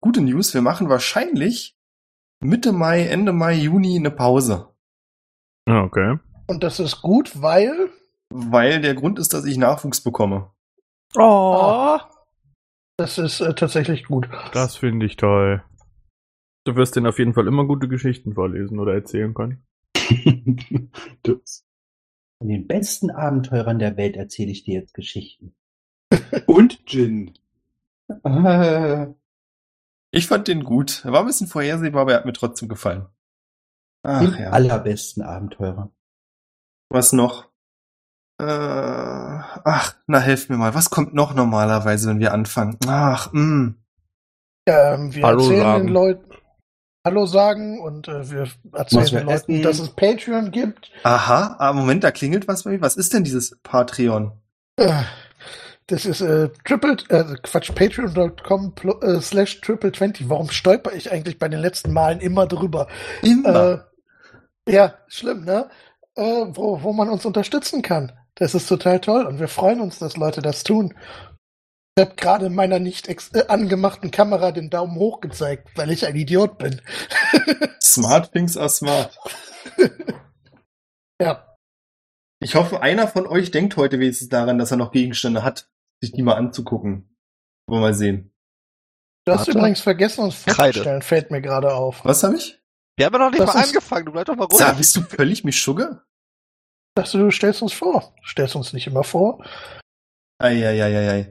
gute News, wir machen wahrscheinlich Mitte Mai, Ende Mai, Juni eine Pause. Ah, okay. Und das ist gut, weil. Weil der Grund ist, dass ich Nachwuchs bekomme. Oh, Das ist äh, tatsächlich gut. das finde ich toll. Du wirst den auf jeden Fall immer gute Geschichten vorlesen oder erzählen können. du, Von den besten Abenteurern der Welt erzähle ich dir jetzt Geschichten. und Gin. Äh, Ich fand den gut. Er war ein bisschen vorhersehbar, aber er hat mir trotzdem gefallen. Ach den ja. allerbesten Abenteurer. Was noch? Äh, ach, na helft mir mal. Was kommt noch normalerweise, wenn wir anfangen? Ach, mh. Ähm, wir Hallo erzählen sagen. den Leuten Hallo sagen und äh, wir erzählen wir den Leuten, essen. dass es Patreon gibt. Aha, ah, Moment, da klingelt was bei mir. Was ist denn dieses Patreon? Äh, Das ist äh, triple, äh, Quatsch, patreon.com äh, slash triple 20. Warum stolper ich eigentlich bei den letzten Malen immer drüber? Immer. Äh, ja, schlimm, ne? Äh, wo, wo man uns unterstützen kann. Das ist total toll und wir freuen uns, dass Leute das tun. Ich habe gerade meiner nicht äh, angemachten Kamera den Daumen hoch gezeigt, weil ich ein Idiot bin. smart things are smart. Ja, Ich hoffe, einer von euch denkt heute wenigstens daran, dass er noch Gegenstände hat, sich die mal anzugucken. Wollen wir mal sehen. du hast Warte. übrigens vergessen, uns vorzustellen, fällt mir gerade auf. Was habe ich? Wir haben ja noch nicht Das mal angefangen, du bleib doch mal ruhig. Sag, bist du völlig mich Schugge? Ich dachte, du stellst uns vor. Du stellst uns nicht immer vor. Eieieiei.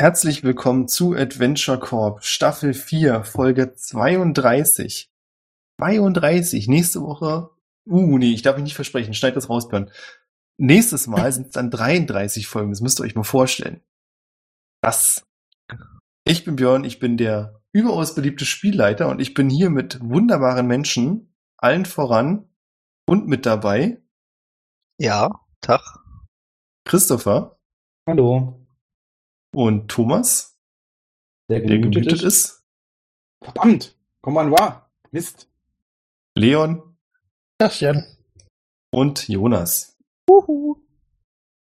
Herzlich willkommen zu Adventure Corp Staffel 4, Folge 32. 32. Nächste Woche. Uh, nee, ich darf mich nicht versprechen. Schneid das raus, Björn. Nächstes Mal sind es dann 33 Folgen. Das müsst ihr euch mal vorstellen. Das. Ich bin Björn, ich bin der überaus beliebte Spielleiter und ich bin hier mit wunderbaren Menschen, allen voran und mit dabei Ja, Tag. Christopher Hallo. Und Thomas, Der der gemütet, gemütet ist. ist, Verdammt! Konbanwa! Mist! Leon Christian. und Jonas.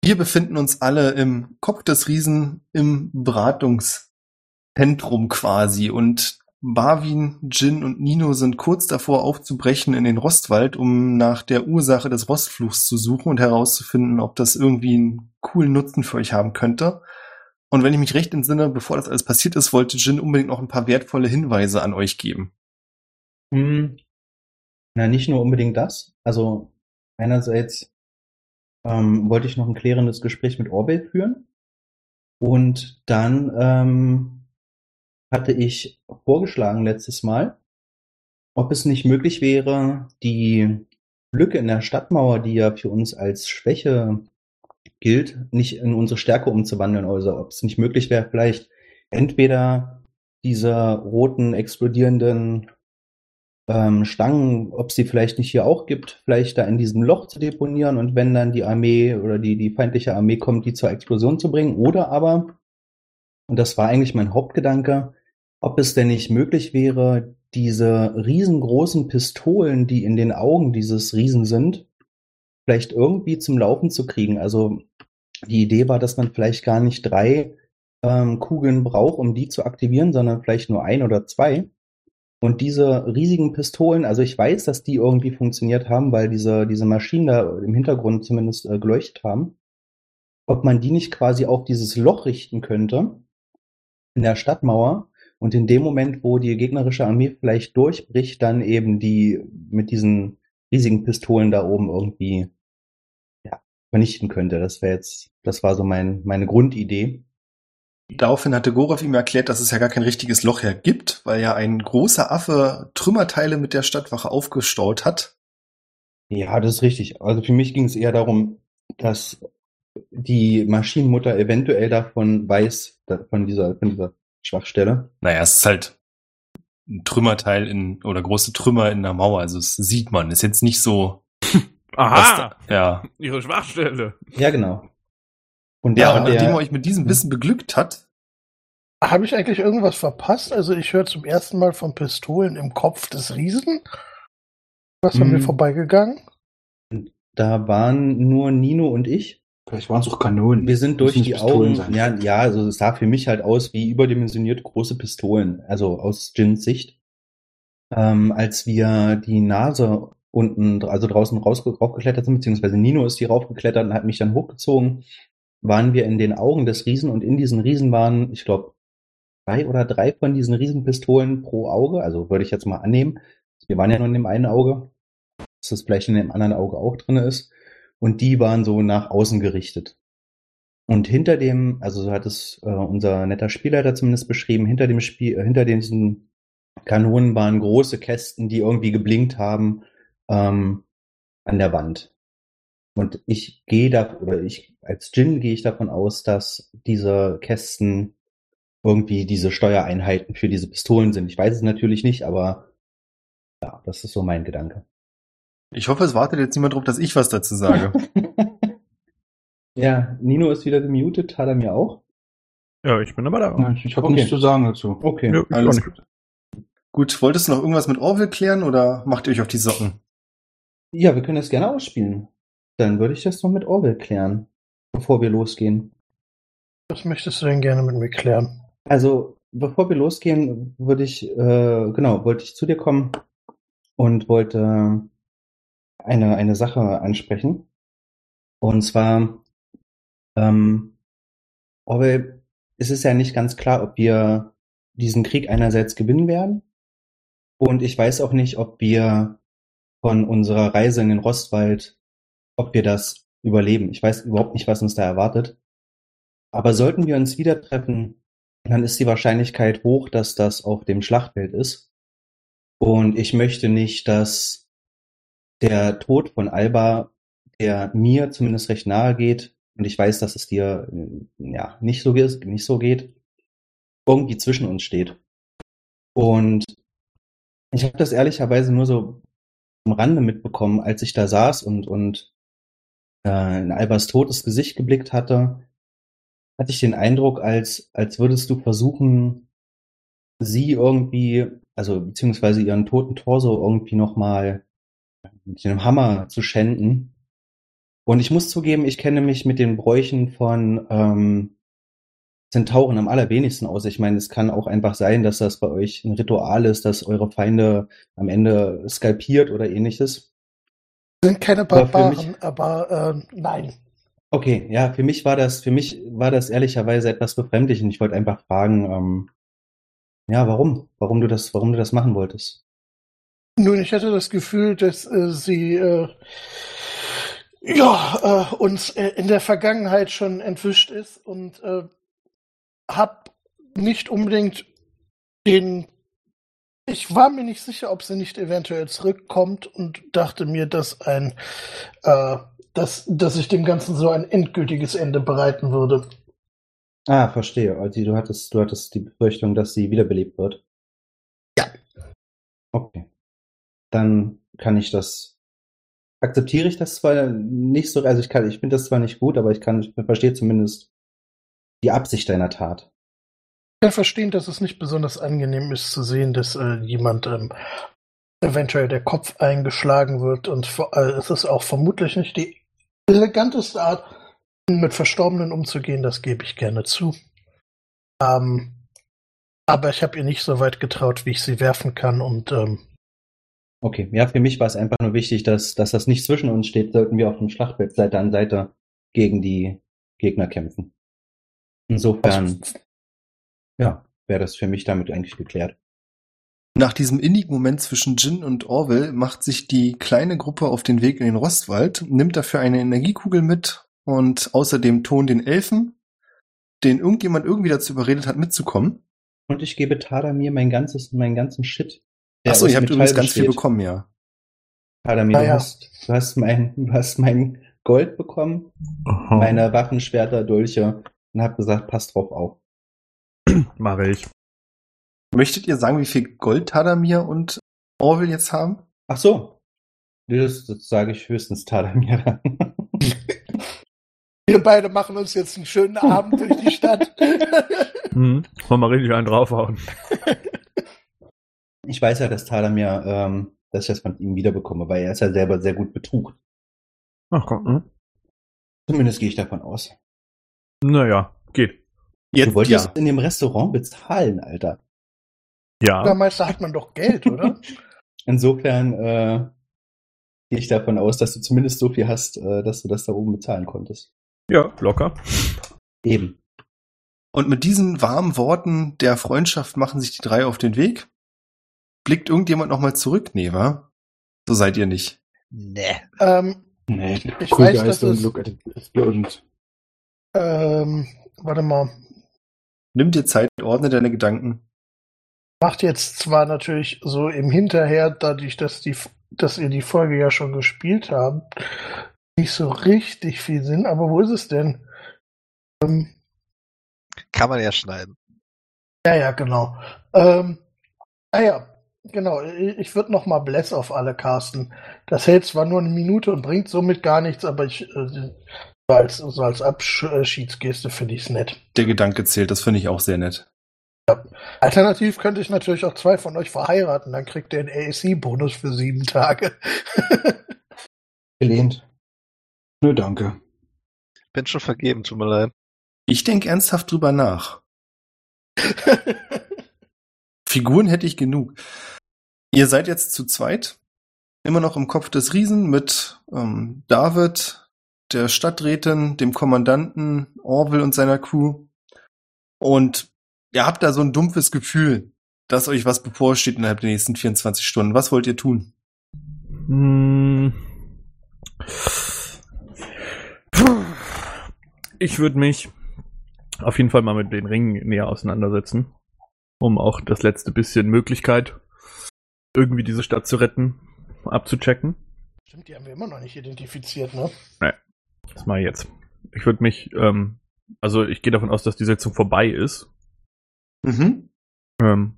Wir befinden uns alle im Kopf des Riesen im Beratungszentrum quasi und Barwin, Jin und Nino sind kurz davor aufzubrechen in den Rostwald, um nach der Ursache des Rostfluchs zu suchen und herauszufinden, ob das irgendwie einen coolen Nutzen für euch haben könnte. Und wenn ich mich recht entsinne, bevor das alles passiert ist, wollte Jin unbedingt noch ein paar wertvolle Hinweise an euch geben. Hm, na, nicht nur unbedingt das. Also einerseits ähm, wollte ich noch ein klärendes Gespräch mit Orbel führen. Und dann ähm, hatte ich vorgeschlagen letztes Mal, ob es nicht möglich wäre, die Lücke in der Stadtmauer, die ja für uns als Schwäche gilt, nicht in unsere Stärke umzuwandeln. Also ob es nicht möglich wäre, vielleicht entweder diese roten explodierenden ähm, Stangen, ob sie vielleicht nicht hier auch gibt, vielleicht da in diesem Loch zu deponieren und wenn dann die Armee oder die, die feindliche Armee kommt, die zur Explosion zu bringen. Oder aber, und das war eigentlich mein Hauptgedanke, ob es denn nicht möglich wäre, diese riesengroßen Pistolen, die in den Augen dieses Riesen sind, vielleicht irgendwie zum Laufen zu kriegen. Also die Idee war, dass man vielleicht gar nicht drei ähm, Kugeln braucht, um die zu aktivieren, sondern vielleicht nur ein oder zwei. Und diese riesigen Pistolen, also ich weiß, dass die irgendwie funktioniert haben, weil diese, diese Maschinen da im Hintergrund zumindest äh, geleuchtet haben. Ob man die nicht quasi auf dieses Loch richten könnte in der Stadtmauer und in dem Moment, wo die gegnerische Armee vielleicht durchbricht, dann eben die mit diesen riesigen Pistolen da oben irgendwie vernichten könnte. Das wäre jetzt, das war so mein, meine Grundidee. Daraufhin hatte Gorov ihm erklärt, dass es ja gar kein richtiges Loch her gibt, weil ja ein großer Affe Trümmerteile mit der Stadtwache aufgestaut hat. Ja, das ist richtig. Also für mich ging es eher darum, dass die Maschinenmutter eventuell davon weiß, von dieser, von dieser Schwachstelle. Naja, es ist halt ein Trümmerteil in, oder große Trümmer in der Mauer, also das sieht man. Ist jetzt nicht so, Aha! da, ja. Ihre Schwachstelle. Ja, genau. Und Ja, und der- nachdem er euch mit diesem Wissen beglückt hat, Habe ich eigentlich irgendwas verpasst? Also ich höre zum ersten Mal von Pistolen im Kopf des Riesen. Was an Hm. mir vorbeigegangen? da waren nur Nino und ich. Vielleicht waren es auch Kanonen. Wir sind durch die Pistolen Augen, sein. ja, ja, also es sah für mich halt aus wie überdimensionierte große Pistolen, also aus Jins Sicht. Ähm, als wir die Nase unten, also draußen raus, raufgeklettert sind, beziehungsweise Nino ist hier raufgeklettert und hat mich dann hochgezogen, waren wir in den Augen des Riesen und in diesen Riesen waren, ich glaube, zwei oder drei von diesen Riesenpistolen pro Auge, also würde ich jetzt mal annehmen. Wir waren ja nur in dem einen Auge, dass das vielleicht in dem anderen Auge auch drin ist. Und die waren so nach außen gerichtet. Und hinter dem, also so hat es äh, unser netter Spielleiter zumindest beschrieben, hinter dem Spiel, äh, hinter diesen Kanonen waren große Kästen, die irgendwie geblinkt haben ähm, an der Wand. Und ich gehe da, oder ich als Djinn gehe ich davon aus, dass diese Kästen irgendwie diese Steuereinheiten für diese Pistolen sind. Ich weiß es natürlich nicht, aber ja, das ist so mein Gedanke. ich hoffe, es wartet jetzt niemand drauf, dass ich was dazu sage. ja, Nino ist wieder gemutet, hat er mir auch. Ja, ich bin aber da. Nein, ich habe Okay. nichts zu sagen dazu. Okay. Auch Alles gut. Gut, wolltest du noch irgendwas mit Orville klären oder macht ihr euch auf die Socken? Ja, wir können das gerne ausspielen. Dann würde ich das noch mit Orwell klären, bevor wir losgehen. Was möchtest du denn gerne mit mir klären? Also, bevor wir losgehen, würde ich, äh, genau, wollte ich zu dir kommen und wollte eine, eine Sache ansprechen. Und zwar, ähm, Orwell, es ist ja nicht ganz klar, ob wir diesen Krieg einerseits gewinnen werden. Und ich weiß auch nicht, ob wir von unserer Reise in den Rostwald, ob wir das überleben. Ich weiß überhaupt nicht, was uns da erwartet. Aber sollten wir uns wieder treffen, dann ist die Wahrscheinlichkeit hoch, dass das auf dem Schlachtfeld ist. Und ich möchte nicht, dass der Tod von Alba, der mir zumindest recht nahe geht, und ich weiß, dass es dir äh, ja nicht so, nicht so geht, irgendwie zwischen uns steht. Und ich habe das ehrlicherweise nur so am Rande mitbekommen, als ich da saß und, und äh, in Albers totes Gesicht geblickt hatte, hatte ich den Eindruck, als, als würdest du versuchen, sie irgendwie, also beziehungsweise ihren toten Torso irgendwie nochmal mit dem Hammer zu schänden. Und ich muss zugeben, ich kenne mich mit den Bräuchen von ähm, Zentauren am allerwenigsten aus. Ich meine, es kann auch einfach sein, dass das bei euch ein Ritual ist, dass eure Feinde am Ende skalpiert oder ähnliches. Sind keine Aber mich- Barbaren, aber äh, nein. Okay, ja, für mich war das, für mich war das ehrlicherweise etwas befremdlich und ich wollte einfach fragen, ähm, ja, warum? Warum du das, warum du das machen wolltest? Nun, ich hatte das Gefühl, dass äh, sie äh, ja äh, uns äh, in der Vergangenheit schon entwischt ist und äh, hab nicht unbedingt den. Ich war mir nicht sicher, ob sie nicht eventuell zurückkommt und dachte mir, dass ein, äh, dass, dass ich dem Ganzen so ein endgültiges Ende bereiten würde. Ah, verstehe. Also du hattest, du hattest die Befürchtung, dass sie wiederbelebt wird. Ja. Okay. Dann kann ich das, akzeptiere ich das zwar nicht so, also ich kann, ich finde das zwar nicht gut, aber ich kann, ich verstehe zumindest die Absicht deiner Tat. Ich kann verstehen, dass es nicht besonders angenehm ist zu sehen, dass äh, jemand ähm, eventuell der Kopf eingeschlagen wird und vor, äh, es ist auch vermutlich nicht die eleganteste Art, mit Verstorbenen umzugehen, das gebe ich gerne zu. Ähm, aber ich habe ihr nicht so weit getraut, wie ich sie werfen kann und ähm, Okay, ja, für mich war es einfach nur wichtig, dass, dass das nicht zwischen uns steht, sollten wir auf dem Schlachtfeld Seite an Seite gegen die Gegner kämpfen. Insofern, ja, wäre das für mich damit eigentlich geklärt. Nach diesem innigen Moment zwischen Jin und Orwell macht sich die kleine Gruppe auf den Weg in den Rostwald, nimmt dafür eine Energiekugel mit und außerdem Ton den Elfen, den irgendjemand irgendwie dazu überredet hat, mitzukommen. Und ich gebe Tadamir mein ganzes, meinen ganzen Shit. Achso, ihr habt Metall übrigens ganz viel bekommen, ja. Tadamir, Ah, du ja. hast, du hast mein, du hast mein, Gold bekommen, Aha. meine Waffen, Schwerter, Dolche und habe gesagt, passt drauf auf. Mache ich. Möchtet ihr sagen, wie viel Gold Tadamir und Orwell jetzt haben? Ach so. Das, das sage ich höchstens Tadamir. Wir beide machen uns jetzt einen schönen Abend durch die Stadt. Hm. Wollen wir richtig einen draufhauen. ich weiß ja, dass Tadamir, ähm, dass ich das von ihm wiederbekomme, weil er ist ja selber sehr gut betrugt. Ach komm. Hm. Zumindest gehe ich davon aus. Naja, geht. Jetzt du wolltest ja. in dem Restaurant bezahlen, Alter. Ja. Bürgermeister hat man doch Geld, oder? Insofern äh, gehe ich davon aus, dass du zumindest so viel hast, äh, dass du das da oben bezahlen konntest. Ja, locker. Eben. Und mit diesen warmen Worten der Freundschaft machen sich die drei auf den Weg. Blickt irgendjemand nochmal zurück? Nee, wa? So seid ihr nicht. Nee. ähm, Nee, Ich cool weiß, Guys dass und es- Look at it und ähm, warte mal. Nimm dir Zeit, ordne deine Gedanken. Macht jetzt zwar natürlich so im Hinterher, dadurch, dass die, dass ihr die Folge ja schon gespielt habt, nicht so richtig viel Sinn, aber wo ist es denn? Ähm, Kann man ja schneiden. ja, ja, genau. Ähm, ah ja, genau. Ich, würde noch mal Bless auf alle casten. Das hält zwar nur eine Minute und bringt somit gar nichts, aber ich äh, als, so als Abschiedsgeste finde ich es nett. Der Gedanke zählt, das finde ich auch sehr nett. Alternativ könnte ich natürlich auch zwei von euch verheiraten, dann kriegt ihr einen AAC-Bonus für sieben Tage. Gelehnt. Nö, danke. Bin schon vergeben, tut mir leid. Ich denke ernsthaft drüber nach. Figuren hätte ich genug. Ihr seid jetzt zu zweit. Immer noch im Kopf des Riesen mit ähm, David, der Stadträtin, dem Kommandanten, Orwell und seiner Crew. Und ihr habt da so ein dumpfes Gefühl, dass euch was bevorsteht innerhalb der nächsten 24 Stunden. Was wollt ihr tun? Hm. Ich würde mich auf jeden Fall mal mit den Ringen näher auseinandersetzen, um auch das letzte bisschen Möglichkeit, irgendwie diese Stadt zu retten, abzuchecken. Stimmt, die haben wir immer noch nicht identifiziert, ne? Das mal jetzt. Ich würde mich, ähm, also ich gehe davon aus, dass die Sitzung vorbei ist. Mhm. Ähm,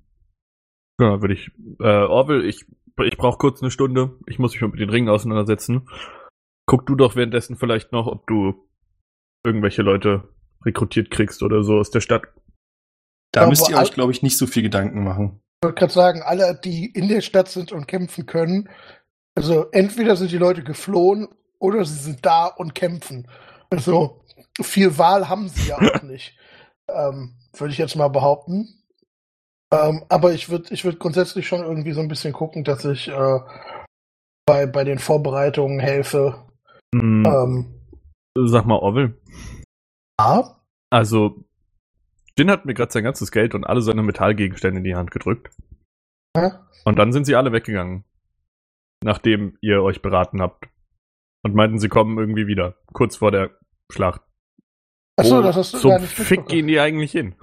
genau, würde ich, äh, Orwell, ich, ich brauche kurz eine Stunde. Ich muss mich mal mit den Ringen auseinandersetzen. Guck du doch währenddessen vielleicht noch, ob du irgendwelche Leute rekrutiert kriegst oder so aus der Stadt. Da Aber müsst ihr euch, glaube ich, nicht so viel Gedanken machen. Ich wollte gerade sagen, alle, die in der Stadt sind und kämpfen können, also entweder sind die Leute geflohen oder sie sind da und kämpfen. Also viel Wahl haben sie ja auch nicht, ähm, würde ich jetzt mal behaupten. Ähm, aber ich würde ich würd grundsätzlich schon irgendwie so ein bisschen gucken, dass ich äh, bei, bei den Vorbereitungen helfe. Hm, Ähm, Sag mal, Orwell. ja, Also, Jin hat mir gerade sein ganzes Geld und alle seine Metallgegenstände in die Hand gedrückt. Hä? Und dann sind sie alle weggegangen. Nachdem ihr euch beraten habt. Und meinten, sie kommen irgendwie wieder. Kurz vor der Schlacht. Achso, das hast du gar nicht Fick gehen die eigentlich hin?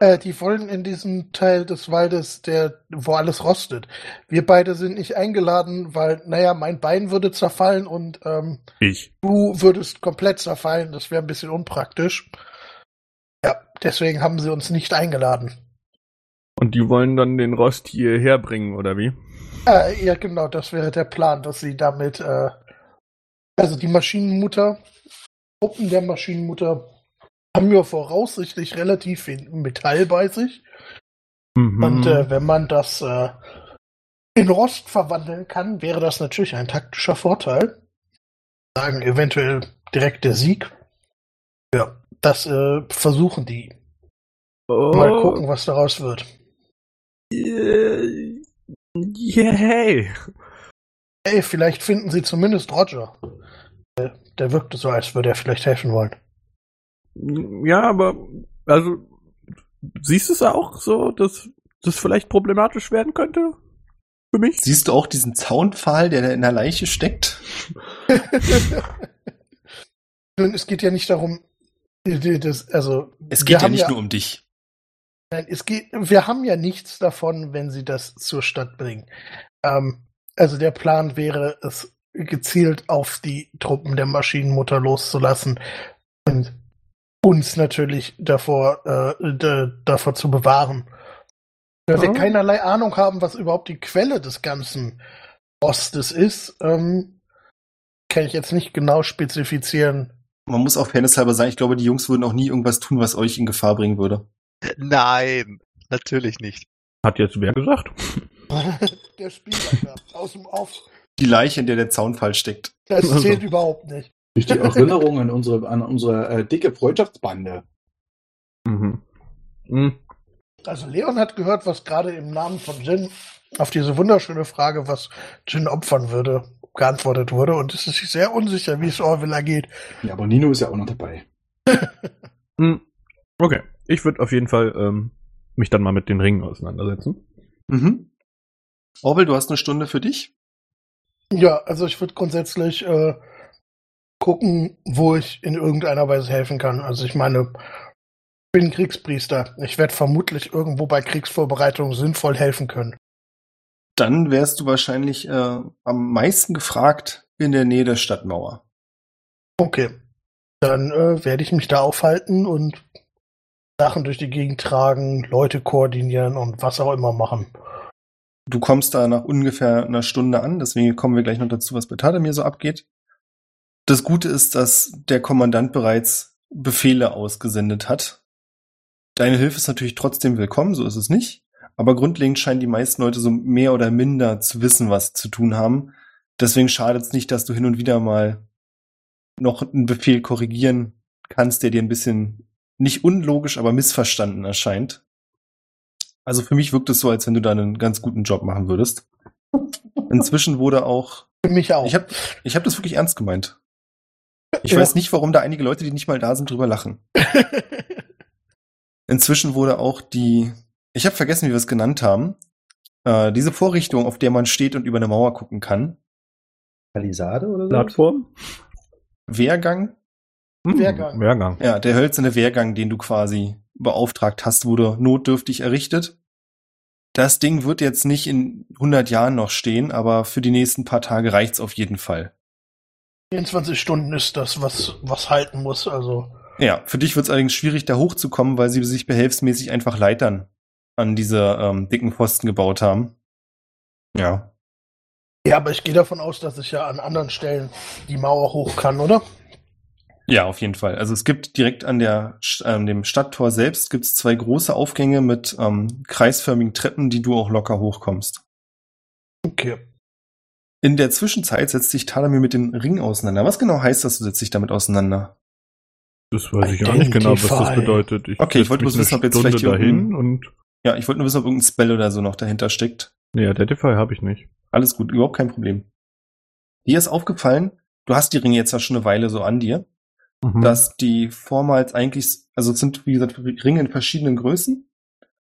Äh, die wollen in diesem Teil des Waldes, der, wo alles rostet. Wir beide sind nicht eingeladen, weil, naja, mein Bein würde zerfallen und ähm, Ich. du würdest komplett zerfallen. Das wäre ein bisschen unpraktisch. Ja, deswegen haben sie uns nicht eingeladen. Und die wollen dann den Rost hierher bringen, oder wie? Äh, ja, genau, das wäre der Plan, dass sie damit, äh, also die Maschinenmutter, Truppen der Maschinenmutter haben ja voraussichtlich relativ viel Metall bei sich. Mhm. Und äh, wenn man das äh, in Rost verwandeln kann, wäre das natürlich ein taktischer Vorteil. Sagen eventuell direkt der Sieg. Ja, das äh, versuchen die. oh, Mal gucken, was daraus wird. Äh, Yay. Ey, vielleicht finden sie zumindest Roger. Äh, der wirkte so, als würde er vielleicht helfen wollen. Ja, aber also siehst du es auch so, dass das vielleicht problematisch werden könnte für mich? Siehst du auch diesen Zaunpfahl, der da in der Leiche steckt? Nun, es geht ja nicht darum, das, also Es geht ja nicht nur um dich. Nein, es geht, wir haben ja nichts davon, wenn sie das zur Stadt bringen. Ähm, also der Plan wäre, es gezielt auf die Truppen der Maschinenmutter loszulassen und uns natürlich davor, äh, davor zu bewahren. Da wir keinerlei Ahnung haben, was überhaupt die Quelle des ganzen Ostes ist, ähm, kann ich jetzt nicht genau spezifizieren. Man muss auch fairnesshalber sagen, ich glaube, die Jungs würden auch nie irgendwas tun, was euch in Gefahr bringen würde. Nein, natürlich nicht. Hat jetzt wer gesagt? der Spieler aus dem Off, Die Leiche, in der der Zaunfall steckt. das Also. zählt überhaupt nicht. Durch die Erinnerung an unsere, an unsere äh, dicke Freundschaftsbande. Mhm. Mhm. Also Leon hat gehört, was gerade im Namen von Jin auf diese wunderschöne Frage, was Jin opfern würde, geantwortet wurde und es ist sich sehr unsicher, wie es Orwell ergeht. Ja, aber Nino ist ja auch noch dabei. Mhm. Okay, ich würde auf jeden Fall ähm, mich dann mal mit den Ringen auseinandersetzen. Mhm. Orwell, du hast eine Stunde für dich. Ja, also ich würde grundsätzlich äh, gucken, wo ich in irgendeiner Weise helfen kann. Also ich meine, ich bin Kriegspriester. Ich werde vermutlich irgendwo bei Kriegsvorbereitungen sinnvoll helfen können. Dann wärst du wahrscheinlich äh, am meisten gefragt in der Nähe der Stadtmauer. Okay. Dann äh, werde ich mich da aufhalten und Sachen durch die Gegend tragen, Leute koordinieren und was auch immer machen. Du kommst da nach ungefähr einer Stunde an, deswegen kommen wir gleich noch dazu, was bei Tadamir so abgeht. Das Gute ist, dass der Kommandant bereits Befehle ausgesendet hat. Deine Hilfe ist natürlich trotzdem willkommen, so ist es nicht. Aber grundlegend scheinen die meisten Leute so mehr oder minder zu wissen, was zu tun haben. Deswegen schadet es nicht, dass du hin und wieder mal noch einen Befehl korrigieren kannst, der dir ein bisschen nicht unlogisch, aber missverstanden erscheint. Also für mich wirkt es so, als wenn du da einen ganz guten Job machen würdest. Inzwischen wurde auch, Für mich auch. ich habe ich hab das wirklich ernst gemeint. Ich Ja. weiß nicht, warum da einige Leute, die nicht mal da sind, drüber lachen. Inzwischen wurde auch die, ich habe vergessen, wie wir es genannt haben, äh, diese Vorrichtung, auf der man steht und über eine Mauer gucken kann, Palisade oder so? Plattform? Wehrgang, Mhm. Wehrgang. Wehrgang. ja, der hölzerne Wehrgang, den du quasi beauftragt hast, wurde notdürftig errichtet. Das Ding wird jetzt nicht in 100 Jahren noch stehen, aber für die nächsten paar Tage reicht's auf jeden Fall. 24 Stunden ist das, was, was halten muss. Also Ja, für dich wird es allerdings schwierig, da hochzukommen, weil sie sich behelfsmäßig einfach Leitern an diese ähm, dicken Pfosten gebaut haben. Ja. Ja, aber ich gehe davon aus, dass ich ja an anderen Stellen die Mauer hoch kann, oder? Ja, auf jeden Fall. Also es gibt direkt an der ähm, dem Stadttor selbst gibt's zwei große Aufgänge mit ähm, kreisförmigen Treppen, die du auch locker hochkommst. Okay. In der Zwischenzeit setzt sich Talamir mit dem Ring auseinander. Was genau heißt das, du setzt dich damit auseinander? Das weiß ich auch nicht genau, was das bedeutet. Ich Okay, ich wollte bloß wissen, ob jetzt Stunde vielleicht hier dahin und Ja, ich wollte nur wissen, ob irgendein Spell oder so noch dahinter steckt. nee, Identify habe ich nicht. Alles gut, überhaupt kein Problem. Dir ist aufgefallen, du hast die Ringe jetzt ja schon eine Weile so an dir, Mhm. dass die vormals eigentlich, also es sind, wie gesagt, Ringe in verschiedenen Größen.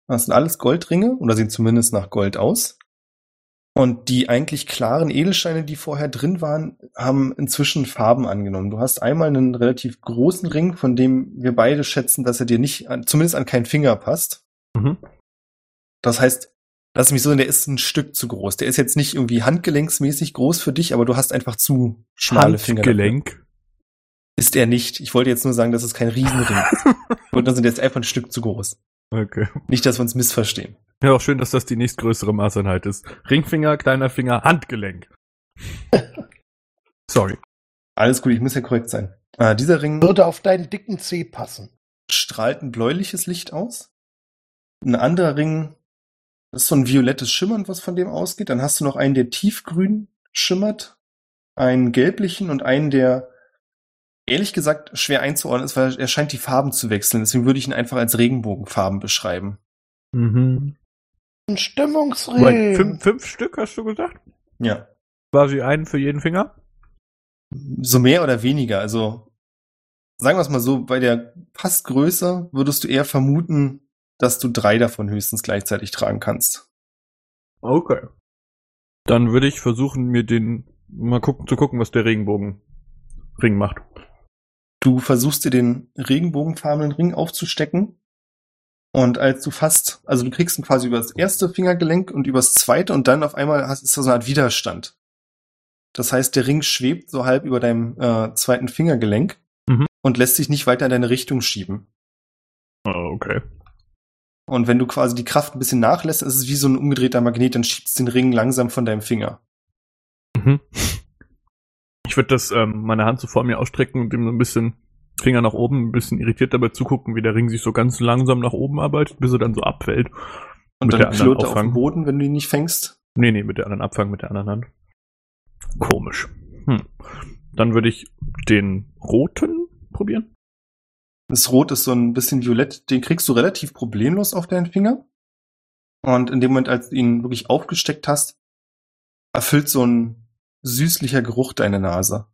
Das sind alles Goldringe oder sehen zumindest nach Gold aus. Und die eigentlich klaren Edelsteine, die vorher drin waren, haben inzwischen Farben angenommen. Du hast einmal einen relativ großen Ring, von dem wir beide schätzen, dass er dir nicht, zumindest an keinen Finger passt. Mhm. Das heißt, lass mich so, der ist ein Stück zu groß. Der ist jetzt nicht irgendwie handgelenksmäßig groß für dich, aber du hast einfach zu schmale Finger. dafür. Handgelenk. Ist er nicht. Ich wollte jetzt nur sagen, dass es kein Riesenring ist. Nur sagen, der ist einfach ein Stück zu groß. Okay. Nicht, dass wir uns missverstehen. Ja, auch schön, dass das die nächstgrößere Maßeinheit ist. Ringfinger, kleiner Finger, Handgelenk. Sorry. Alles gut, ich muss ja korrekt sein. Äh, dieser Ring Würde auf deinen dicken Zeh passen. strahlt ein bläuliches Licht aus. Ein anderer Ring, das ist so ein violettes Schimmern, was von dem ausgeht. Dann hast du noch einen, der tiefgrün schimmert, einen gelblichen und einen, der ehrlich gesagt schwer einzuordnen ist, weil er scheint die Farben zu wechseln. Deswegen würde ich ihn einfach als Regenbogenfarben beschreiben. Mhm. Ein Stimmungsring. Fünf, fünf Stück hast du gesagt? Ja. Quasi einen für jeden Finger? So mehr oder weniger. Also sagen wir es mal so, bei der Passgröße würdest du eher vermuten, dass du drei davon höchstens gleichzeitig tragen kannst. Okay. Dann würde ich versuchen, mir den mal gucken, zu gucken, was der Regenbogenring macht. Du versuchst dir den regenbogenfarbenen Ring aufzustecken. Und als du fast, also du kriegst ihn quasi über das erste Fingergelenk und übers zweite und dann auf einmal hast, ist da so eine Art Widerstand. Das heißt, der Ring schwebt so halb über deinem äh, zweiten Fingergelenk Mhm. und lässt sich nicht weiter in deine Richtung schieben. Oh, okay. Und wenn du quasi die Kraft ein bisschen nachlässt, ist es wie so ein umgedrehter Magnet, dann schiebst du den Ring langsam von deinem Finger. Mhm. Ich würde das ähm, meine Hand so vor mir ausstrecken und dem so ein bisschen Finger nach oben, ein bisschen irritiert dabei zugucken, wie der Ring sich so ganz langsam nach oben arbeitet, bis er dann so abfällt. Und Mit der dann klirrt er auf dem Boden, wenn du ihn nicht fängst. Nee, nee, mit der anderen abfangen, mit der anderen Hand. Komisch. Hm. Dann würde ich den roten probieren. Das Rot ist so ein bisschen violett, den kriegst du relativ problemlos auf deinen Finger. Und in dem Moment, als du ihn wirklich aufgesteckt hast, erfüllt so ein süßlicher Geruch deine Nase.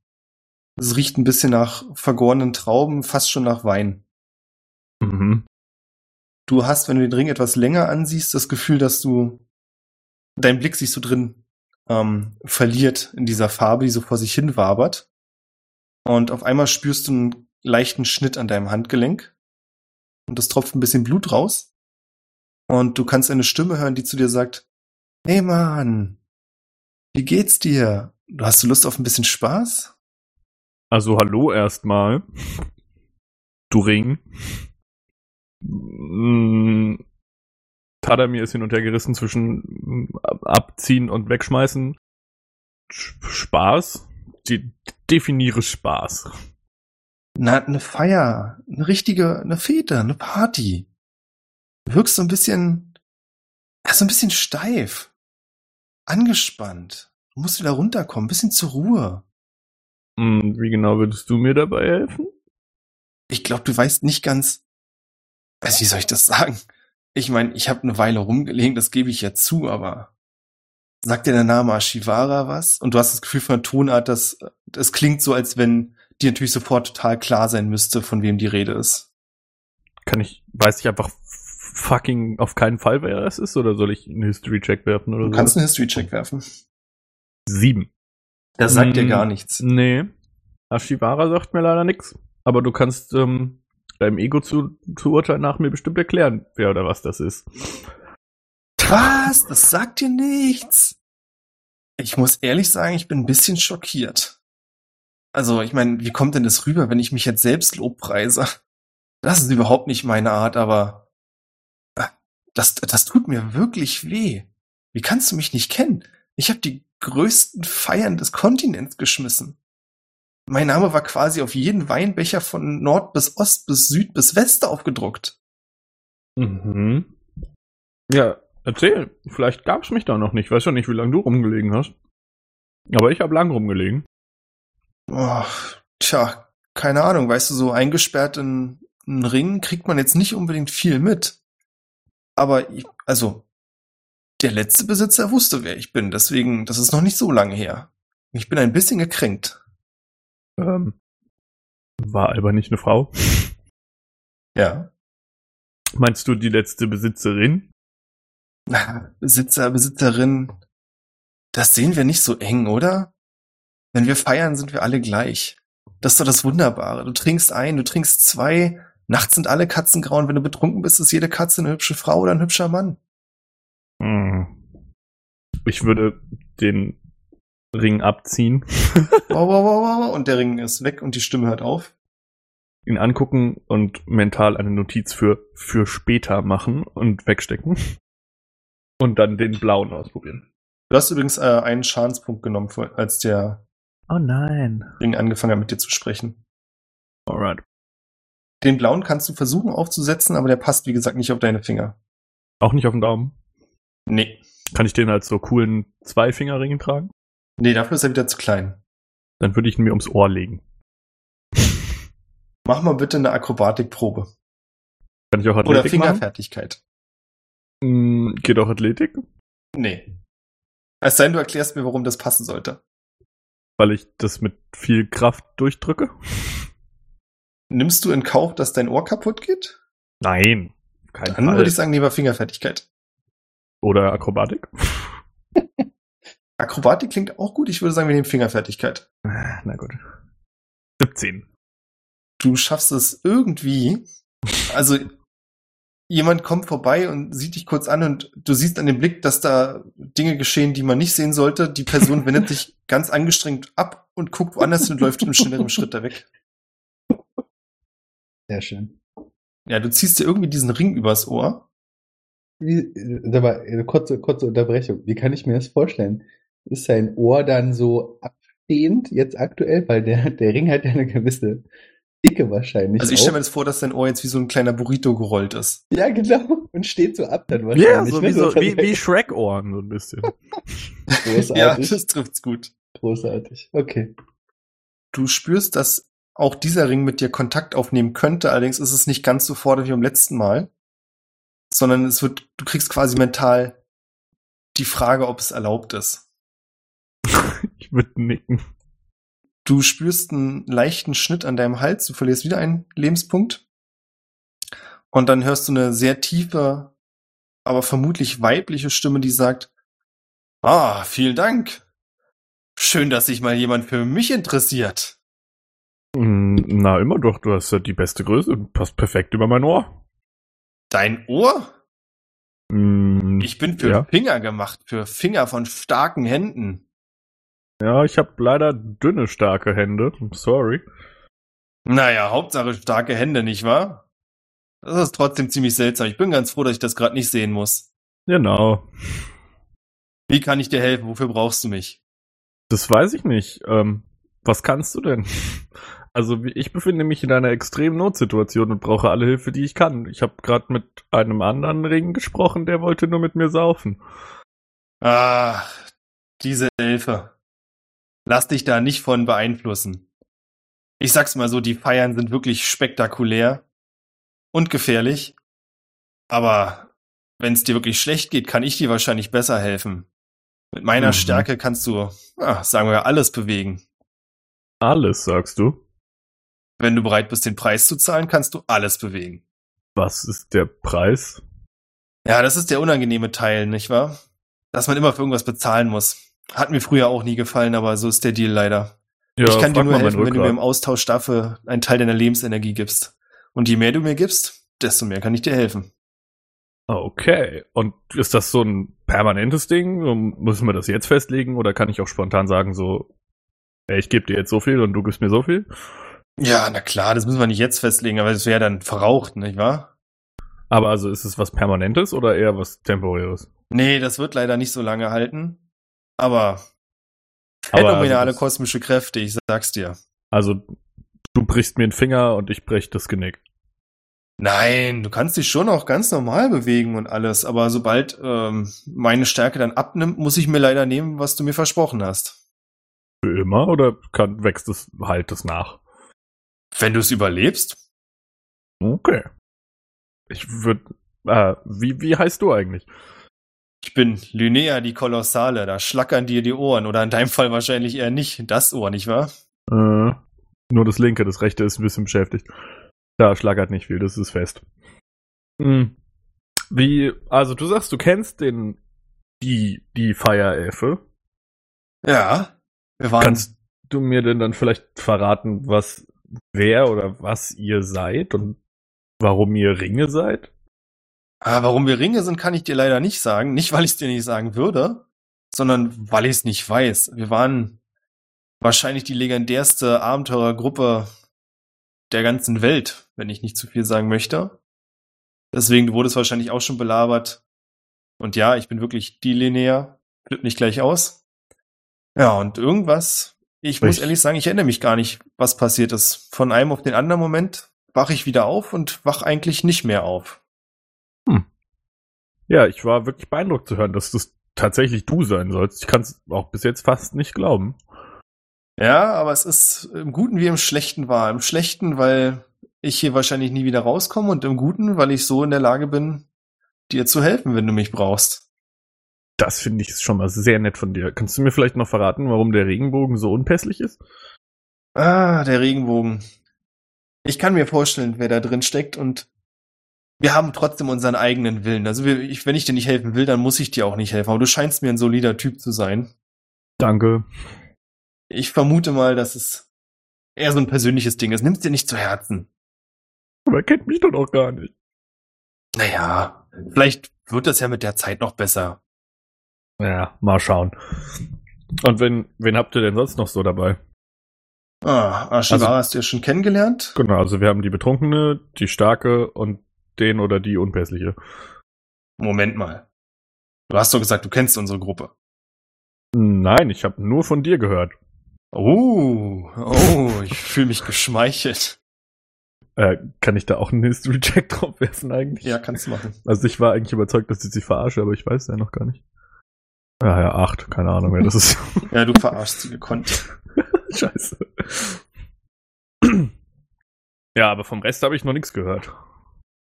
Es riecht ein bisschen nach vergorenen Trauben, fast schon nach Wein. Mhm. Du hast, wenn du den Ring etwas länger ansiehst, das Gefühl, dass du dein Blick sich so drin ähm, verliert in dieser Farbe, die so vor sich hin wabert. Und auf einmal spürst du einen leichten Schnitt an deinem Handgelenk. Und es tropft ein bisschen Blut raus. Und du kannst eine Stimme hören, die zu dir sagt, Hey Mann, wie geht's dir? Du hast du Lust auf ein bisschen Spaß? Also hallo erstmal. Du Ring. Mm, Tadamir ist hin und her gerissen zwischen mm, abziehen und wegschmeißen. Sch- Spaß? Die, definiere Spaß. Na, eine Feier, eine richtige, eine Fete, eine Party. Du wirkst so ein bisschen, so ein bisschen steif. Angespannt. Du musst wieder runterkommen, ein bisschen zur Ruhe. Mm, Wie genau würdest du mir dabei helfen? Ich glaube, du weißt nicht ganz, also wie soll ich das sagen? Ich meine, ich habe eine Weile rumgelegen, das gebe ich ja zu, aber sagt dir der Name Ashivara was? Und du hast das Gefühl von der Tonart, dass es klingt so, als wenn dir natürlich sofort total klar sein müsste, von wem die Rede ist. Kann ich, weiß ich einfach fucking auf keinen Fall, wer es ist, oder soll ich einen History-Check werfen oder Du so? kannst einen History-Check werfen. Sieben. Das sagt dir Mm, gar nichts. Nee. Ashivara sagt mir leider nichts. Aber du kannst ähm, deinem Ego zu, zu Urteil nach mir bestimmt erklären, wer oder was das ist. Was? Das sagt dir nichts? Ich muss ehrlich sagen, ich bin ein bisschen schockiert. Also, ich meine, wie kommt denn das rüber, wenn ich mich jetzt selbst lobpreise? Das ist überhaupt nicht meine Art, aber äh, das, das tut mir wirklich weh. Wie kannst du mich nicht kennen? Ich habe die größten Feiern des Kontinents geschmissen. Mein Name war quasi auf jeden Weinbecher von Nord bis Ost bis Süd bis West aufgedruckt. Mhm. Ja, erzähl. Vielleicht gab's mich da noch nicht. Weiß schon nicht, wie lange du rumgelegen hast. Aber ich habe lang rumgelegen. Oh, tja, keine Ahnung, weißt du, so eingesperrt in einen Ring kriegt man jetzt nicht unbedingt viel mit. Aber ich, also, der letzte Besitzer wusste, wer ich bin, deswegen, das ist noch nicht so lange her. Ich bin ein bisschen gekränkt. Ähm, war aber nicht eine Frau. Ja. Meinst du die letzte Besitzerin? Besitzer, Besitzerin, das sehen wir nicht so eng, oder? Wenn wir feiern, sind wir alle gleich. Das ist doch das Wunderbare. Du trinkst ein, du trinkst zwei, nachts sind alle Katzen grau und wenn du betrunken bist, ist jede Katze eine hübsche Frau oder ein hübscher Mann. Hm. Ich würde den Ring abziehen, Wow, wow, wow, wow, und der Ring ist weg und die Stimme hört auf. ihn angucken und mental eine Notiz für für später machen und wegstecken. Und dann den blauen ausprobieren. Du hast übrigens äh, einen Schadenspunkt genommen, als der Oh nein. Ring angefangen hat, mit dir zu sprechen. Alright. Den blauen kannst du versuchen aufzusetzen, aber der passt, wie gesagt, nicht auf deine Finger. Auch nicht auf den Daumen. Nee. Kann ich den als so coolen Zweifingerring tragen? Nee, dafür ist er wieder zu klein. Dann würde ich ihn mir ums Ohr legen. Mach mal bitte eine Akrobatikprobe. Kann ich auch Oder Athletik machen? Fingerfertigkeit. Hm, Geht auch Athletik? Nee. Es sei denn, du erklärst mir, warum das passen sollte. Weil ich das mit viel Kraft durchdrücke? Nimmst du in Kauf, dass dein Ohr kaputt geht? Nein. Kein Dann würde ich sagen, lieber Fingerfertigkeit. Oder Akrobatik? Akrobatik klingt auch gut. Ich würde sagen, wir nehmen Fingerfertigkeit. Na gut. 17. Du schaffst es irgendwie. Also, jemand kommt vorbei und sieht dich kurz an und du siehst an dem Blick, dass da Dinge geschehen, die man nicht sehen sollte. Die Person wendet sich ganz angestrengt ab und guckt woanders hin und läuft im schnelleren Schritt da weg. Sehr schön. Ja, du ziehst dir irgendwie diesen Ring übers Ohr. Wie, äh, sag mal, eine kurze, kurze Unterbrechung. Wie kann ich mir das vorstellen? Ist sein Ohr dann so abstehend jetzt aktuell? Weil der, der Ring hat ja eine gewisse Dicke wahrscheinlich. Also ich stelle mir das vor, dass dein Ohr jetzt wie so ein kleiner Burrito gerollt ist. Ja, genau. Und steht so ab dann Ja, wahrscheinlich. so ne? wie, so, wie, wie Shrek-Ohren, so ein bisschen. Großartig. Ja, das trifft's gut. Großartig. Okay. Du spürst, dass auch dieser Ring mit dir Kontakt aufnehmen könnte, allerdings ist es nicht ganz so fordernd wie beim letzten Mal, sondern es wird, du kriegst quasi mental die Frage, ob es erlaubt ist. Ich würde nicken. Du spürst einen leichten Schnitt an deinem Hals, du verlierst wieder einen Lebenspunkt. Und dann hörst du eine sehr tiefe, aber vermutlich weibliche Stimme, die sagt, Ah, vielen Dank. Schön, dass sich mal jemand für mich interessiert. Na, immer doch, du hast ja die beste Größe. Passt perfekt über mein Ohr. Dein Ohr? Mm, Ich bin für Ja. Finger gemacht, für Finger von starken Händen. Ja, ich habe leider dünne, starke Hände. Sorry. Naja, Hauptsache starke Hände, nicht wahr? Das ist trotzdem ziemlich seltsam. Ich bin ganz froh, dass ich das gerade nicht sehen muss. Genau. Wie kann ich dir helfen? Wofür brauchst du mich? Das weiß ich nicht. Ähm, was kannst du denn? Also ich befinde mich in einer extremen Notsituation und brauche alle Hilfe, die ich kann. Ich habe gerade mit einem anderen Ring gesprochen, der wollte nur mit mir saufen. Ah, diese Elfe. Lass dich da nicht von beeinflussen. Ich sag's mal so, die Feiern sind wirklich spektakulär und gefährlich. Aber wenn's dir wirklich schlecht geht, kann ich dir wahrscheinlich besser helfen. Mit meiner Mhm. Stärke kannst du, ah, sagen wir, alles bewegen. Alles, sagst du? Wenn du bereit bist, den Preis zu zahlen, kannst du alles bewegen. Was ist der Preis? Ja, das ist der unangenehme Teil, nicht wahr? Dass man immer für irgendwas bezahlen muss. Hat mir früher auch nie gefallen, aber so ist der Deal leider. Ja, ich kann dir nur helfen, wenn du mir im. Austausch dafür einen Teil deiner Lebensenergie gibst. Und je mehr du mir gibst, desto mehr kann ich dir helfen. Okay. Und ist das so ein permanentes Ding? Müssen wir das jetzt festlegen oder kann ich auch spontan sagen, so, ich gebe dir jetzt so viel und du gibst mir so viel? Ja, na klar, das müssen wir nicht jetzt festlegen, aber das wäre dann verraucht, nicht wahr? Aber also ist es was Permanentes oder eher was Temporäres? Nee, das wird leider nicht so lange halten. Aber phänomenale also kosmische Kräfte, ich sag's dir. Also du brichst mir den Finger und ich brech das Genick. Nein, du kannst dich schon auch ganz normal bewegen und alles, aber sobald ähm, meine Stärke dann abnimmt, muss ich mir leider nehmen, was du mir versprochen hast. Für immer oder kann, wächst es halt das nach? Wenn du es überlebst, Okay. Ich würde. Äh, wie, wie heißt du eigentlich? ich bin Lynea die Kolossale, da schlackern dir die Ohren oder in deinem Fall wahrscheinlich eher nicht das Ohr, nicht wahr? Äh, nur das linke, das rechte ist ein bisschen beschäftigt. Da schlagert nicht viel, das ist fest. Hm. Wie, also du sagst, du kennst den, die, die Feierelfe. Ja, wir waren Kannst du mir denn dann vielleicht verraten, was, wer oder was ihr seid und warum ihr Ringe seid? Ah, warum wir Ringe sind, kann ich dir leider nicht sagen. Nicht, weil ich es dir nicht sagen würde, sondern weil ich es nicht weiß. Wir waren wahrscheinlich die legendärste Abenteurergruppe der ganzen Welt, wenn ich nicht zu viel sagen möchte. Deswegen wurde es wahrscheinlich auch schon belabert. Und ja, ich bin wirklich die Linnea. Flippt nicht gleich aus. Ja, und irgendwas, ich muss Ich- ehrlich sagen, ich erinnere mich gar nicht, was passiert ist. Von einem auf den anderen Moment wache ich wieder auf und wach eigentlich nicht mehr auf. Ja, ich war wirklich beeindruckt zu hören, dass das tatsächlich du sein sollst. Ich kann es auch bis jetzt fast nicht glauben. Ja, aber es ist im Guten wie im Schlechten wahr. Im Schlechten, weil ich hier wahrscheinlich nie wieder rauskomme und im Guten, weil ich so in der Lage bin, dir zu helfen, wenn du mich brauchst. Das finde ich schon mal sehr nett von dir. Kannst du mir vielleicht noch verraten, warum der Regenbogen so unpässlich ist? Ah, der Regenbogen. Ich kann mir vorstellen, wer da drin steckt und wir haben trotzdem unseren eigenen Willen. Also ich, wenn ich dir nicht helfen will, dann muss ich dir auch nicht helfen. Aber du scheinst mir ein solider Typ zu sein. Danke. Ich vermute mal, dass es eher so ein persönliches Ding ist. Nimm's dir nicht zu Herzen. Aber er kennt mich doch noch gar nicht. Naja, vielleicht wird das ja mit der Zeit noch besser. Ja, mal schauen. Und wen, wen habt ihr denn sonst noch so dabei? Ah, Ashiwara Also- hast du ja schon kennengelernt. Genau, also wir haben die Betrunkene, die Starke und den oder die Unpässliche. Moment mal. Du hast doch gesagt, du kennst unsere Gruppe. Nein, ich habe nur von dir gehört. Oh, oh, ich fühle mich geschmeichelt. Äh, kann ich da auch einen History-Check drauf werfen eigentlich? Ja, kannst du machen. Also ich war eigentlich überzeugt, dass ich sie verarsche, aber ich weiß ja noch gar nicht. Ja, ja, acht, keine Ahnung, wer das ist. Ja, du verarschst sie gekonnt. Scheiße. Ja, aber vom Rest habe ich noch nichts gehört.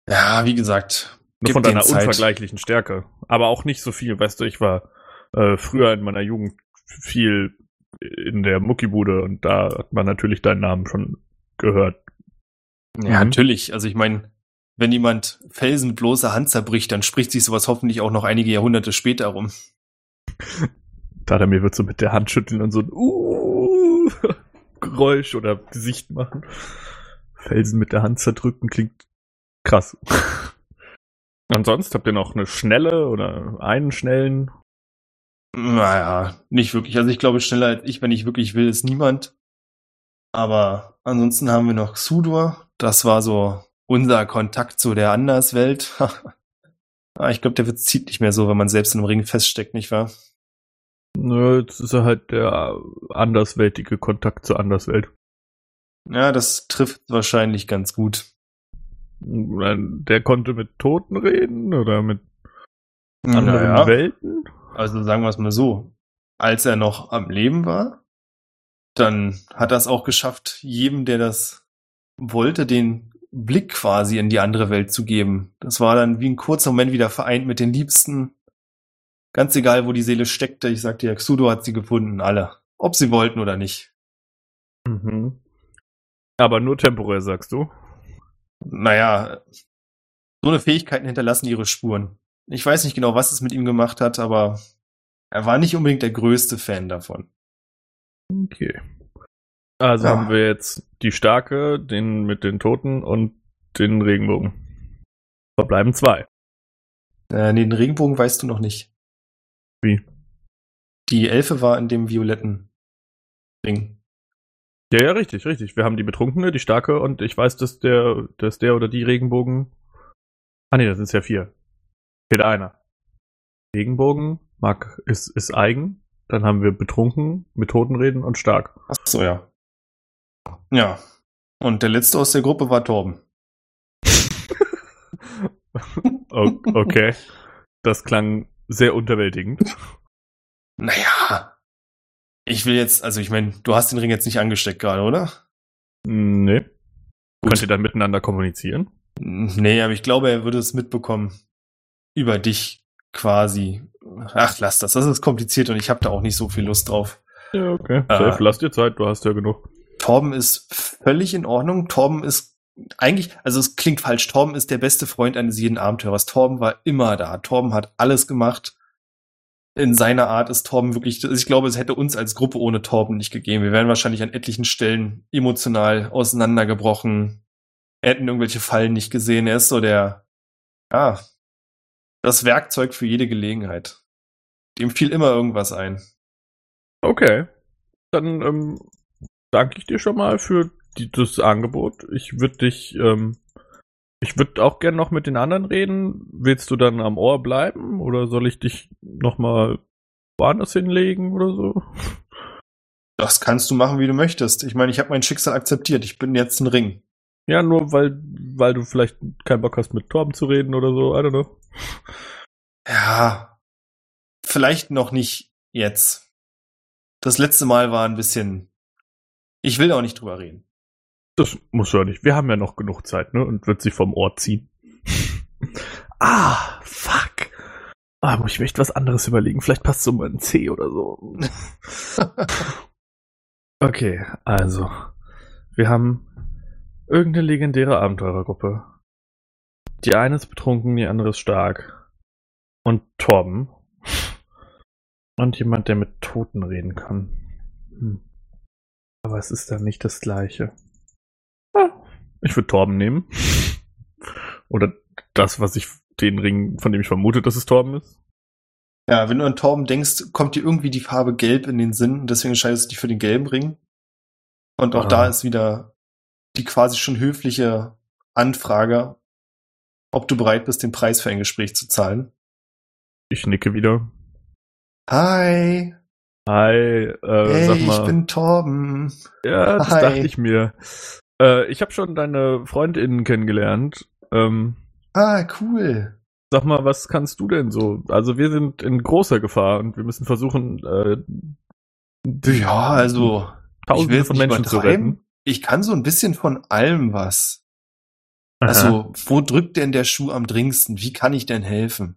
Ja, wie gesagt. Nur von deiner unvergleichlichen Stärke. Aber auch nicht so viel, weißt du, ich war äh, früher in meiner Jugend viel in der Muckibude und da hat man natürlich deinen Namen schon gehört. Ja, Mhm. natürlich. Also ich meine, wenn jemand felsenbloße Hand zerbricht, dann spricht sich sowas hoffentlich auch noch einige Jahrhunderte später rum. Tadamir wird so mit der Hand schütteln und so ein uh, Geräusch oder Gesicht machen. Felsen mit der Hand zerdrücken klingt krass. Ansonsten habt ihr noch eine schnelle oder einen schnellen? Naja, nicht wirklich. Also ich glaube, schneller als ich, wenn ich wirklich will, ist niemand. Aber ansonsten haben wir noch Xudor. Das war so unser Kontakt zu der Anderswelt. Ah, ich glaube, der wird zieht nicht mehr so, wenn man selbst in einem Ring feststeckt, nicht wahr? Nö, jetzt ist er halt der andersweltige Kontakt zur Anderswelt. Ja, das trifft wahrscheinlich ganz gut. Der konnte mit Toten reden oder mit anderen Naja, Welten? also sagen wir es mal so. Als er noch am Leben war, dann hat er es auch geschafft, jedem, der das wollte, den Blick quasi in die andere Welt zu geben. Das war dann wie ein kurzer Moment wieder vereint mit den Liebsten. Ganz egal, wo die Seele steckte. Ich sagte ja, Xudo hat sie gefunden, alle. Ob sie wollten oder nicht. Mhm. Aber nur temporär, sagst du? Naja, so eine Fähigkeiten hinterlassen ihre Spuren. Ich weiß nicht genau, was es mit ihm gemacht hat, aber er war nicht unbedingt der größte Fan davon. Okay. Also Ja. haben wir jetzt die Starke, den mit den Toten und den Regenbogen. Verbleiben zwei. Äh, nee, den Regenbogen weißt du noch nicht. Wie? Die Elfe war in dem violetten Ding. Ja, ja, richtig, richtig. Wir haben die Betrunkene, die Starke und ich weiß, dass der, dass der oder die Regenbogen. Ah nee, das sind ja vier. Fehlt einer. Regenbogen, mag, ist, ist eigen. Dann haben wir betrunken, mit Toten reden und stark. Ach so, ja. Ja. Und der letzte aus der Gruppe war Torben. Okay. Das klang sehr unterwältigend. Naja. Ich will jetzt, also ich meine, du hast den Ring jetzt nicht angesteckt gerade, oder? Nee. Könnt ihr dann miteinander kommunizieren? Nee, aber ich glaube, er würde es mitbekommen. Über dich quasi. Ach, lass das. Das ist kompliziert und ich habe da auch nicht so viel Lust drauf. Ja, okay. Äh. Safe, lass dir Zeit, du hast ja genug. Torben ist völlig in Ordnung. Torben ist eigentlich, also es klingt falsch. Torben ist der beste Freund eines jeden Abenteurers. Torben war immer da. Torben hat alles gemacht. In seiner Art ist Torben wirklich, ich glaube, es hätte uns als Gruppe ohne Torben nicht gegeben. Wir wären wahrscheinlich an etlichen Stellen emotional auseinandergebrochen. Hätten irgendwelche Fallen nicht gesehen. Er ist so der, ja, das Werkzeug für jede Gelegenheit. Dem fiel immer irgendwas ein. Okay. Dann ähm, danke ich dir schon mal für die, das Angebot. Ich würde dich, ähm, ich würde auch gern noch mit den anderen reden. Willst du dann am Ohr bleiben oder soll ich dich noch mal woanders hinlegen oder so? Das kannst du machen, wie du möchtest. Ich meine, ich habe mein Schicksal akzeptiert. Ich bin jetzt ein Ring. Ja, nur weil, weil du vielleicht keinen Bock hast, mit Torben zu reden oder so. I don't know. Ja, vielleicht noch nicht jetzt. Das letzte Mal war ein bisschen. Ich will auch nicht drüber reden. Das muss ja nicht. Wir haben ja noch genug Zeit, ne? Und wird sie vom Ohr ziehen. ah, fuck. Ah, muss ich mir echt was anderes überlegen. Vielleicht passt so mal ein C oder so. okay, also. Wir haben irgendeine legendäre Abenteurergruppe. Die eine ist betrunken, die andere ist stark. Und Torben. Und jemand, der mit Toten reden kann. Hm. Aber es ist dann nicht das gleiche. Ich würde Torben nehmen. Oder das, was ich, den Ring, von dem ich vermute, dass es Torben ist? Ja, wenn du an Torben denkst, kommt dir irgendwie die Farbe Gelb in den Sinn und deswegen entscheidest du dich für den gelben Ring. Und auch Ah. da ist wieder die quasi schon höfliche Anfrage, ob du bereit bist, den Preis für ein Gespräch zu zahlen. Ich nicke wieder. Hi, Hi, äh, hey, sag mal. ich bin Torben. ja, das Hi. dachte ich mir. Äh, ich habe schon deine FreundInnen kennengelernt. Ähm, Ah, cool. sag mal, was kannst du denn so? Also wir sind in großer Gefahr und wir müssen versuchen, äh, Ja, also, Tausende von Menschen zu retten. Ich kann so ein bisschen von allem was. Aha. Also, wo drückt denn der Schuh am dringendsten? Wie kann ich denn helfen?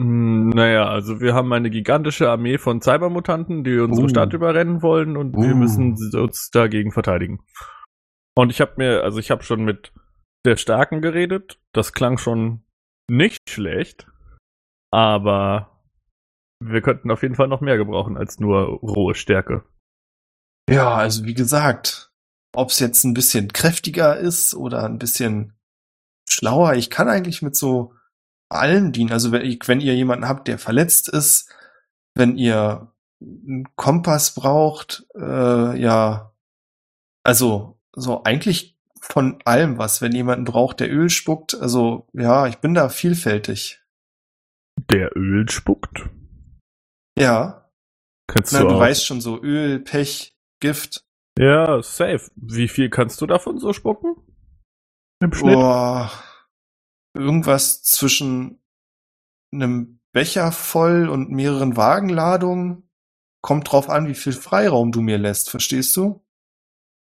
Mm, Naja, also wir haben eine gigantische Armee von Cybermutanten, die unsere Uh. Stadt überrennen wollen und wir Uh. müssen uns dagegen verteidigen. Und ich habe mir, also ich habe schon mit der Starken geredet. Das klang schon nicht schlecht, aber wir könnten auf jeden Fall noch mehr gebrauchen als nur rohe Stärke. Ja, also wie gesagt, ob es jetzt ein bisschen kräftiger ist oder ein bisschen schlauer, ich kann eigentlich mit so allem dienen. Also wenn, ich, wenn ihr jemanden habt, der verletzt ist, wenn ihr einen Kompass braucht, äh, ja, also so eigentlich von allem was, wenn jemanden braucht, der Öl spuckt, also ja, ich bin da vielfältig. Der Öl spuckt. Ja, Kannst na, du du weißt schon so Öl, Pech, Gift. Ja, safe. Wie viel kannst du davon so spucken? Im Schnitt? Boah, irgendwas zwischen einem Becher voll und mehreren Wagenladungen. Kommt drauf an, wie viel Freiraum du mir lässt, verstehst du?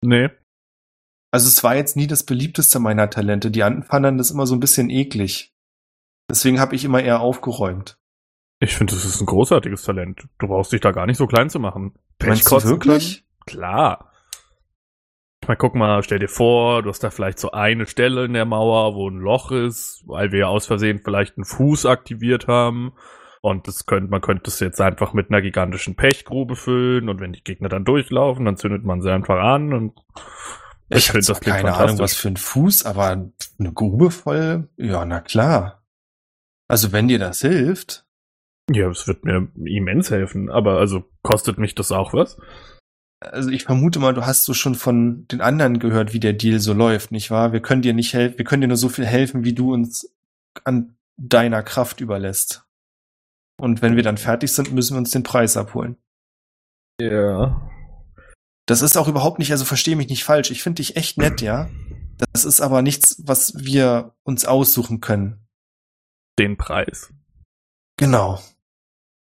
Nee. Also es war jetzt nie das beliebteste meiner Talente. Die anderen fanden das immer so ein bisschen eklig. Deswegen habe ich immer eher aufgeräumt. Ich finde, das ist ein großartiges Talent. Du brauchst dich da gar nicht so klein zu machen. Du kotzen wirklich? Können? Klar. Ich meine, guck mal, stell dir vor, du hast da vielleicht so eine Stelle in der Mauer, wo ein Loch ist, weil wir aus Versehen vielleicht einen Fuß aktiviert haben. Und das könnte, man könnte es jetzt einfach mit einer gigantischen Pechgrube füllen und wenn die Gegner dann durchlaufen, dann zündet man sie einfach an und Ich, find, habe zwar klingt keine Ahnung, was für ein Fuß, aber eine Grube voll, ja, na klar. Also wenn dir das hilft, Ja, es wird mir immens helfen, aber also kostet mich das auch was? also ich vermute mal, du hast so schon von den anderen gehört, wie der Deal so läuft, nicht wahr? Wir können dir nicht helfen, wir können dir nur so viel helfen, wie du uns an deiner Kraft überlässt. Und wenn wir dann fertig sind, müssen wir uns den Preis abholen. Ja. Das ist auch überhaupt nicht, also verstehe mich nicht falsch. Ich finde dich echt nett, ja. Das ist aber nichts, was wir uns aussuchen können. Den Preis. Genau.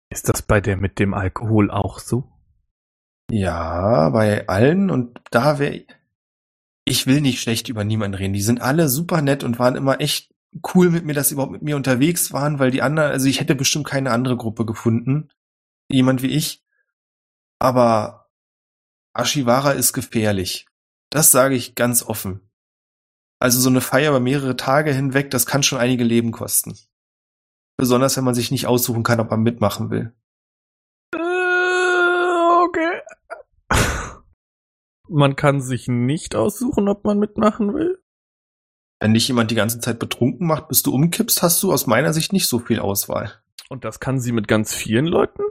Ist das bei der mit dem Alkohol auch so? Ja, bei allen und da wäre ich will nicht schlecht über niemanden reden. Die sind alle super nett und waren immer echt cool mit mir, dass sie überhaupt mit mir unterwegs waren, weil die anderen, also ich hätte bestimmt keine andere Gruppe gefunden. Jemand wie ich. Aber Ashiwara ist gefährlich. Das sage ich ganz offen. Also so eine Feier über mehrere Tage hinweg, das kann schon einige Leben kosten. Besonders wenn man sich nicht aussuchen kann, ob man mitmachen will. Äh, okay. Man kann sich nicht aussuchen, ob man mitmachen will. Wenn dich jemand die ganze Zeit betrunken macht, bis du umkippst, hast du aus meiner Sicht nicht so viel Auswahl. Und das kann sie mit ganz vielen Leuten?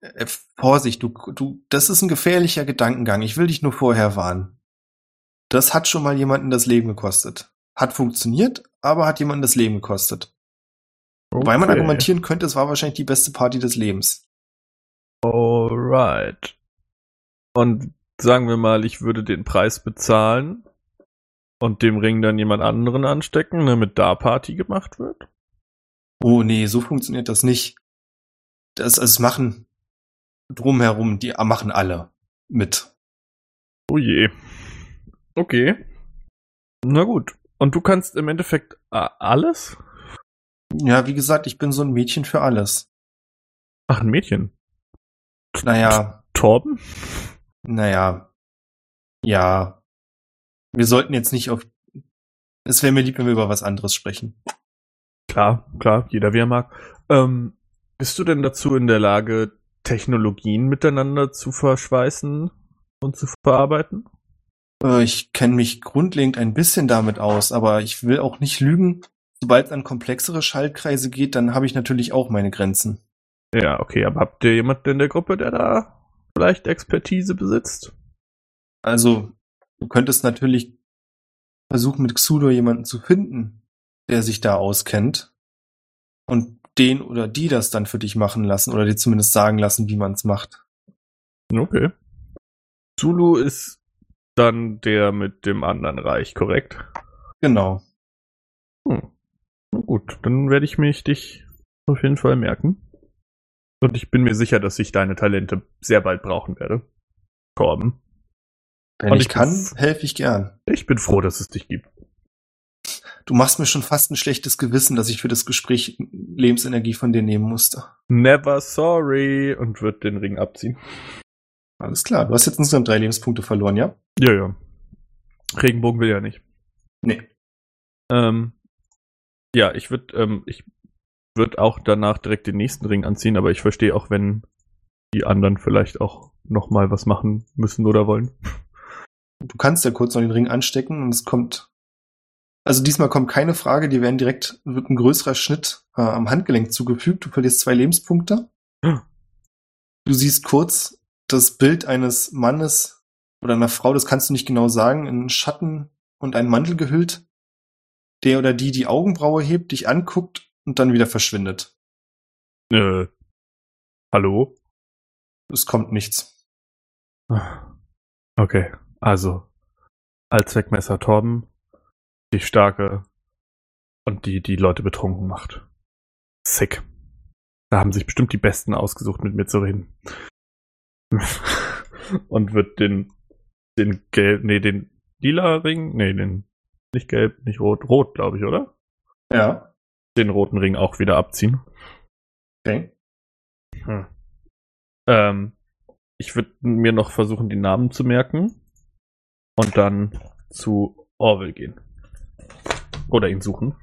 Äh, Vorsicht, du, du, das ist ein gefährlicher Gedankengang. Ich will dich nur vorher warnen. Das hat schon mal jemanden das Leben gekostet. Hat funktioniert, aber hat jemanden das Leben gekostet. Wobei man Okay. argumentieren könnte, es war wahrscheinlich die beste Party des Lebens. Alright. Und sagen wir mal, ich würde den Preis bezahlen und dem Ring dann jemand anderen anstecken, damit da Party gemacht wird? Oh nee, so funktioniert das nicht. Das, es machen drumherum, die machen alle mit. Oh je. Okay. Na gut. Und du kannst im Endeffekt äh, alles? Ja, wie gesagt, ich bin so ein Mädchen für alles. Ach, ein Mädchen. Naja, Torben? naja, ja. Wir sollten jetzt nicht auf. Es wäre mir lieb, wenn wir über was anderes sprechen. Klar, klar, jeder wie er mag. Ähm, bist du denn dazu in der Lage, Technologien miteinander zu verschweißen und zu verarbeiten? Äh, Ich kenne mich grundlegend ein bisschen damit aus, aber ich will auch nicht lügen. Sobald es an komplexere Schaltkreise geht, dann habe ich natürlich auch meine Grenzen. Ja, okay, aber habt ihr jemanden in der Gruppe, der da vielleicht Expertise besitzt? Also, du könntest natürlich versuchen, mit Xudo jemanden zu finden, der sich da auskennt und den oder die das dann für dich machen lassen oder dir zumindest sagen lassen, wie man es macht. Okay. Zulu ist dann der mit dem anderen Reich, korrekt? Genau. Hm. Na gut, dann werde ich mich dich auf jeden Fall merken. Und ich bin mir sicher, dass ich deine Talente sehr bald brauchen werde. Korben. Wenn Und ich ich kann, helfe ich gern. Ich bin froh, dass es dich gibt. Du machst mir schon fast ein schlechtes Gewissen, dass ich für das Gespräch Lebensenergie von dir nehmen musste. Never sorry und wird den Ring abziehen. Alles klar, du hast jetzt insgesamt drei Lebenspunkte verloren, ja? Ja, ja. Regenbogen will ja nicht. Nee. Ähm, ja, ich würde ähm, ich würde auch danach direkt den nächsten Ring anziehen, aber ich verstehe auch, wenn die anderen vielleicht auch noch mal was machen müssen oder wollen. Du kannst ja kurz noch den Ring anstecken und es kommt. Also diesmal kommt keine Frage, die werden direkt, wird ein größerer Schnitt äh, am Handgelenk zugefügt. Du verlierst zwei Lebenspunkte. Hm. Du siehst kurz das Bild eines Mannes oder einer Frau, das kannst du nicht genau sagen, in Schatten und einen Mantel gehüllt, der oder die die Augenbraue hebt, dich anguckt und dann wieder verschwindet. Äh, hallo? Es kommt nichts. Okay, also Allzweckmesser Torben, die starke und die die Leute betrunken macht. Sick. Da haben sich bestimmt die Besten ausgesucht, mit mir zu reden. und wird den den gelb, nee, den lila Ring, nee, den nicht gelb, nicht rot, rot, glaube ich, oder? Ja, Den roten Ring auch wieder abziehen. okay. Hm. Ähm, ich würde mir noch versuchen, die Namen zu merken und dann zu Orwell gehen. Oder ihn suchen.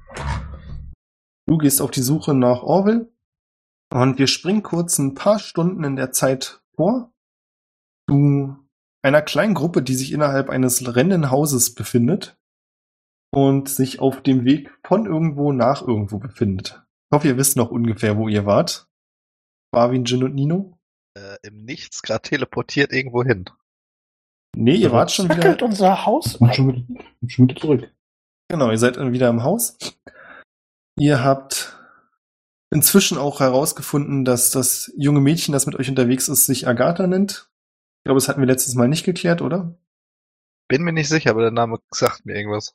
Du gehst auf die Suche nach Orwell und wir springen kurz ein paar Stunden in der Zeit vor zu einer kleinen Gruppe, die sich innerhalb eines rennenden Hauses befindet und sich auf dem Weg von irgendwo nach irgendwo befindet. Ich hoffe, ihr wisst noch ungefähr, wo ihr wart. Barwin, Jin und Nino? Äh, Im Nichts gerade teleportiert irgendwo hin. Nee, ihr wart schon wieder. unser Haus Und schon wieder, und schon wieder zurück. Genau, ihr seid wieder im Haus. Ihr habt inzwischen auch herausgefunden, dass das junge Mädchen, das mit euch unterwegs ist, sich Agatha nennt. Ich glaube, das hatten wir letztes Mal nicht geklärt, oder? Bin mir nicht sicher, aber der Name sagt mir irgendwas.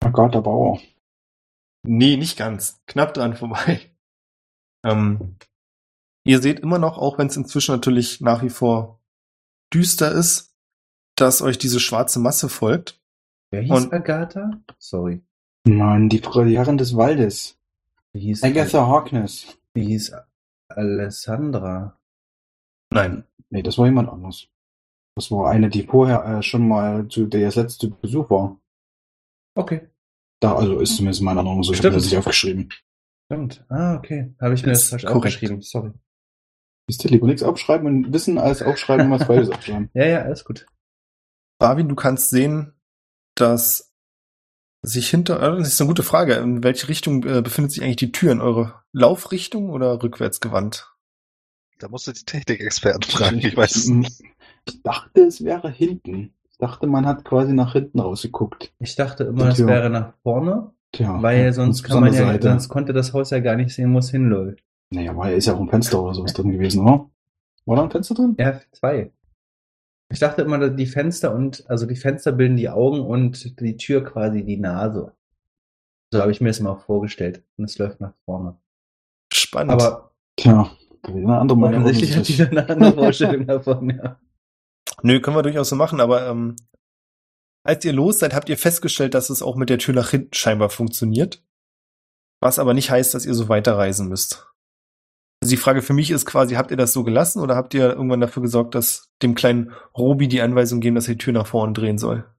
Agatha Bauer. Nee, nicht ganz. Knapp dran vorbei. Ähm, ihr seht immer noch, auch wenn es inzwischen natürlich nach wie vor düster ist, dass euch diese schwarze Masse folgt. Wer hieß Und- Agatha? Sorry. Mann, die Frau die Herrin des Waldes. Wie hieß, Agatha Harkness. wie hieß Alessandra? Nein. Nee, das war jemand anders. Das war eine, die vorher äh, schon mal zu der das letzte Besuch war. Okay, Da, also ist zumindest meine Erinnerung so. Ich habe das nicht aufgeschrieben. stimmt. Ah, okay. Habe ich mir das falsch korrekt. aufgeschrieben. Sorry. Ist lieber nichts aufschreiben und wissen als aufschreiben, was beides aufschreiben. Ja, ja, alles gut. Barwin, du kannst sehen, dass sich hinter, äh, das ist eine gute Frage, in welche Richtung äh, befindet sich eigentlich die Tür? In eure Laufrichtung oder rückwärts gewandt? Da musst du die Technikexperten fragen. Ich weiß es nicht. Ich dachte, es wäre hinten. Ich dachte, man hat quasi nach hinten rausgeguckt. Ich dachte immer, Tja. wäre nach vorne, Tja, weil sonst kann man ja, Seite. sonst konnte das Haus ja gar nicht sehen, wo es hinläuft. Naja, weil ist ja auch ein Fenster oder sowas drin gewesen, oder? War da ein Fenster drin? Ja, zwei. Ich dachte immer, dass die Fenster und, also die Fenster bilden die Augen und die Tür quasi die Nase. So habe ich mir das immer vorgestellt. Und es läuft nach vorne. Spannend. Aber Tja, eine andere Meinung. offensichtlich hat jeder eine andere Vorstellung davon, ja. Nö, können wir durchaus so machen, aber ähm, als ihr los seid, habt ihr festgestellt, dass es auch mit der Tür nach hinten scheinbar funktioniert. Was aber nicht heißt, dass ihr so weiterreisen müsst. Also die Frage für mich ist quasi, habt ihr das so gelassen oder habt ihr irgendwann dafür gesorgt, dass dem kleinen Robi die Anweisung geben, dass er die Tür nach vorne drehen soll?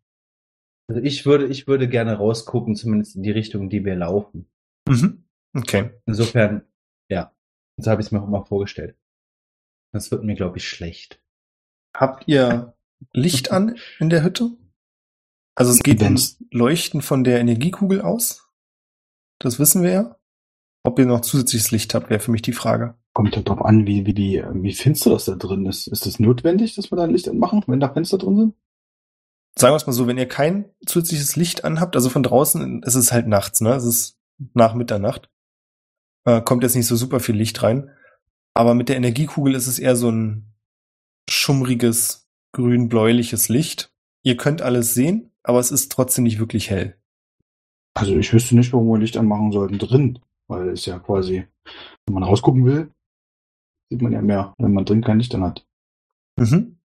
Also ich würde, ich würde gerne rausgucken, zumindest in die Richtung, in die wir laufen. Mhm. Okay. Insofern, ja. So habe ich es mir auch immer vorgestellt. Das wird mir, glaube ich, schlecht. Habt ihr Licht an in der Hütte? Also es geht ums Leuchten von der Energiekugel aus. Das wissen wir ja. Ob ihr noch zusätzliches Licht habt, wäre für mich die Frage. Kommt halt drauf an, wie, wie die, wie finster das da drin ist. Ist es notwendig, dass wir da ein Licht anmachen, wenn da Fenster drin sind? Sagen wir es mal so, wenn ihr kein zusätzliches Licht anhabt, also von draußen, es ist halt nachts, ne? Es ist nach Mitternacht. Äh, kommt jetzt nicht so super viel Licht rein. Aber mit der Energiekugel ist es eher so ein schummriges, grün-bläuliches Licht. Ihr könnt alles sehen, aber es ist trotzdem nicht wirklich hell. Also ich wüsste nicht, warum wir Licht anmachen sollten drin, weil es ja quasi, wenn man rausgucken will, sieht man ja mehr, wenn man drin kein Licht an hat. Mhm.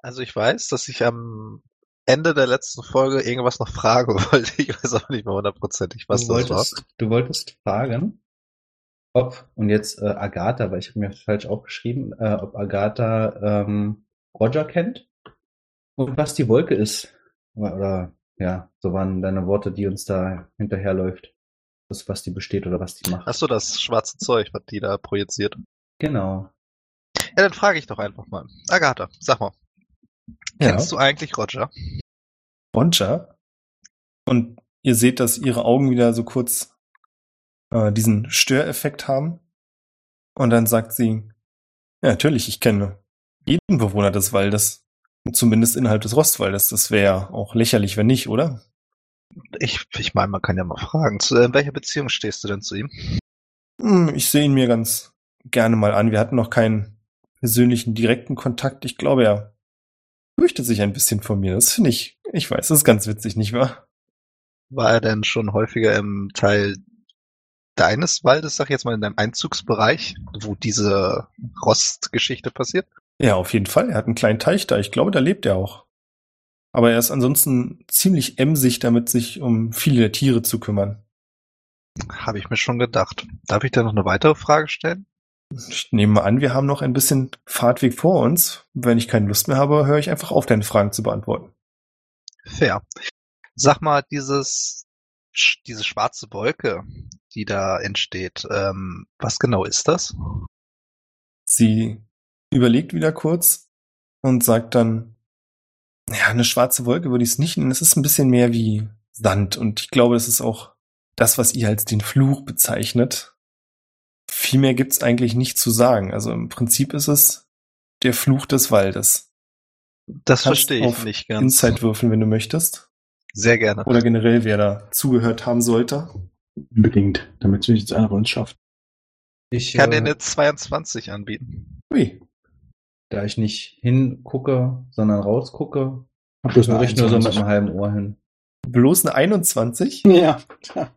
Also ich weiß, dass ich am Ende der letzten Folge irgendwas noch fragen wollte. Ich weiß auch nicht mehr hundertprozentig, was du, das war. wolltest, du wolltest fragen, ob, und jetzt äh, Agatha, weil ich habe mir falsch aufgeschrieben, äh, ob Agatha ähm, Roger kennt und was die Wolke ist. Oder, oder ja, so waren deine Worte, die uns da hinterherläuft. Das, was die besteht oder was die macht. Hast du das schwarze Zeug, was die da projiziert? Genau. Ja, dann frage ich doch einfach mal. Agatha, sag mal, Ja. kennst du eigentlich Roger? Roger. Und ihr seht, dass ihre Augen wieder so kurz äh, diesen Störeffekt haben. Und dann sagt sie, ja, natürlich, ich kenne jeden Bewohner des Waldes. Zumindest innerhalb des Rostwaldes. Das wäre auch lächerlich, wenn nicht, oder? Ich, ich meine, man kann ja mal fragen. Zu, in welcher Beziehung stehst du denn zu ihm? Hm, Ich sehe ihn mir ganz gerne mal an. Wir hatten noch keinen persönlichen, direkten Kontakt. Ich glaube, er fürchtet sich ein bisschen vor mir. Das finde ich, ich weiß, das ist ganz witzig, nicht wahr? War er denn schon häufiger im Teil deines Waldes, sag ich jetzt mal, in deinem Einzugsbereich, wo diese Rostgeschichte passiert? Ja, auf jeden Fall. Er hat einen kleinen Teich da. Ich glaube, da lebt er auch. Aber er ist ansonsten ziemlich emsig damit, sich um viele der Tiere zu kümmern. Habe ich mir schon gedacht. Darf ich da noch eine weitere Frage stellen? Ich nehme mal an, wir haben noch ein bisschen Fahrtweg vor uns. Wenn ich keine Lust mehr habe, höre ich einfach auf, deine Fragen zu beantworten. Fair. Sag mal, dieses, diese schwarze Wolke, die da entsteht, ähm, was genau ist das? Sie überlegt wieder kurz und sagt dann, ja, eine schwarze Wolke würde ich es nicht nennen. Es ist ein bisschen mehr wie Sand. Und ich glaube, das ist auch das, was ihr als den Fluch bezeichnet. Viel mehr gibt's eigentlich nicht zu sagen. Also im Prinzip ist es der Fluch des Waldes. Das verstehe ich nicht ganz. Insight würfeln, wenn du möchtest. Sehr gerne. Oder generell, wer da zugehört haben sollte. Unbedingt, damit es wenigstens einer von uns schafft. Ich kann dir äh, eine 22 anbieten. Ui. Da ich nicht hingucke, sondern rausgucke, Hab bloß eine höre ich nur so mit 21. einem halben Ohr hin. Bloß eine 21. Ja.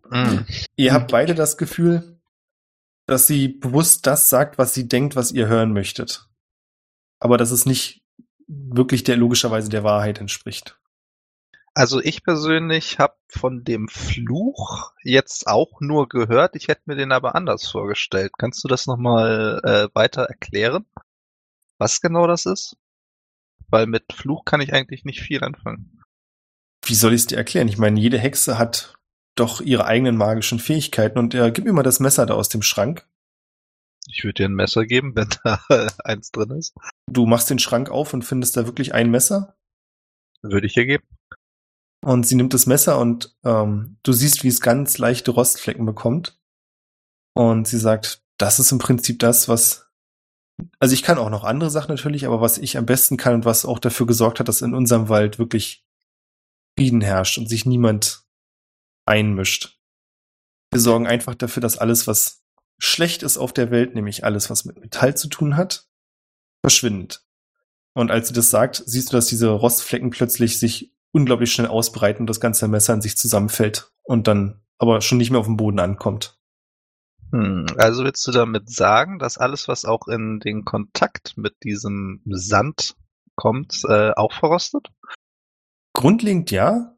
Mm. Ihr habt beide das Gefühl, dass sie bewusst das sagt, was sie denkt, was ihr hören möchtet. Aber dass es nicht wirklich der logischerweise der Wahrheit entspricht. Also ich persönlich habe von dem Fluch jetzt auch nur gehört. Ich hätte mir den aber anders vorgestellt. Kannst du das nochmal äh, weiter erklären? Was genau das ist? Weil mit Fluch kann ich eigentlich nicht viel anfangen. Wie soll ich es dir erklären? Ich meine, jede Hexe hat doch ihre eigenen magischen Fähigkeiten und äh, gib mir mal das Messer da aus dem Schrank. Ich würde dir ein Messer geben, wenn da eins drin ist. Du machst den Schrank auf und findest da wirklich ein Messer. Würde ich dir geben. Und sie nimmt das Messer und ähm, du siehst, wie es ganz leichte Rostflecken bekommt. Und sie sagt, das ist im Prinzip das, was. Also ich kann auch noch andere Sachen natürlich, aber was ich am besten kann und was auch dafür gesorgt hat, dass in unserem Wald wirklich Frieden herrscht und sich niemand einmischt. Wir sorgen einfach dafür, dass alles, was schlecht ist auf der Welt, nämlich alles, was mit Metall zu tun hat, verschwindet. Und als sie das sagt, siehst du, dass diese Rostflecken plötzlich sich unglaublich schnell ausbreiten und das ganze Messer in sich zusammenfällt und dann aber schon nicht mehr auf dem Boden ankommt. Hm, also willst du damit sagen, dass alles, was auch in den Kontakt mit diesem Sand kommt, äh, auch verrostet? Grundlegend ja.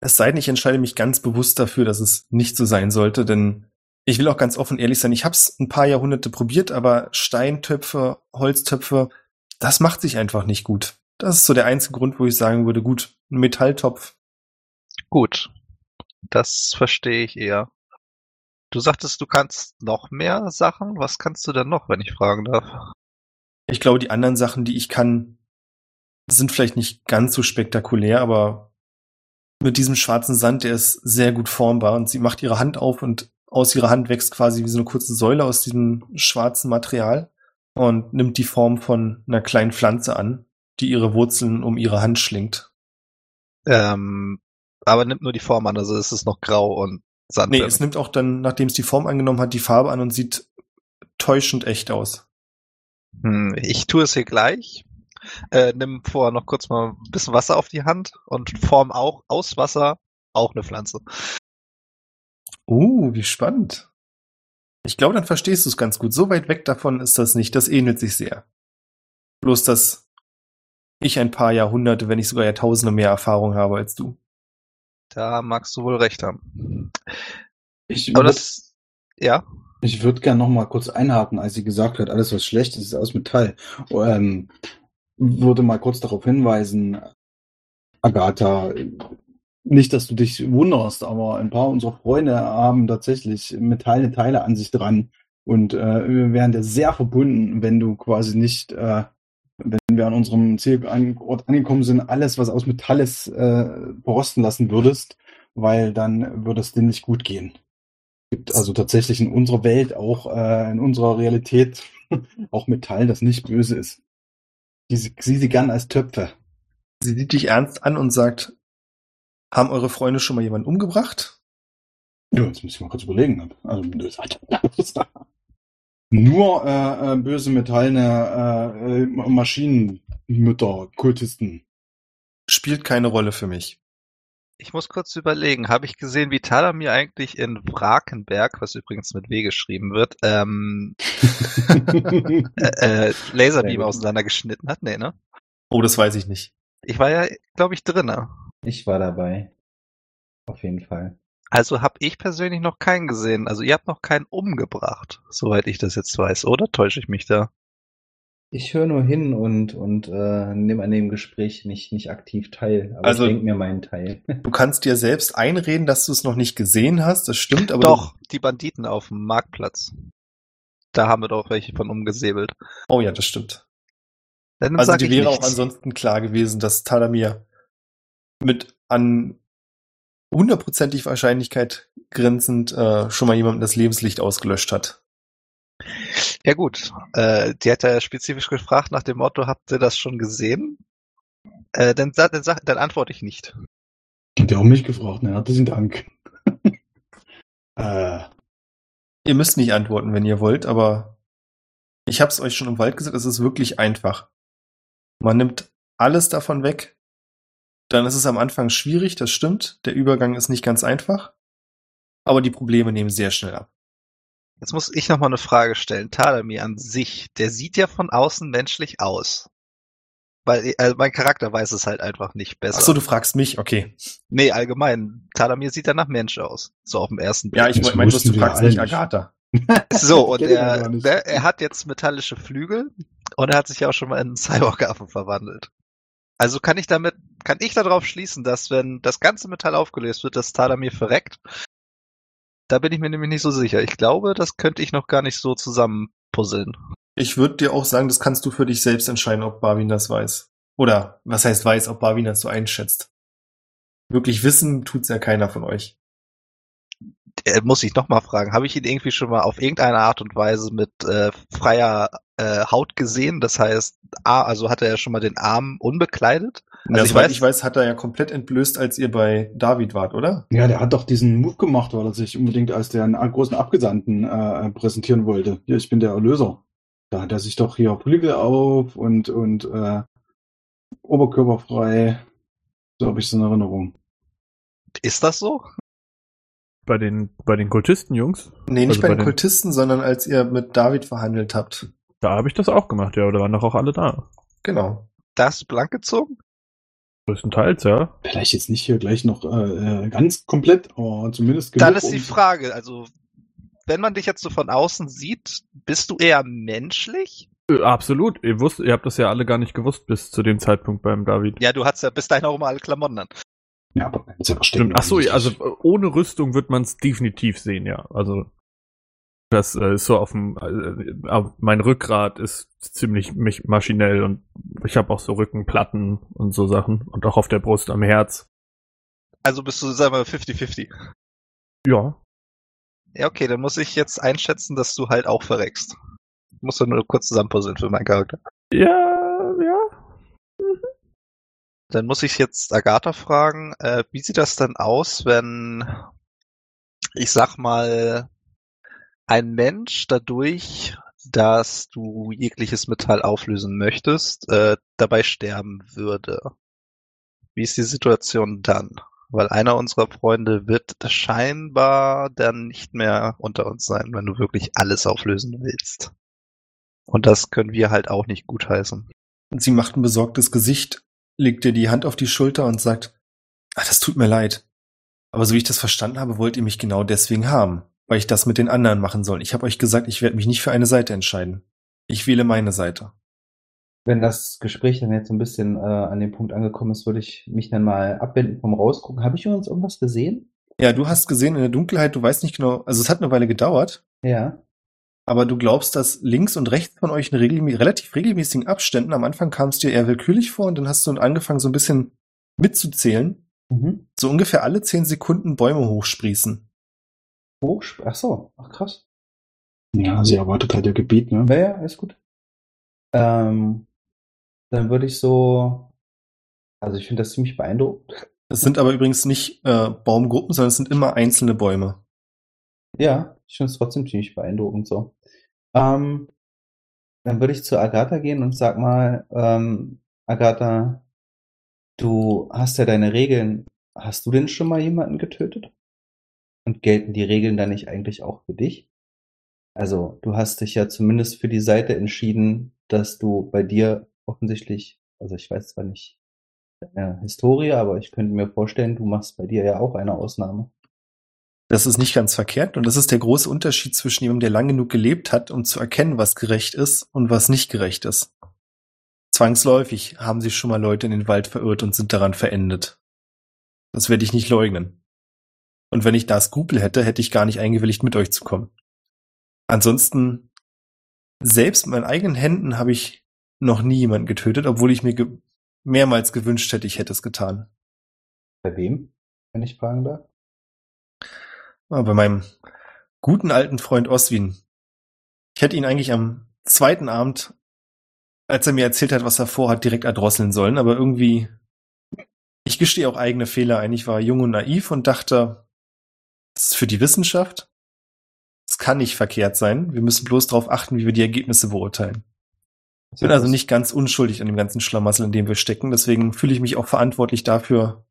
Es sei denn, ich entscheide mich ganz bewusst dafür, dass es nicht so sein sollte, denn ich will auch ganz offen ehrlich sein, ich habe es ein paar Jahrhunderte probiert, aber Steintöpfe, Holztöpfe, das macht sich einfach nicht gut. Das ist so der einzige Grund, wo ich sagen würde, gut, ein Metalltopf. Gut, das verstehe ich eher. Du sagtest, du kannst noch mehr Sachen. Was kannst du denn noch, wenn ich fragen darf? Ich glaube, die anderen Sachen, die ich kann, sind vielleicht nicht ganz so spektakulär, aber mit diesem schwarzen Sand, der ist sehr gut formbar und sie macht ihre Hand auf und aus ihrer Hand wächst quasi wie so eine kurze Säule aus diesem schwarzen Material und nimmt die Form von einer kleinen Pflanze an, die ihre Wurzeln um ihre Hand schlingt. Ähm, aber nimmt nur die Form an, also es ist noch grau und Sand. Nee, es nimmt auch dann, nachdem es die Form angenommen hat, die Farbe an und sieht täuschend echt aus. Hm, ich tue es hier gleich. Äh, nimm vorher noch kurz mal ein bisschen Wasser auf die Hand und form auch aus Wasser auch eine Pflanze. Uh, wie spannend. Ich glaube, dann verstehst du es ganz gut. So weit weg davon ist das nicht. Das ähnelt sich sehr. Bloß, dass ich ein paar Jahrhunderte, wenn nicht sogar Jahrtausende mehr Erfahrung habe als du. Da magst du wohl recht haben. Ich Aber das, ja, Ich würde gerne noch mal kurz einhaken, als sie gesagt hat, alles was schlecht ist, ist aus Metall. Ähm, würde mal kurz darauf hinweisen, Agatha, nicht, dass du dich wunderst, aber ein paar unserer Freunde haben tatsächlich metallene Teile an sich dran und äh, wir wären dir sehr verbunden, wenn du quasi nicht, äh, wenn wir an unserem Zielort angekommen sind, alles, was aus Metall ist, äh, berosten lassen würdest, weil dann würde es dir nicht gut gehen gibt also tatsächlich in unserer Welt, auch äh, in unserer Realität, auch Metall, das nicht böse ist. Die sie, sie gern als Töpfe. Sie sieht dich ernst an und sagt, haben eure Freunde schon mal jemanden umgebracht? Ja, jetzt muss ich mal kurz überlegen. Also, das nur äh, äh, böse metallene äh, äh, Maschinenmütter, Kultisten. Spielt keine Rolle für mich. ich muss kurz überlegen. Habe ich gesehen, wie Talamir eigentlich in Wrakenberg, was übrigens mit W geschrieben wird, ähm, äh, äh, Laserbeam auseinandergeschnitten hat? Nee, ne? Oh, das weiß ich nicht. Ich war ja, glaube ich, drinne. Ich war dabei. Auf jeden Fall. Also habe ich persönlich noch keinen gesehen. Also ihr habt noch keinen umgebracht, soweit ich das jetzt weiß, oder? Täusche ich mich da? Ich höre nur hin und, und äh, nehme an dem Gespräch nicht, nicht aktiv teil. Aber Also- ich denke mir meinen Teil. Du kannst dir selbst einreden, dass du es noch nicht gesehen hast, das stimmt, aber Doch, die Banditen auf dem Marktplatz. Da haben wir doch welche von umgesäbelt. Oh ja, das stimmt. Dann Also ich wäre nichts. auch ansonsten klar gewesen, dass Talamir mit an hundertprozentig Wahrscheinlichkeit grenzend äh, schon mal jemandem das Lebenslicht ausgelöscht hat. Ja gut, äh, die hat ja spezifisch gefragt nach dem Motto, habt ihr das schon gesehen? Äh, dann, dann, sag, dann antworte ich nicht. Hat ja auch mich gefragt, ne? Herzlichen Dank. äh, Ihr müsst nicht antworten, wenn ihr wollt, aber ich hab's euch schon im Wald gesagt, es ist wirklich einfach. Man nimmt alles davon weg, dann ist es am Anfang schwierig, das stimmt. Der Übergang ist nicht ganz einfach, aber die Probleme nehmen sehr schnell ab. Jetzt muss ich noch mal eine Frage stellen. Tadamir an sich, der sieht ja von außen menschlich aus. Weil äh, mein Charakter weiß es halt einfach nicht besser. Ach so, du fragst mich, okay. nee, allgemein. Tadamir sieht ja nach Mensch aus. So auf dem ersten Blick. Ja, ich meine, du fragst mich nicht. Agatha. So, und er, ne, er hat jetzt metallische Flügel und er hat sich ja auch schon mal in einen Cyborg-Affen verwandelt. Also kann ich damit, kann ich darauf schließen, dass wenn das ganze Metall aufgelöst wird, dass Tadamir verreckt? Da bin ich mir nämlich nicht so sicher. Ich glaube, das könnte ich noch gar nicht so zusammenpuzzeln. Ich würde dir auch sagen, das kannst du für dich selbst entscheiden, ob Barwin das weiß. Oder was heißt weiß, ob Barwin das so einschätzt. Wirklich wissen tut's ja keiner von euch. Äh, muss ich noch mal fragen, habe ich ihn irgendwie schon mal auf irgendeine Art und Weise mit äh, freier äh, Haut gesehen? Das heißt, ah, also hat er ja schon mal den Arm unbekleidet? Also Also ich soweit weiß- ich weiß, hat er ja komplett entblößt, als ihr bei David wart, oder? ja, der hat doch diesen Move gemacht, weil er sich unbedingt als den großen Abgesandten äh, präsentieren wollte. Hier, ich bin der Erlöser. Da hat er sich doch hier Flügel auf und, und äh, oberkörperfrei. So habe ich es in Erinnerung. Ist das so? Bei den, bei den Kultisten, Jungs, Nee, nicht Also bei den den- Kultisten, sondern als ihr mit David verhandelt habt. da habe ich das auch gemacht, ja, da waren doch auch alle da. Genau. Da hast du blank gezogen? Größtenteils, ja. Vielleicht jetzt nicht hier gleich noch äh, äh, ganz komplett, aber zumindest Dann ist die Frage, also wenn man dich jetzt so von außen sieht, bist du eher menschlich? Äh, Absolut. Ihr wusst, ihr habt das ja alle gar nicht gewusst bis zu dem Zeitpunkt beim David. Ja, du hast ja bis dahin auch immer alle Klamotten an. Ja, aber ist ja Stimmt. Ach so, ja, also ohne Rüstung wird man es definitiv sehen, ja. Also das äh, ist so auf dem, äh, auf, mein Rückgrat ist ziemlich mich maschinell und ich habe auch so Rückenplatten und so Sachen und auch auf der Brust am Herz. Also bist du, sagen wir, 50-50. Ja. Ja, okay, dann muss ich jetzt einschätzen, dass du halt auch verreckst. Ich muss dann nur kurz zusammenpuzzeln für meinen Charakter. Ja, ja. Dann muss ich jetzt Agatha fragen, äh, wie sieht das denn aus, wenn, ich sag mal, ein Mensch dadurch, dass du jegliches Metall auflösen möchtest, äh, dabei sterben würde? Wie ist die Situation dann? Weil einer unserer Freunde wird scheinbar dann nicht mehr unter uns sein, wenn du wirklich alles auflösen willst. Und das können wir halt auch nicht gutheißen. Und sie macht ein besorgtes Gesicht, legt dir die Hand auf die Schulter und sagt, ah, das tut mir leid. Aber so wie ich das verstanden habe, wollt ihr mich genau deswegen haben, weil ich das mit den anderen machen soll. Ich habe euch gesagt, ich werde mich nicht für eine Seite entscheiden. Ich wähle meine Seite. Wenn das Gespräch dann jetzt so ein bisschen äh, an dem Punkt angekommen ist, würde ich mich dann mal abwenden vom Rausgucken. Habe ich übrigens irgendwas gesehen? Ja, du hast gesehen in der Dunkelheit, du weißt nicht genau, also es hat eine Weile gedauert, Ja. aber du glaubst, dass links und rechts von euch in regelmä relativ regelmäßigen Abständen, am Anfang kam es dir eher willkürlich vor und dann hast du angefangen so ein bisschen mitzuzählen, Mhm. so ungefähr alle zehn Sekunden Bäume hochsprießen. Hochsp Ach so, ach krass. Ja, sie erwartet halt ihr Gebiet, ne? Ja, ja, alles gut. Ähm, dann würde ich so, also ich finde das ziemlich beeindruckend. Es sind aber übrigens nicht äh, Baumgruppen, sondern es sind immer einzelne Bäume. Ja, ich finde es trotzdem ziemlich beeindruckend so. Ähm, dann würde ich zu Agatha gehen und sag mal, ähm, Agatha, du hast ja deine Regeln. Hast du denn schon mal jemanden getötet? Und gelten die Regeln dann nicht eigentlich auch für dich? Also, du hast dich ja zumindest für die Seite entschieden, dass du bei dir offensichtlich, also ich weiß zwar nicht deine Historie, aber ich könnte mir vorstellen, du machst bei dir ja auch eine Ausnahme. Das ist nicht ganz verkehrt und das ist der große Unterschied zwischen jemandem, der lang genug gelebt hat, um zu erkennen, was gerecht ist und was nicht gerecht ist. Zwangsläufig haben sich schon mal Leute in den Wald verirrt und sind daran verendet. Das werde ich nicht leugnen. Und wenn ich da Skrupel hätte, hätte ich gar nicht eingewilligt, mit euch zu kommen. Ansonsten, selbst mit meinen eigenen Händen habe ich noch nie jemanden getötet, obwohl ich mir ge mehrmals gewünscht hätte, ich hätte es getan. Bei wem, wenn ich fragen darf? Ah, bei meinem guten alten Freund Oswin. Ich hätte ihn eigentlich am zweiten Abend, als er mir erzählt hat, was er vorhat, direkt erdrosseln sollen, aber irgendwie, ich gestehe auch eigene Fehler ein. Ich war jung und naiv und dachte, das ist für die Wissenschaft. Es kann nicht verkehrt sein. Wir müssen bloß darauf achten, wie wir die Ergebnisse beurteilen. Ich bin also nicht ganz unschuldig an dem ganzen Schlamassel, in dem wir stecken. Deswegen fühle ich mich auch verantwortlich dafür,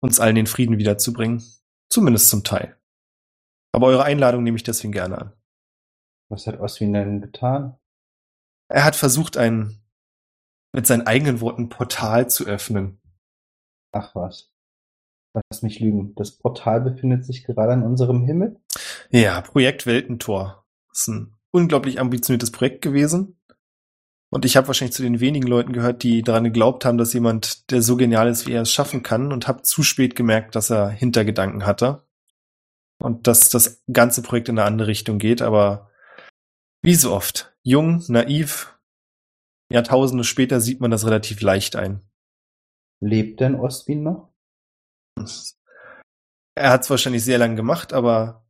uns allen den Frieden wiederzubringen. Zumindest zum Teil. Aber eure Einladung nehme ich deswegen gerne an. Was hat Oswin denn getan? Er hat versucht, ein, mit seinen eigenen Worten Portal zu öffnen. Ach was. Lass mich lügen. Das Portal befindet sich gerade an unserem Himmel? Ja, Projekt Weltentor. Das ist ein unglaublich ambitioniertes Projekt gewesen. Und ich habe wahrscheinlich zu den wenigen Leuten gehört, die daran geglaubt haben, dass jemand, der so genial ist, wie er es schaffen kann, und habe zu spät gemerkt, dass er Hintergedanken hatte. Und dass das ganze Projekt in eine andere Richtung geht, aber wie so oft, jung, naiv, Jahrtausende später sieht man das relativ leicht ein. Lebt denn Oswin noch? Er hat es wahrscheinlich sehr lang gemacht, aber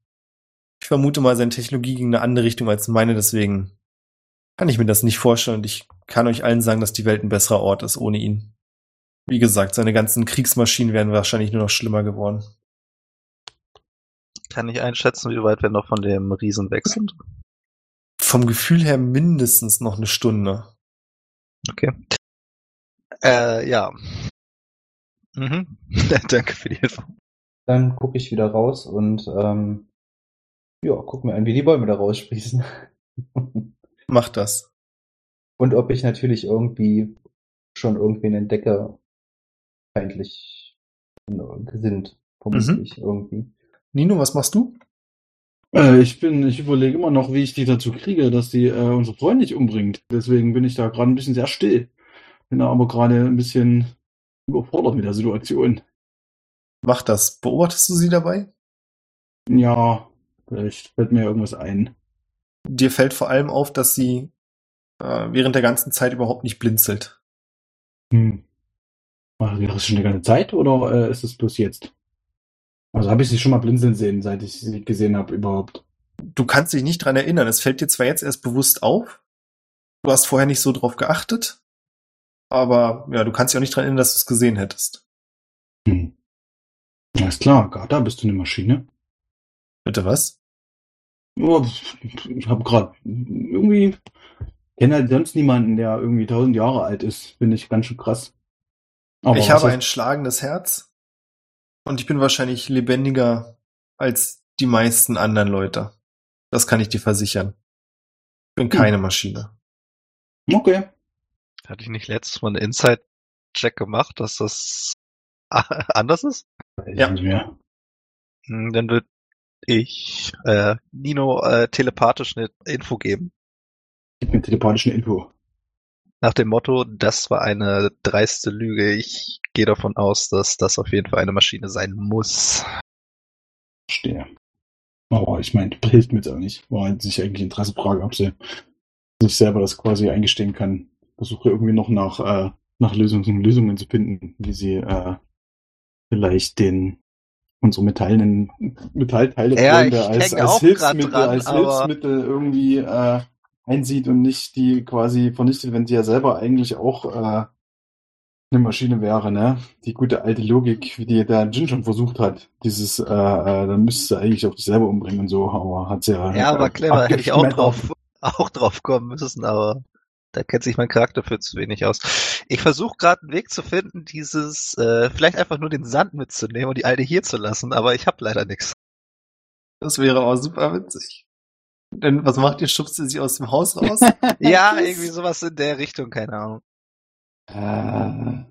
ich vermute mal, seine Technologie ging in eine andere Richtung als meine, deswegen kann ich mir das nicht vorstellen und ich kann euch allen sagen, dass die Welt ein besserer Ort ist ohne ihn. Wie gesagt, seine ganzen Kriegsmaschinen wären wahrscheinlich nur noch schlimmer geworden. Kann ich einschätzen, wie weit wir noch von dem Riesen weg sind. Vom Gefühl her mindestens noch eine Stunde. Okay. Äh, ja. Mhm. Danke für die Hilfe. Dann gucke ich wieder raus und ähm, ja, guck mir an, wie die Bäume da raussprießen. Macht das. Und ob ich natürlich irgendwie schon irgendwen entdecke, feindlich gesinnt, vermutlich irgendwie. Nino, was machst du? Äh, ich bin, ich überlege immer noch, wie ich die dazu kriege, dass die äh, unsere Freunde nicht umbringt. Deswegen bin ich da gerade ein bisschen sehr still. Bin da aber gerade ein bisschen überfordert mit der Situation. Mach das. Beobachtest du sie dabei? Ja, vielleicht fällt mir irgendwas ein. Dir fällt vor allem auf, dass sie äh, während der ganzen Zeit überhaupt nicht blinzelt. Hm. War das schon die ganze Zeit oder äh, ist es bloß jetzt? Also habe ich sie schon mal blinzeln sehen, seit ich sie gesehen habe überhaupt. Du kannst dich nicht dran erinnern. Es fällt dir zwar jetzt erst bewusst auf. Du hast vorher nicht so drauf geachtet. Aber ja, du kannst dich auch nicht dran erinnern, dass du es gesehen hättest. Hm. Alles klar, Gata, bist du eine Maschine? Bitte was? Oh, ich habe gerade irgendwie kenne halt sonst niemanden, der irgendwie tausend Jahre alt ist. Finde ich ganz schön krass. ich was habe ein schlagendes Herz und ich bin wahrscheinlich lebendiger als die meisten anderen Leute. Das kann ich dir versichern. Ich bin keine Maschine. Okay. Hatte ich nicht letztes Mal einen Inside-Check gemacht, dass das anders ist? Ja. nicht mehr. Hm, Dann wird ich äh, Nino äh, telepathisch eine Info geben. Gib mir telepathischen Info. Nach dem Motto, das war eine dreiste Lüge. Ich gehe davon aus, dass das auf jeden Fall eine Maschine sein muss. Verstehe. Aber ich meine, hilft mir jetzt auch nicht. War halt sich eigentlich Interessefrage, ob sie sich selber das quasi eingestehen kann. Versuche irgendwie noch nach, äh, nach Lösungen, Lösungen zu finden, wie sie äh, vielleicht den unsere metallenen Metallteile Ja, als, als Hilfsmittel, dran, als Hilfsmittel irgendwie äh, einsieht und nicht die quasi vernichtet, wenn sie ja selber eigentlich auch äh, eine Maschine wäre, ne? Die gute alte Logik, wie die der Jin schon versucht hat. Dieses, äh, äh, dann müsste sie eigentlich auch dich selber umbringen und so, aber hat sie ja. Ja, aber äh, clever, hätte ich auch drauf, auch drauf kommen müssen, aber da kennt sich mein Charakter für zu wenig aus. Ich versuche gerade einen Weg zu finden, dieses, äh, vielleicht einfach nur den Sand mitzunehmen und die alte hier zu lassen, aber ich habe leider nichts. Das wäre aber super witzig. Denn was macht ihr? Schubst ihr sie aus dem Haus raus? Ja, irgendwie sowas in der Richtung, keine Ahnung. Äh,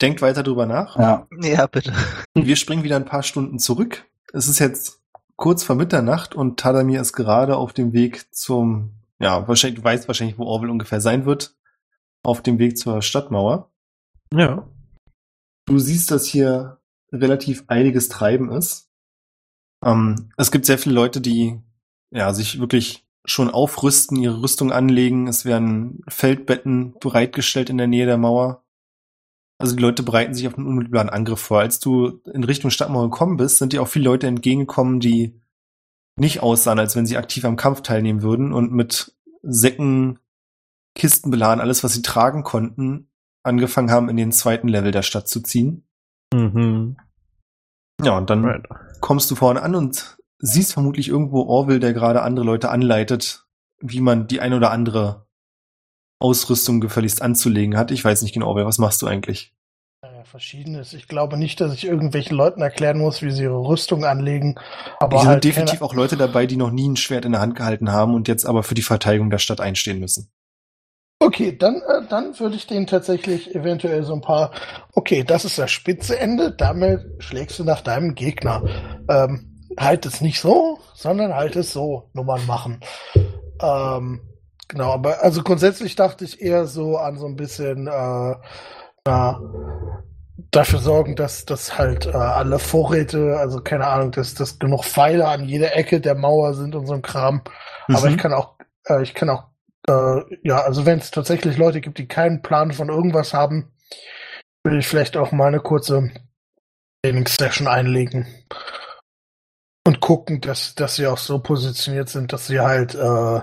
Denkt weiter drüber nach. ja, Ja, bitte. Wir springen wieder ein paar Stunden zurück. Es ist jetzt kurz vor Mitternacht und Tadamir ist gerade auf dem Weg zum, ja, wahrscheinlich, du weißt wahrscheinlich, wo Orwell ungefähr sein wird, auf dem Weg zur Stadtmauer. Ja. Du siehst, dass hier relativ einiges Treiben ist. Ähm, es gibt sehr viele Leute, die ja sich wirklich schon aufrüsten, ihre Rüstung anlegen. Es werden Feldbetten bereitgestellt in der Nähe der Mauer. Also die Leute bereiten sich auf einen unmittelbaren Angriff vor. Als du in Richtung Stadtmauer gekommen bist, sind dir auch viele Leute entgegengekommen, die nicht aussahen, als wenn sie aktiv am Kampf teilnehmen würden und mit Säcken, Kisten beladen, alles, was sie tragen konnten, angefangen haben, in den zweiten Level der Stadt zu ziehen. Mhm. Ja, und dann Right. kommst du vorne an und siehst vermutlich irgendwo Orwell, der gerade andere Leute anleitet, wie man die ein oder andere Ausrüstung gefälligst anzulegen hat. Ich weiß nicht genau, Orwell, was machst du eigentlich? Verschiedenes. Ich glaube nicht, dass ich irgendwelchen Leuten erklären muss, wie sie ihre Rüstung anlegen. Aber Hier sind halt definitiv auch Leute dabei, die noch nie ein Schwert in der Hand gehalten haben und jetzt aber für die Verteidigung der Stadt einstehen müssen. Okay, dann, äh, dann würde ich denen tatsächlich eventuell so ein paar. Okay, das ist das spitze Ende. Damit schlägst du nach deinem Gegner. Ähm, halt es nicht so, sondern halt es so. Nummern machen. Ähm, genau, aber also grundsätzlich dachte ich eher so an so ein bisschen äh, na, dafür sorgen, dass dass halt äh, alle Vorräte, also keine Ahnung, dass dass genug Pfeile an jeder Ecke der Mauer sind und so ein Kram. Aber Mhm. ich kann auch, äh, ich kann auch, äh, ja, also wenn es tatsächlich Leute gibt, die keinen Plan von irgendwas haben, will ich vielleicht auch mal eine kurze Trainingssession einlegen. Und gucken, dass, dass sie auch so positioniert sind, dass sie halt, äh,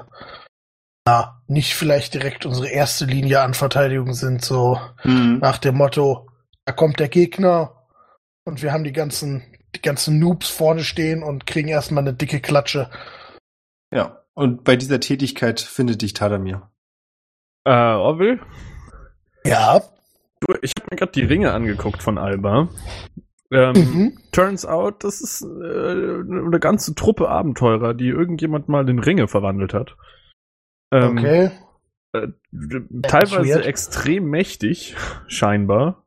na, nicht vielleicht direkt unsere erste Linie an Verteidigung sind, so Mhm. nach dem Motto, da kommt der Gegner und wir haben die ganzen, die ganzen Noobs vorne stehen und kriegen erstmal eine dicke Klatsche. Ja, und bei dieser Tätigkeit findet dich Tadamir. Äh, Orville, Ja. du, ich habe mir gerade die Ringe angeguckt von Alba. Ähm, Mhm. Turns out, das ist äh, eine ganze Truppe Abenteurer, die irgendjemand mal in Ringe verwandelt hat. Ähm, Okay. äh, teilweise extrem mächtig, scheinbar.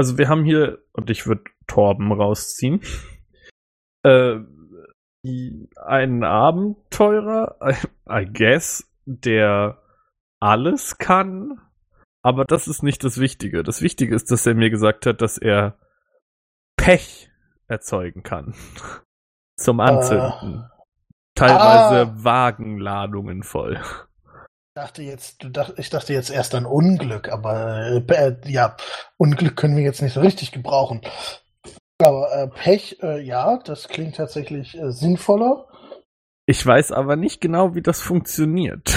Also wir haben hier, und ich würde Torben rausziehen, äh, einen Abenteurer, I, guess, der alles kann, aber das ist nicht das Wichtige. Das Wichtige ist, dass er mir gesagt hat, dass er Pech erzeugen kann. Zum Anzünden. Teilweise Ah. Wagenladungen voll. Dachte jetzt, du dach, ich dachte jetzt erst an Unglück, aber äh, äh, ja, Unglück können wir jetzt nicht so richtig gebrauchen. Aber äh, Pech, äh, ja, das klingt tatsächlich äh, sinnvoller. Ich weiß aber nicht genau, wie das funktioniert.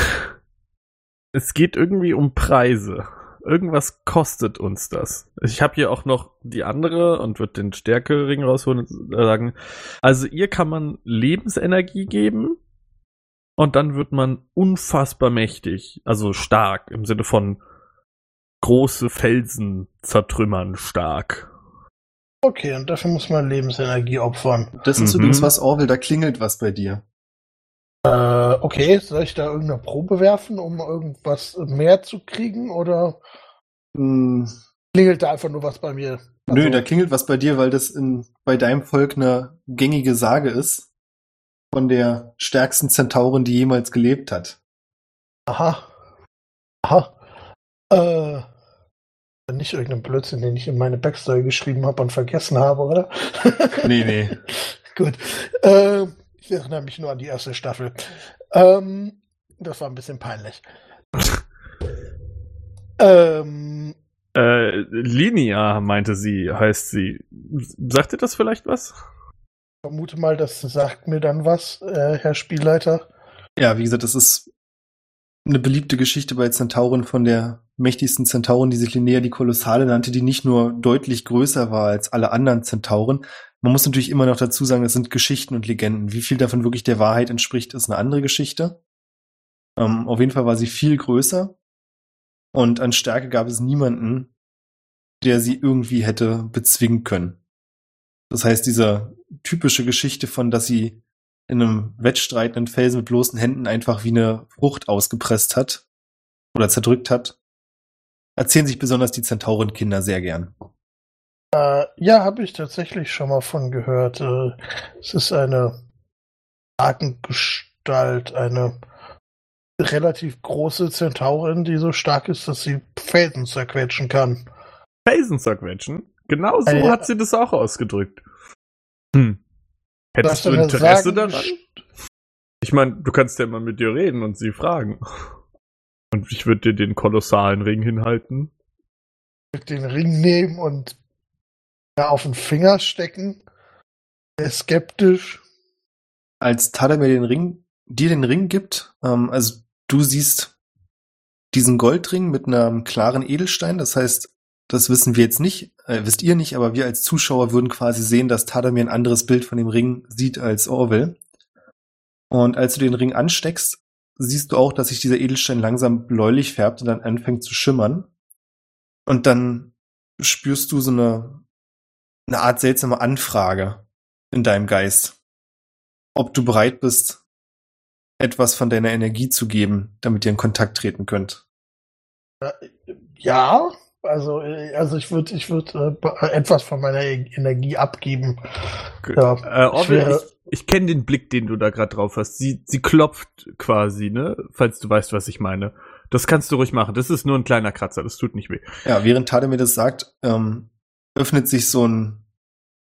Es geht irgendwie um Preise. Irgendwas kostet uns das. Ich habe hier auch noch die andere und wird den Stärkering rausholen und sagen, also ihr kann man Lebensenergie geben und dann wird man unfassbar mächtig, also stark im Sinne von große Felsen zertrümmern stark. Okay, und dafür muss man Lebensenergie opfern. Das ist Mhm. übrigens was, Orwell, da klingelt was bei dir. Äh, okay, soll ich da irgendeine Probe werfen, um irgendwas mehr zu kriegen, oder Hm, klingelt da einfach nur was bei mir? Nö, Also- da klingelt was bei dir, weil das in, bei deinem Volk eine gängige Sage ist. Von der stärksten Zentaurin, die jemals gelebt hat. Aha. Aha. Äh. Nicht irgendein Blödsinn, den ich in meine Backstory geschrieben habe und vergessen habe, oder? Nee, nee. Gut. Äh, ich erinnere mich nur an die erste Staffel. Ähm, das war ein bisschen peinlich. ähm, Äh, Linia, meinte sie, heißt sie. Sagt ihr das vielleicht was? Vermute mal, das sagt mir dann was, äh, Herr Spielleiter. Ja, wie gesagt, das ist eine beliebte Geschichte bei Zentauren von der mächtigsten Zentaurin, die sich Linnea die Kolossale nannte, die nicht nur deutlich größer war als alle anderen Zentauren. Man muss natürlich immer noch dazu sagen, das sind Geschichten und Legenden. Wie viel davon wirklich der Wahrheit entspricht, ist eine andere Geschichte. Ähm, auf jeden Fall war sie viel größer. Und an Stärke gab es niemanden, der sie irgendwie hätte bezwingen können. Das heißt, diese typische Geschichte von, dass sie in einem wettstreitenden Felsen mit bloßen Händen einfach wie eine Frucht ausgepresst hat oder zerdrückt hat, erzählen sich besonders die Zentaurenkinder sehr gern. Äh, ja, habe ich tatsächlich schon mal von gehört. Äh, es ist eine Arkengestalt, eine relativ große Zentaurin, die so stark ist, dass sie Felsen zerquetschen kann. Felsen zerquetschen? Genau so Äh, hat sie das auch ausgedrückt. Hm. Hättest du Interesse Sagen- daran? Ich meine, du kannst ja mal mit dir reden und sie fragen. Und ich würde dir den kolossalen Ring hinhalten. Den Ring nehmen und ja, auf den Finger stecken. Er ist skeptisch. Als Tadamir den Ring, dir den Ring gibt, ähm, also du siehst diesen Goldring mit einem klaren Edelstein, das heißt, das wissen wir jetzt nicht, äh, wisst ihr nicht, aber wir als Zuschauer würden quasi sehen, dass Tadamir ein anderes Bild von dem Ring sieht als Orwell. Und als du den Ring ansteckst, siehst du auch, dass sich dieser Edelstein langsam bläulich färbt und dann anfängt zu schimmern. Und dann spürst du so eine, eine Art seltsame Anfrage in deinem Geist. Ob du bereit bist, etwas von deiner Energie zu geben, damit ihr in Kontakt treten könnt. Ja, also, äh, also ich würde ich würd, äh, äh, etwas von meiner E- Energie abgeben. Ja, Äh, Orwell, wäre- ich, ich kenne den Blick, den du da gerade drauf hast. Sie, sie klopft quasi, ne? Falls du weißt, was ich meine. Das kannst du ruhig machen. Das ist nur ein kleiner Kratzer, das tut nicht weh. Ja, während Tadamir das sagt, ähm, öffnet sich so ein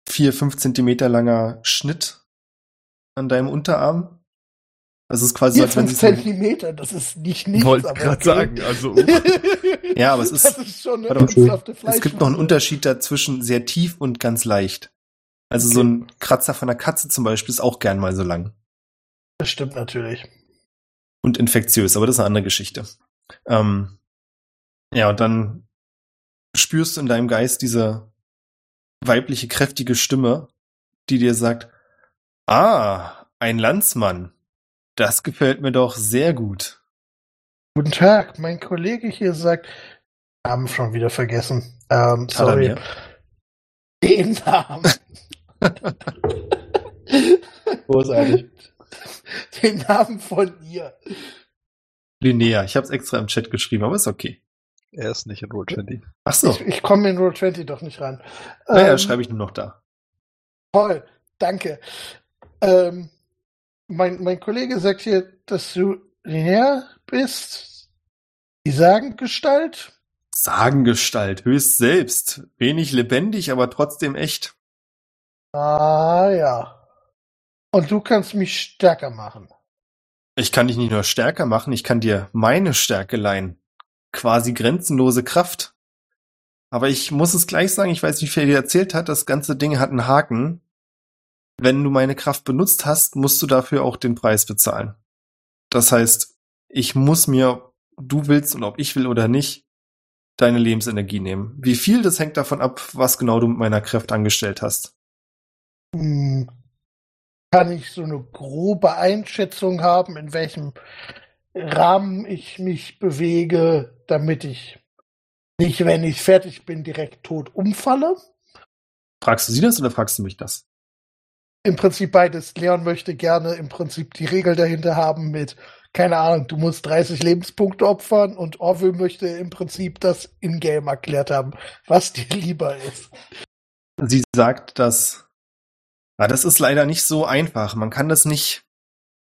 vier, fünf Zentimeter langer Schnitt an deinem Unterarm. Das ist quasi so, als wenn sie Zentimeter, das ist nicht nichts. Wollte gerade okay. sagen, also. Ja, aber es ist- Das ist schon eine Warte es gibt noch einen. Unterschied dazwischen sehr tief und ganz leicht. Also so ein Kratzer von einer Katze zum Beispiel ist auch gern mal so lang. Das stimmt natürlich. und infektiös, aber das ist eine andere Geschichte. Ähm, ja, und dann spürst du in deinem Geist diese weibliche, kräftige Stimme, die dir sagt, ah, ein Landsmann. Das gefällt mir doch sehr gut. Guten Tag, mein Kollege hier sagt, Namen schon wieder vergessen. Ähm, sorry. Den Namen. Großartig. Den Namen von ihr. Linnea, ich habe es extra im Chat geschrieben, aber ist okay. Er ist nicht in Roll20. Ach so, Ich, ich komme in Roll 20 doch nicht ran. naja, Ähm, schreibe ich nur noch da. Toll, danke. Ähm, mein, mein Kollege sagt hier, dass du Linnea bist. Die Sagengestalt. Sagengestalt, höchst selbst. Wenig lebendig, aber trotzdem echt. Ah ja. Und du kannst mich stärker machen. Ich kann dich nicht nur stärker machen, ich kann dir meine Stärke leihen. Quasi grenzenlose Kraft. Aber ich muss es gleich sagen, ich weiß nicht, wie viel dir erzählt hat, das ganze Ding hat einen Haken. Wenn du meine Kraft benutzt hast, musst du dafür auch den Preis bezahlen. Das heißt, ich muss mir, du willst und ob ich will oder nicht, deine Lebensenergie nehmen. Wie viel, das hängt davon ab, was genau du mit meiner Kraft angestellt hast. Hm. Kann ich so eine grobe Einschätzung haben, in welchem Rahmen ich mich bewege, damit ich nicht, wenn ich fertig bin, direkt tot umfalle? Fragst du sie das oder fragst du mich das? Im Prinzip beides. Leon möchte gerne im Prinzip die Regel dahinter haben mit, keine Ahnung, du musst 30 Lebenspunkte opfern und Orville möchte im Prinzip das in-game erklärt haben, was dir lieber ist. Sie sagt, dass ja, das ist leider nicht so einfach. Man kann das nicht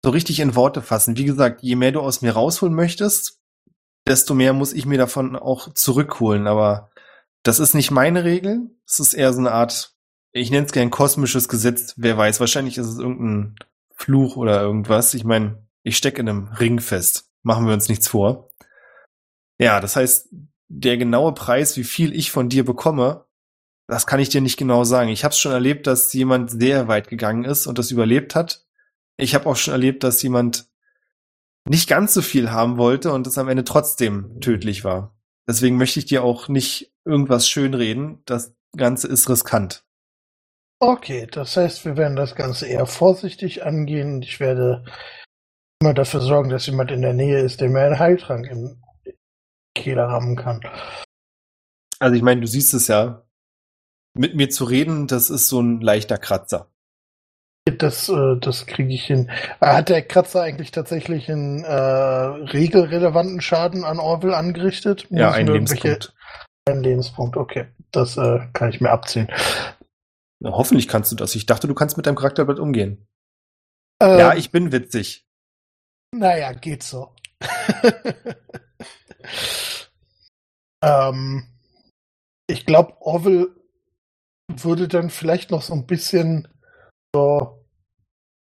so richtig in Worte fassen. Wie gesagt, je mehr du aus mir rausholen möchtest, desto mehr muss ich mir davon auch zurückholen. Aber das ist nicht meine Regel. Es ist eher so eine Art, ich nenne es gern kosmisches Gesetz. Wer weiß, wahrscheinlich ist es irgendein Fluch oder irgendwas. Ich meine, ich stecke in einem Ring fest. Machen wir uns nichts vor. Ja, das heißt, der genaue Preis, wie viel ich von dir bekomme, das kann ich dir nicht genau sagen. Ich habe schon erlebt, dass jemand sehr weit gegangen ist und das überlebt hat. Ich habe auch schon erlebt, dass jemand nicht ganz so viel haben wollte und es am Ende trotzdem tödlich war. Deswegen möchte ich dir auch nicht irgendwas schönreden. Das Ganze ist riskant. Okay, das heißt, wir werden das Ganze eher vorsichtig angehen ich werde immer dafür sorgen, dass jemand in der Nähe ist, der mir einen Heiltrank im Kehler rammen kann. Also ich meine, du siehst es ja. Mit mir zu reden, das ist so ein leichter Kratzer. Das, äh, das kriege ich hin. Äh, Hat der Kratzer eigentlich tatsächlich einen äh, regelrelevanten Schaden an Orville angerichtet? Ja, Müssen ein Lebenspunkt. Ein Lebenspunkt, okay. Das äh, kann ich mir abziehen. Na, hoffentlich kannst du das. Ich dachte, du kannst mit deinem Charakterblatt umgehen. Ähm, Ja, ich bin witzig. Naja, geht so. ähm, ich glaube, Orville würde dann vielleicht noch so ein bisschen so,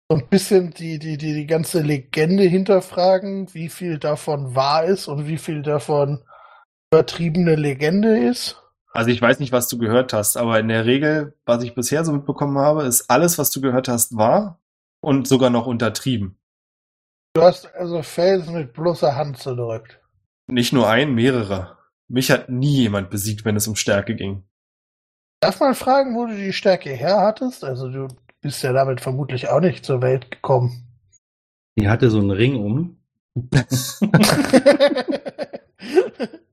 so ein bisschen die, die, die, die ganze Legende hinterfragen, wie viel davon wahr ist und wie viel davon übertriebene Legende ist. Also ich weiß nicht, was du gehört hast, aber in der Regel, was ich bisher so mitbekommen habe, ist alles, was du gehört hast, wahr und sogar noch untertrieben. Du hast also Felsen mit bloßer Hand zerdrückt. Nicht nur ein, mehrere. Mich hat nie jemand besiegt, wenn es um Stärke ging. Darf man fragen, wo du die Stärke her hattest? Also du bist ja damit vermutlich auch nicht zur Welt gekommen. Die hatte so einen Ring um.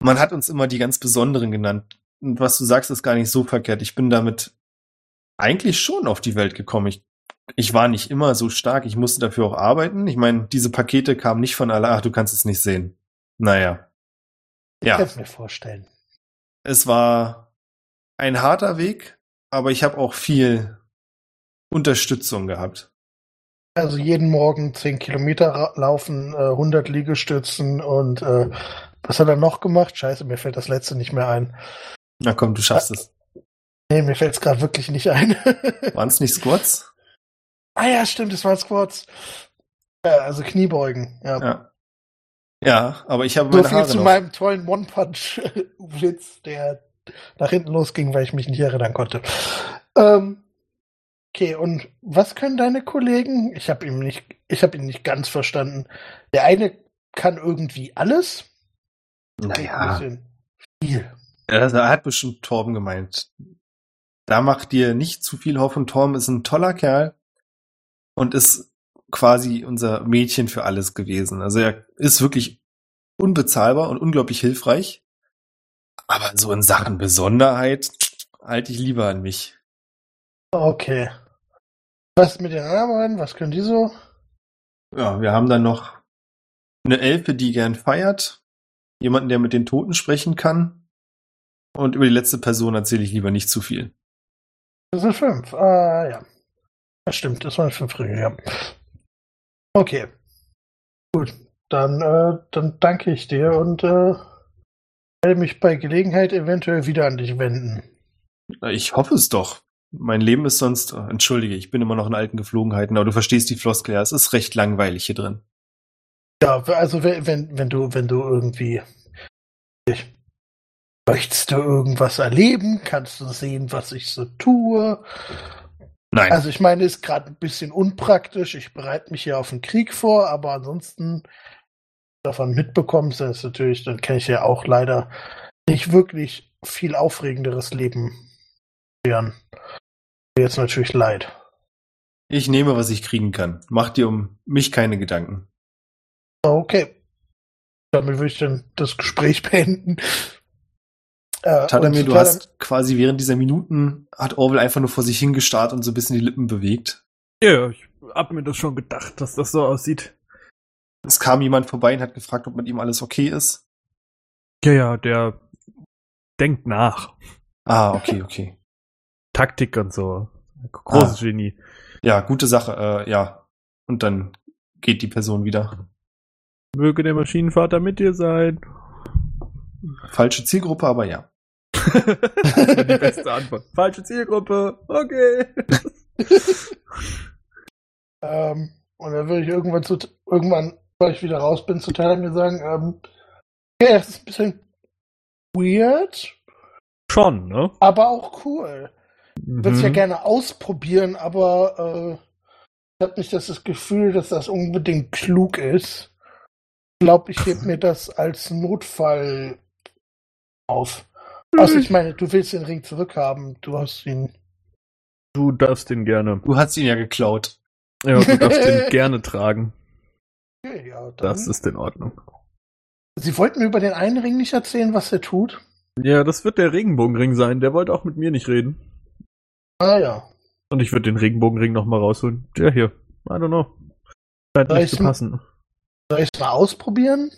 Man hat uns immer die ganz Besonderen genannt. Und was du sagst, ist gar nicht so verkehrt. Ich bin damit eigentlich schon auf die Welt gekommen. Ich, ich war nicht immer so stark. Ich musste dafür auch arbeiten. Ich meine, diese Pakete kamen nicht von Allah. Ach, du kannst es nicht sehen. Naja. Ich Ja, kann es mir vorstellen. es war ein harter Weg, aber ich habe auch viel Unterstützung gehabt. Also jeden Morgen 10 Kilometer laufen, äh, 100 Liegestützen und äh, was hat er noch gemacht? Scheiße, mir fällt das letzte nicht mehr ein. Na komm, du schaffst es. Nee, mir fällt es gerade wirklich nicht ein. Waren es nicht Squats? ah ja, stimmt, das waren Squats. Ja, also Kniebeugen. Ja. Ja. Ja, aber ich habe so meine viel Haare zu noch. meinem tollen One-Punch-Witz, der nach hinten losging, weil ich mich nicht erinnern konnte. Ähm, okay, und was können deine Kollegen? Ich habe ihn nicht, ich habe ihn nicht ganz verstanden. Der eine kann irgendwie alles. Naja, viel. er hat bestimmt Torben gemeint. Da macht dir nicht zu viel Hoffnung. Torben ist ein toller Kerl und ist quasi unser Mädchen für alles gewesen. Also er ist wirklich unbezahlbar und unglaublich hilfreich. Aber so in Sachen Besonderheit halte ich lieber an mich. Okay. Was mit den anderen? Was können die so? Ja, wir haben dann noch eine Elfe, die gern feiert, jemanden, der mit den Toten sprechen kann. Und über die letzte Person erzähle ich lieber nicht zu viel. Das sind fünf. Ah, ja. Das stimmt, das waren fünf Ringe, ja. Okay. Gut. Dann, äh, dann danke ich dir und äh, werde mich bei Gelegenheit eventuell wieder an dich wenden. Ich hoffe es doch. Mein Leben ist sonst, oh, entschuldige, ich bin immer noch in alten Geflogenheiten, aber du verstehst die Floskel, ja, es ist recht langweilig hier drin. Ja, also wenn, wenn, wenn du, wenn du irgendwie ich, möchtest du irgendwas erleben, kannst du sehen, was ich so tue. Nein, Also ich meine, ist gerade ein bisschen unpraktisch. Ich bereite mich hier auf den Krieg vor, aber ansonsten davon mitbekommst, dann ist natürlich, dann kann ich ja auch leider nicht wirklich viel aufregenderes Leben führen. Mir jetzt natürlich leid. ich nehme, was ich kriegen kann. Mach dir um mich keine Gedanken. Okay. Damit würde ich dann das Gespräch beenden. Äh, Tadamir, du hast quasi während dieser Minuten, hat Orwell einfach nur vor sich hingestarrt und so ein bisschen die Lippen bewegt. Ja, ja, ich hab mir das schon gedacht, dass das so aussieht. Es kam jemand vorbei und hat gefragt, ob mit ihm alles okay ist. Ja, ja, der denkt nach. Ah, okay, okay. Taktik und so. Großes Ah. Genie. Ja, gute Sache, äh, ja. Und dann geht die Person wieder. Möge der Maschinenvater mit dir sein. Falsche Zielgruppe, aber ja. die beste Antwort. Falsche Zielgruppe. Okay. Ähm, und dann würde ich irgendwann zu, irgendwann, weil ich wieder raus bin, zu Tadamir sagen, ähm, ja, das ist ein bisschen weird, Schon, ne? aber auch cool. Ich würde es ja Mhm. gerne ausprobieren, aber äh, ich habe nicht das, das Gefühl, dass das unbedingt klug ist. Ich glaube, ich hebe mir das als Notfall auf. Also ich meine, du willst den Ring zurückhaben. Du hast ihn. Du darfst den gerne. Du hast ihn ja geklaut. Ja, du darfst den gerne tragen. Okay, ja, dann. Das ist in Ordnung. Sie wollten mir über den einen Ring nicht erzählen, was er tut. Ja, das wird der Regenbogenring sein. Der wollte auch mit mir nicht reden. Ah ja. Und ich würde den Regenbogenring nochmal rausholen. Ja, hier. I don't know. Scheint Soll nicht zu passen. Soll ich es mal ausprobieren?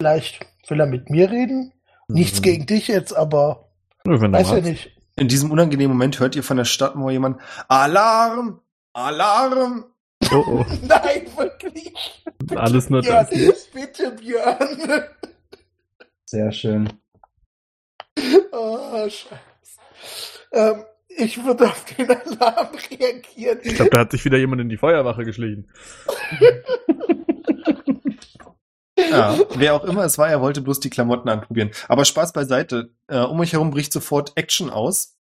Vielleicht will er mit mir reden. Nichts Mhm. gegen dich jetzt, aber du weiß ja magst. nicht. In diesem unangenehmen Moment hört ihr von der Stadtmauer jemand Alarm! Alarm! Oh, oh. Nein, wirklich. Alles nur Björn, das. bitte, Björn. Sehr schön. Oh, scheiße. Ähm, ich würde auf den Alarm reagieren. Ich glaube, da hat sich wieder jemand in die Feuerwache geschlichen. Ja, wer auch immer es war, er wollte bloß die Klamotten anprobieren. Aber Spaß beiseite. Äh, um euch herum bricht sofort Action aus.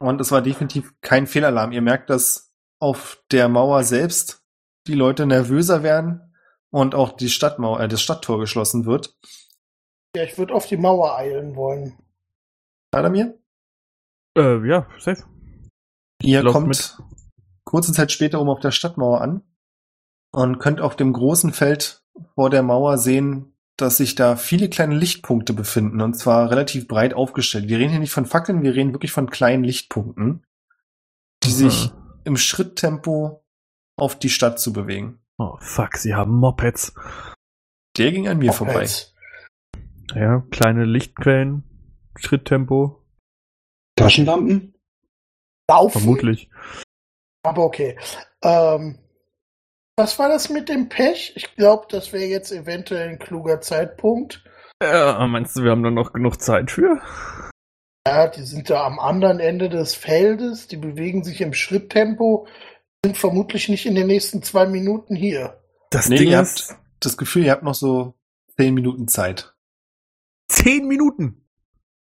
Und es war definitiv kein Fehlalarm. Ihr merkt, dass auf der Mauer selbst die Leute nervöser werden und auch die Stadtmauer, äh, das Stadttor geschlossen wird. Ja, ich würde auf die Mauer eilen wollen. Adamir? Äh, ja, safe. Ihr kommt mit. kurze Zeit später oben auf der Stadtmauer an und könnt auf dem großen Feld vor der Mauer sehen, dass sich da viele kleine Lichtpunkte befinden und zwar relativ breit aufgestellt. Wir reden hier nicht von Fackeln, wir reden wirklich von kleinen Lichtpunkten, die sich im Schritttempo auf die Stadt zu bewegen. Oh, fuck, sie haben Mopeds. Der ging an mir vorbei. Mopeds. Ja, kleine Lichtquellen, Schritttempo, Taschenlampen? Laufen? vermutlich. Aber okay. Ähm, was war das mit dem Pech? Ich glaube, das wäre jetzt eventuell ein kluger Zeitpunkt. Ja, meinst du, wir haben da noch genug Zeit für? Ja, die sind da am anderen Ende des Feldes, die bewegen sich im Schritttempo, sind vermutlich nicht in den nächsten zwei Minuten hier. Das Nee, Ding ihr ist habt das Gefühl, ihr habt noch so zehn Minuten Zeit. zehn Minuten.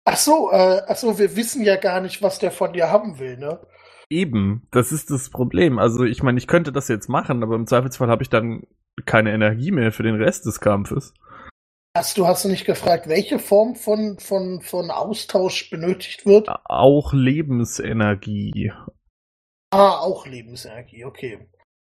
Ach so, äh, ach so, wir wissen ja gar nicht, was der von dir haben will, ne? Eben, das ist das Problem. Also ich meine, ich könnte das jetzt machen, aber im Zweifelsfall habe ich dann keine Energie mehr für den Rest des Kampfes. Hast du hast du nicht gefragt, welche Form von, von, von Austausch benötigt wird? Auch Lebensenergie. Ah, auch Lebensenergie, okay.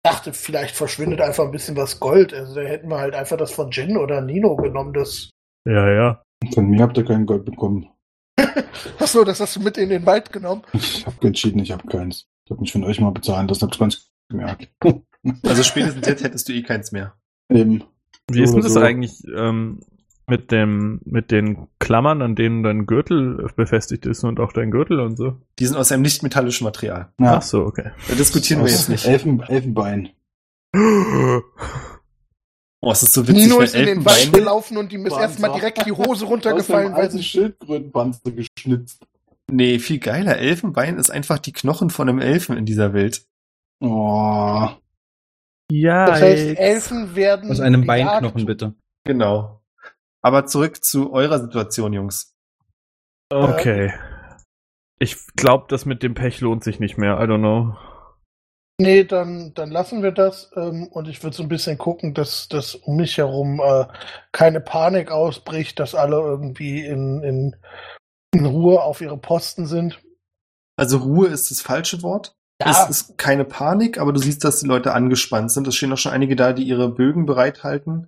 Ich dachte, vielleicht verschwindet einfach ein bisschen was Gold. Also da hätten wir halt einfach das von Jin oder Nino genommen, das. Ja, ja. Von mir habt ihr kein Gold bekommen. Ach so, das hast du mit in den Wald genommen. Ich habe entschieden, ich habe keins. Ich habe mich von euch mal bezahlen lassen, hab's ganz gemerkt. Also spätestens jetzt hättest du eh keins mehr. Eben. Wie ist denn das so. eigentlich ähm, mit dem mit den Klammern, an denen dein Gürtel befestigt ist und auch dein Gürtel und so? Die sind aus einem nicht-metallischen Material. Ja, Ach so, okay. Da diskutieren wir aus jetzt nicht. Elfen, Elfenbein. Oh, es ist so witzig, Nino ist in den Wald Elfenbein, gelaufen und ihm ist erstmal direkt die Hose runtergefallen, weil sie. Schildkrötenpanzer geschnitzt. Nee, viel geiler. Elfenbein ist einfach die Knochen von einem Elfen in dieser Welt. Oh, Ja. Das heißt, Elfen werden. Aus einem gejagt. Beinknochen, bitte. Genau. Aber zurück zu eurer Situation, Jungs. Okay. Ich glaube, das mit dem Pech lohnt sich nicht mehr. I don't know. Nee, dann, dann lassen wir das. Ähm, und ich würde so ein bisschen gucken, dass, dass um mich herum äh, keine Panik ausbricht, dass alle irgendwie in, in, in Ruhe auf ihre Posten sind. Also Ruhe ist das falsche Wort. Ja. Es ist keine Panik, aber du siehst, dass die Leute angespannt sind. Es stehen auch schon einige da, die ihre Bögen bereithalten.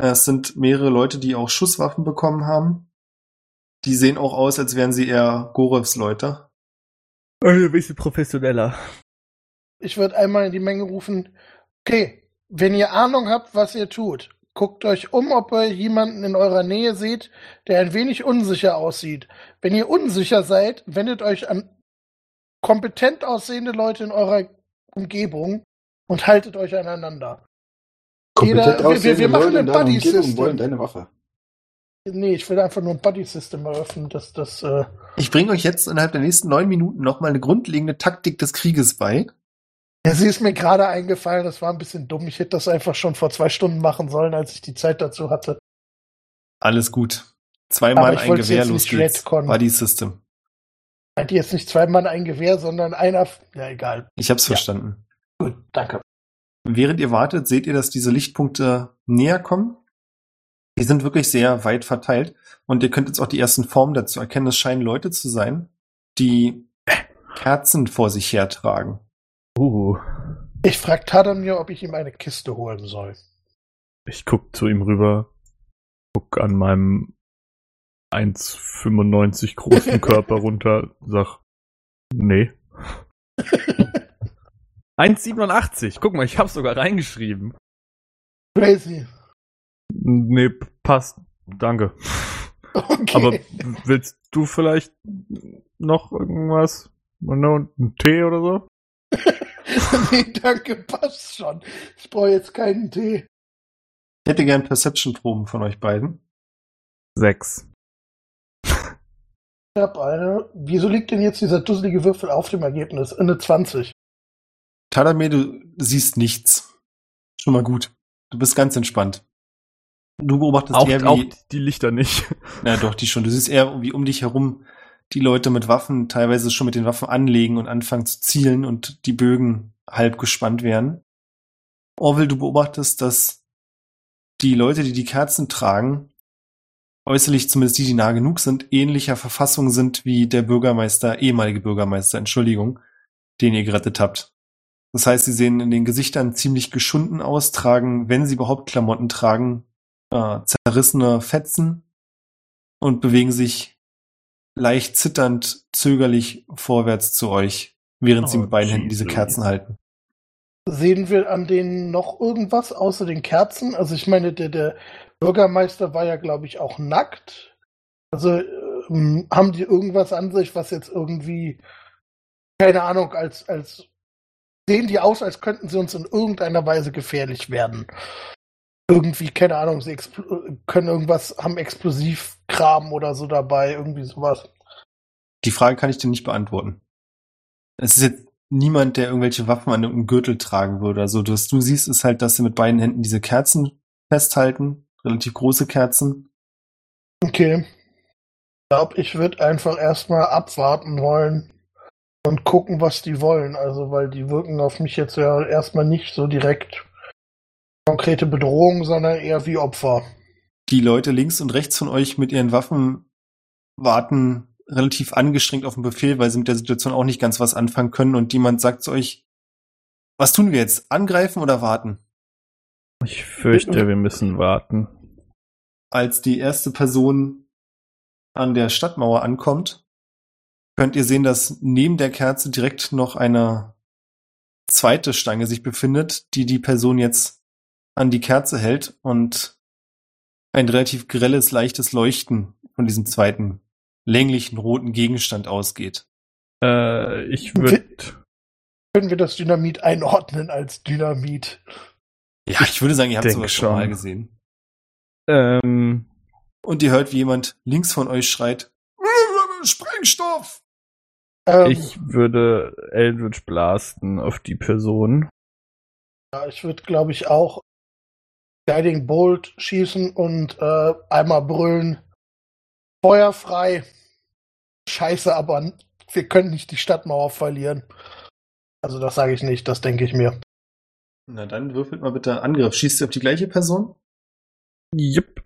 Äh, Es sind mehrere Leute, die auch Schusswaffen bekommen haben. Die sehen auch aus, als wären sie eher Gorevs Leute. Ein bisschen professioneller. Ich würde einmal in die Menge rufen, okay, wenn ihr Ahnung habt, was ihr tut, guckt euch um, ob ihr jemanden in eurer Nähe seht, der ein wenig unsicher aussieht. Wenn ihr unsicher seid, wendet euch an kompetent aussehende Leute in eurer Umgebung und haltet euch aneinander. kompetent Jeder- wir- wir- machen Leute ein Buddy-System. Umgebung wollen deine Waffe. Nee, ich will einfach nur ein Buddy-System eröffnen, dass das, äh, Ich bringe euch jetzt innerhalb der nächsten neun Minuten nochmal eine grundlegende Taktik des Krieges bei. Ja, sie ist mir gerade eingefallen, das war ein bisschen dumm. Ich hätte das einfach schon vor zwei Stunden machen sollen, als ich die Zeit dazu hatte. Alles gut. Zweimal ein Gewehr, los geht's. System. Hat jetzt nicht zwei Mann ein Gewehr, sondern einer. Ja, egal. Ich hab's Ja. verstanden. Gut, danke. Während ihr wartet, seht ihr, dass diese Lichtpunkte näher kommen. Die sind wirklich sehr weit verteilt. Und ihr könnt jetzt auch die ersten Formen dazu erkennen. Es scheinen Leute zu sein, die Kerzen vor sich hertragen. Uh. Ich frage Tadomir, ob ich ihm eine Kiste holen soll. Ich guck zu ihm rüber, guck an meinem 1,95 großen Körper runter, sag, nee. 1,87. Guck mal, ich hab's sogar reingeschrieben. Crazy. Nee, passt. Danke. Okay. Aber willst du vielleicht noch irgendwas? Noch Ein Tee oder so? Nee, danke, passt schon. Ich brauche jetzt keinen Tee. Ich hätte gern Perception-Proben von euch beiden. Sechs. Ich hab eine. Wieso liegt denn jetzt dieser dusselige Würfel auf dem Ergebnis? Eine 20. Tadamir, du siehst nichts. Schon mal gut. Du bist ganz entspannt. Du beobachtest Auch, eher wie, auch die Lichter nicht. na doch, die schon. Du siehst eher wie um dich herum die Leute mit Waffen teilweise schon mit den Waffen anlegen und anfangen zu zielen und die Bögen halb gespannt werden. Orwell, du beobachtest, dass die Leute, die die Kerzen tragen, äußerlich zumindest die, die nah genug sind, ähnlicher Verfassung sind wie der Bürgermeister, ehemalige Bürgermeister, Entschuldigung, den ihr gerettet habt. Das heißt, sie sehen in den Gesichtern ziemlich geschunden aus, tragen, wenn sie überhaupt Klamotten tragen, äh, zerrissene Fetzen und bewegen sich leicht zitternd, zögerlich vorwärts zu euch, während sie Oh, mit beiden Händen diese. Kerzen halten. Sehen wir an denen noch irgendwas außer den Kerzen? Also ich meine, der, der Bürgermeister war ja, glaube ich, auch nackt. Also ähm, haben die irgendwas an sich, was jetzt irgendwie, keine Ahnung, als, als sehen die aus, als könnten sie uns in irgendeiner Weise gefährlich werden. Irgendwie, keine Ahnung, sie expl- können irgendwas, haben Explosivkram oder so dabei, irgendwie sowas. Die Frage kann ich dir nicht beantworten. Es ist jetzt niemand, der irgendwelche Waffen an einem Gürtel tragen würde. Also was du siehst, ist halt, dass sie mit beiden Händen diese Kerzen festhalten, relativ große Kerzen. Okay. Ich glaube, ich würde einfach erstmal abwarten wollen und gucken, was die wollen. Also, weil die wirken auf mich jetzt ja erstmal nicht so direkt konkrete Bedrohung, sondern eher wie Opfer. Die Leute links und rechts von euch mit ihren Waffen warten relativ angestrengt auf den Befehl, weil sie mit der Situation auch nicht ganz was anfangen können und jemand sagt zu euch, was tun wir jetzt? Angreifen oder warten? Ich fürchte, wir müssen warten. als die erste Person an der Stadtmauer ankommt, könnt ihr sehen, dass neben der Kerze direkt noch eine zweite Stange sich befindet, die die Person jetzt an die Kerze hält und ein relativ grelles, leichtes Leuchten von diesem zweiten länglichen roten Gegenstand ausgeht. Äh, ich würde. Können wir das Dynamit einordnen als Dynamit? Ja, ich würde sagen, ihr habt sowas schon mal gesehen. Ähm, Und ihr hört, wie jemand links von euch schreit, Sprengstoff! Ähm, Ich würde Eldritch blasten auf die Person. ja, ich würde, glaube ich, auch Guiding Bolt schießen und äh, einmal brüllen. Feuer frei. Scheiße, aber wir können nicht die Stadtmauer verlieren. Also das sage ich nicht, das denke ich mir. Na dann würfelt mal bitte Angriff. Schießt ihr auf die gleiche Person? Jupp.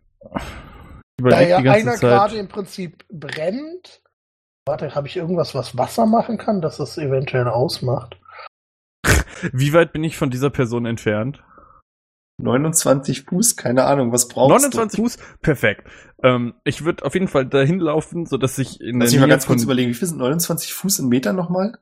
Da ja einer gerade im Prinzip brennt. Warte, habe ich irgendwas, was Wasser machen kann, dass es eventuell ausmacht? Wie weit bin ich von dieser Person entfernt? 29 Fuß, keine Ahnung, was brauchst 29 Fuß? Perfekt. Ähm, ich würde auf jeden Fall dahin laufen, so dass ich in du? Lass der mich mal ganz kurz überlegen, wie viel sind 29 Fuß in Metern nochmal?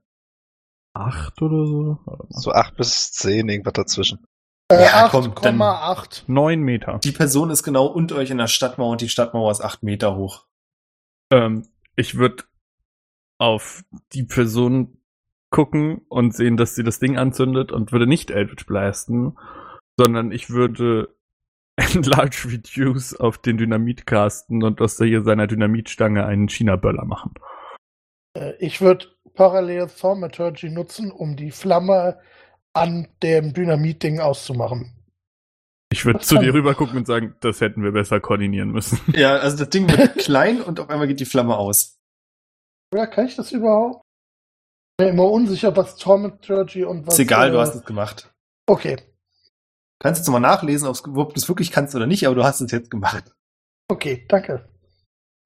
acht oder so. So acht bis zehn, irgendwas dazwischen. Äh, Ja, komm, dann- 8,8. Neun Meter. Die Person ist genau unter euch in der Stadtmauer und die Stadtmauer ist 8 Meter hoch. Ähm, ich würde auf die Person gucken und sehen, dass sie das Ding anzündet und würde nicht Eldritch blasten, sondern ich würde Enlarge Reduce auf den Dynamit casten und aus der hier seiner Dynamitstange einen China-Böller machen. Äh, ich würde parallel Thaumaturgy nutzen, um die Flamme an dem Dynamit-Ding auszumachen. Ich würde zu dir rüber gucken und sagen, das hätten wir besser koordinieren müssen. Ja, also das Ding wird klein und auf einmal geht die Flamme aus. Oder kann ich das überhaupt? Ich bin immer unsicher, was Thaumaturgy und was. ist egal, du äh, hast es gemacht. Okay, Du kannst jetzt mal nachlesen, ob du es wirklich kannst oder nicht, aber du hast es jetzt gemacht. okay, danke.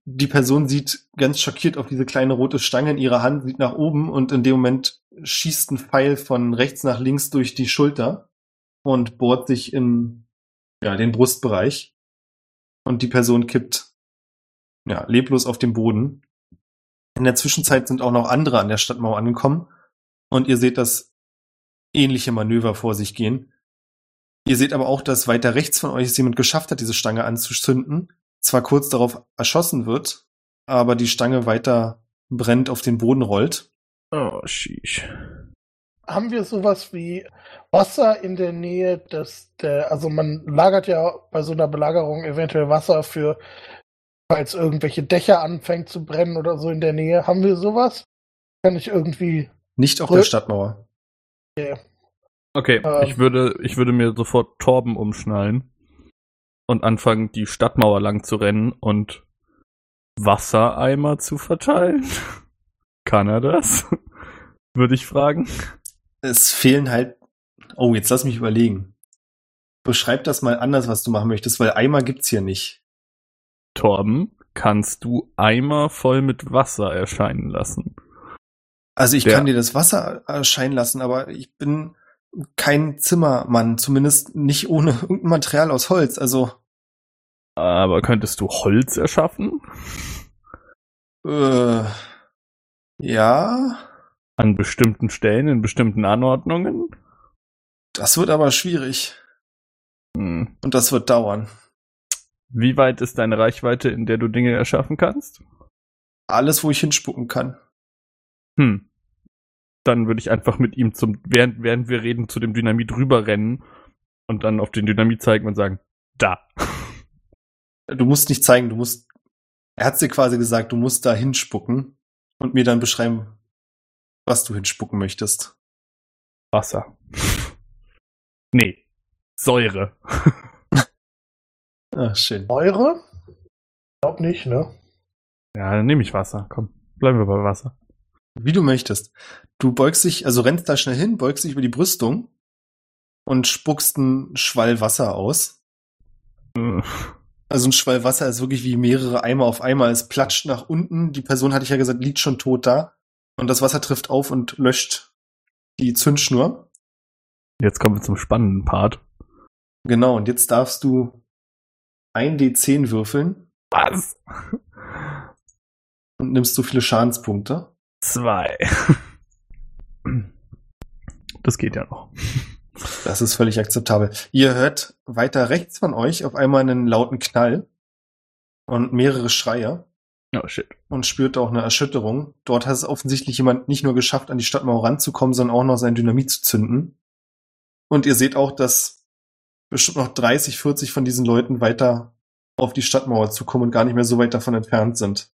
Die Person sieht ganz schockiert auf diese kleine rote Stange in ihrer Hand, sieht nach oben und in dem Moment schießt ein Pfeil von rechts nach links durch die Schulter und bohrt sich in ja, den Brustbereich. Und die Person kippt ja, leblos auf dem Boden. In der Zwischenzeit sind auch noch andere an der Stadtmauer angekommen und ihr seht das ähnliche Manöver vor sich gehen. Ihr seht aber auch, dass weiter rechts von euch es jemand geschafft hat, diese Stange anzuzünden zwar kurz darauf erschossen wird, aber die Stange weiter brennt auf den Boden rollt. Oh, sheesh. Haben wir sowas wie Wasser in der Nähe des, der, also man lagert ja bei so einer Belagerung eventuell Wasser für, falls irgendwelche Dächer anfängt zu brennen oder so in der Nähe. Haben wir sowas? Kann ich irgendwie, Nicht auf der Stadtmauer. Okay, Ähm. ich würde, ich würde mir sofort Torben umschnallen und anfangen, die Stadtmauer lang zu rennen und Wassereimer zu verteilen. Kann er das? Würde ich fragen. Es fehlen halt. Oh, jetzt lass mich überlegen. Beschreib das mal anders, was du machen möchtest, weil Eimer gibt's hier nicht. Torben, kannst du Eimer voll mit Wasser erscheinen lassen? Also ich Der- kann dir das Wasser erscheinen lassen, aber ich bin kein Zimmermann, zumindest nicht ohne irgendein Material aus Holz. Also Aber könntest du Holz erschaffen? äh, ja, An bestimmten Stellen, in bestimmten Anordnungen? das wird aber schwierig Hm. und das wird dauern. Wie weit ist deine Reichweite, in der du Dinge erschaffen kannst? Alles, wo ich hinspucken kann. Hm. Dann würde ich einfach mit ihm zum, während, während wir reden, zu dem Dynamit rüberrennen und dann auf den Dynamit zeigen und sagen, da. Du musst nicht zeigen, du musst. Er hat dir quasi gesagt, du musst da hinspucken und mir dann beschreiben, was du hinspucken möchtest. Wasser. nee. Säure. Ah, schön. Eure? Glaub nicht, ne? Ja, dann nehme ich Wasser. Komm, bleiben wir bei Wasser. Wie du möchtest. Du beugst dich, also rennst da schnell hin, beugst dich über die Brüstung und spuckst einen Schwall Wasser aus. Also ein Schwall Wasser ist wirklich wie mehrere Eimer auf einmal. Es platscht nach unten. Die Person, hatte ich ja gesagt, liegt schon tot da. Und das Wasser trifft auf und löscht die Zündschnur. Jetzt kommen wir zum spannenden Part. Genau, und jetzt darfst du ein D10 würfeln Was? und nimmst so viele Schadenspunkte. Zwei. Das geht ja noch. Das ist völlig akzeptabel. Ihr hört weiter rechts von euch auf einmal einen lauten Knall und mehrere Schreie Oh shit. und spürt auch eine Erschütterung. Dort hat es offensichtlich jemand nicht nur geschafft, an die Stadtmauer ranzukommen, sondern auch noch sein Dynamit zu zünden. Und ihr seht auch, dass bestimmt noch 30, 40 von diesen Leuten weiter auf die Stadtmauer zukommen und gar nicht mehr so weit davon entfernt sind.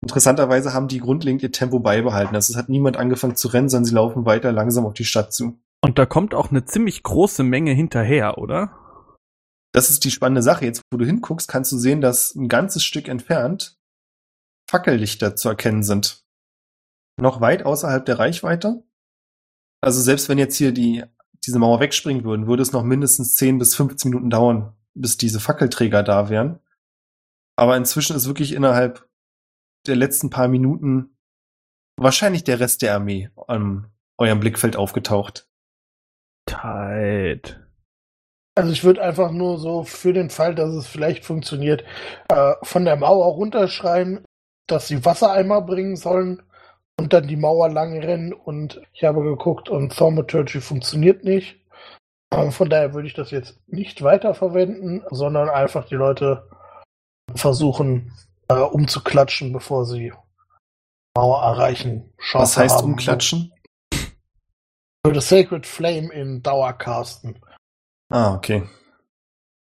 Interessanterweise haben die grundlegend ihr Tempo beibehalten. Also es hat niemand angefangen zu rennen, sondern sie laufen weiter langsam auf die Stadt zu. Und da kommt auch eine ziemlich große Menge hinterher, oder? Das ist die spannende Sache. Jetzt, wo du hinguckst, kannst du sehen, dass ein ganzes Stück entfernt Fackellichter zu erkennen sind. Noch weit außerhalb der Reichweite. Also selbst wenn jetzt hier die, diese Mauer wegspringen würden, würde es noch mindestens 10 bis 15 Minuten dauern, bis diese Fackelträger da wären. Aber inzwischen ist wirklich innerhalb der letzten paar Minuten wahrscheinlich der Rest der Armee an eurem Blickfeld aufgetaucht. Tight. Also ich würde einfach nur so für den Fall, dass es vielleicht funktioniert, äh, von der Mauer runterschreien, dass sie Wassereimer bringen sollen und dann die Mauer lang rennen und ich habe geguckt und Thaumaturgy funktioniert nicht. Ähm, von daher würde ich das jetzt nicht weiterverwenden, sondern einfach die Leute versuchen äh, umzuklatschen, bevor sie Mauer erreichen. Chance Was heißt haben. umklatschen? Ich würde Sacred Flame in Dauer casten. Ah, okay.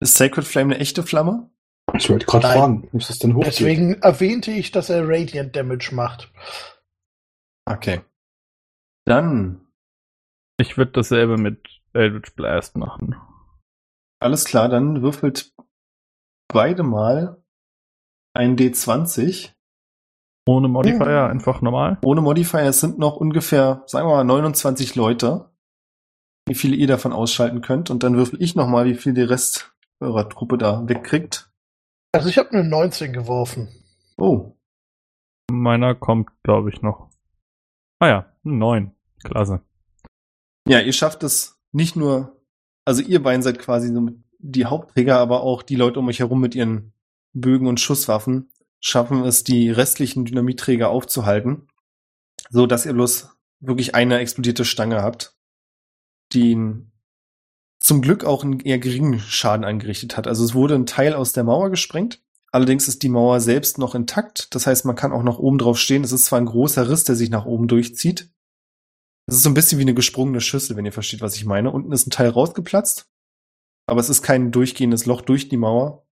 Ist Sacred Flame eine echte Flamme? Ich wollte gerade fragen, muss das denn hochgehen? Deswegen erwähnte ich, dass er Radiant Damage macht. Okay. Dann, Ich würde dasselbe mit Eldritch Blast machen. alles klar, dann würfelt beide mal ein D20. Ohne Modifier, einfach normal. Ohne Modifier, es sind noch ungefähr, sagen wir mal, 29 Leute. Wie viele ihr davon ausschalten könnt. Und dann würfel ich nochmal, wie viel der Rest eurer Truppe da wegkriegt. Also ich habe eine 19 geworfen. Oh, Meiner kommt, glaube ich, noch. Ah ja, neun. Klasse. Ja, ihr schafft es nicht nur, also ihr beiden seid quasi so die Hauptträger, aber auch die Leute um euch herum mit ihren Bögen und Schusswaffen schaffen es, die restlichen Dynamitträger aufzuhalten, so dass ihr bloß wirklich eine explodierte Stange habt, die zum Glück auch einen eher geringen Schaden angerichtet hat. Also es wurde ein Teil aus der Mauer gesprengt. Allerdings ist die Mauer selbst noch intakt. Das heißt, man kann auch noch oben drauf stehen. Es ist zwar ein großer Riss, der sich nach oben durchzieht, es ist so ein bisschen wie eine gesprungene Schüssel, wenn ihr versteht, was ich meine. Unten ist ein Teil rausgeplatzt, aber es ist kein durchgehendes Loch durch die Mauer.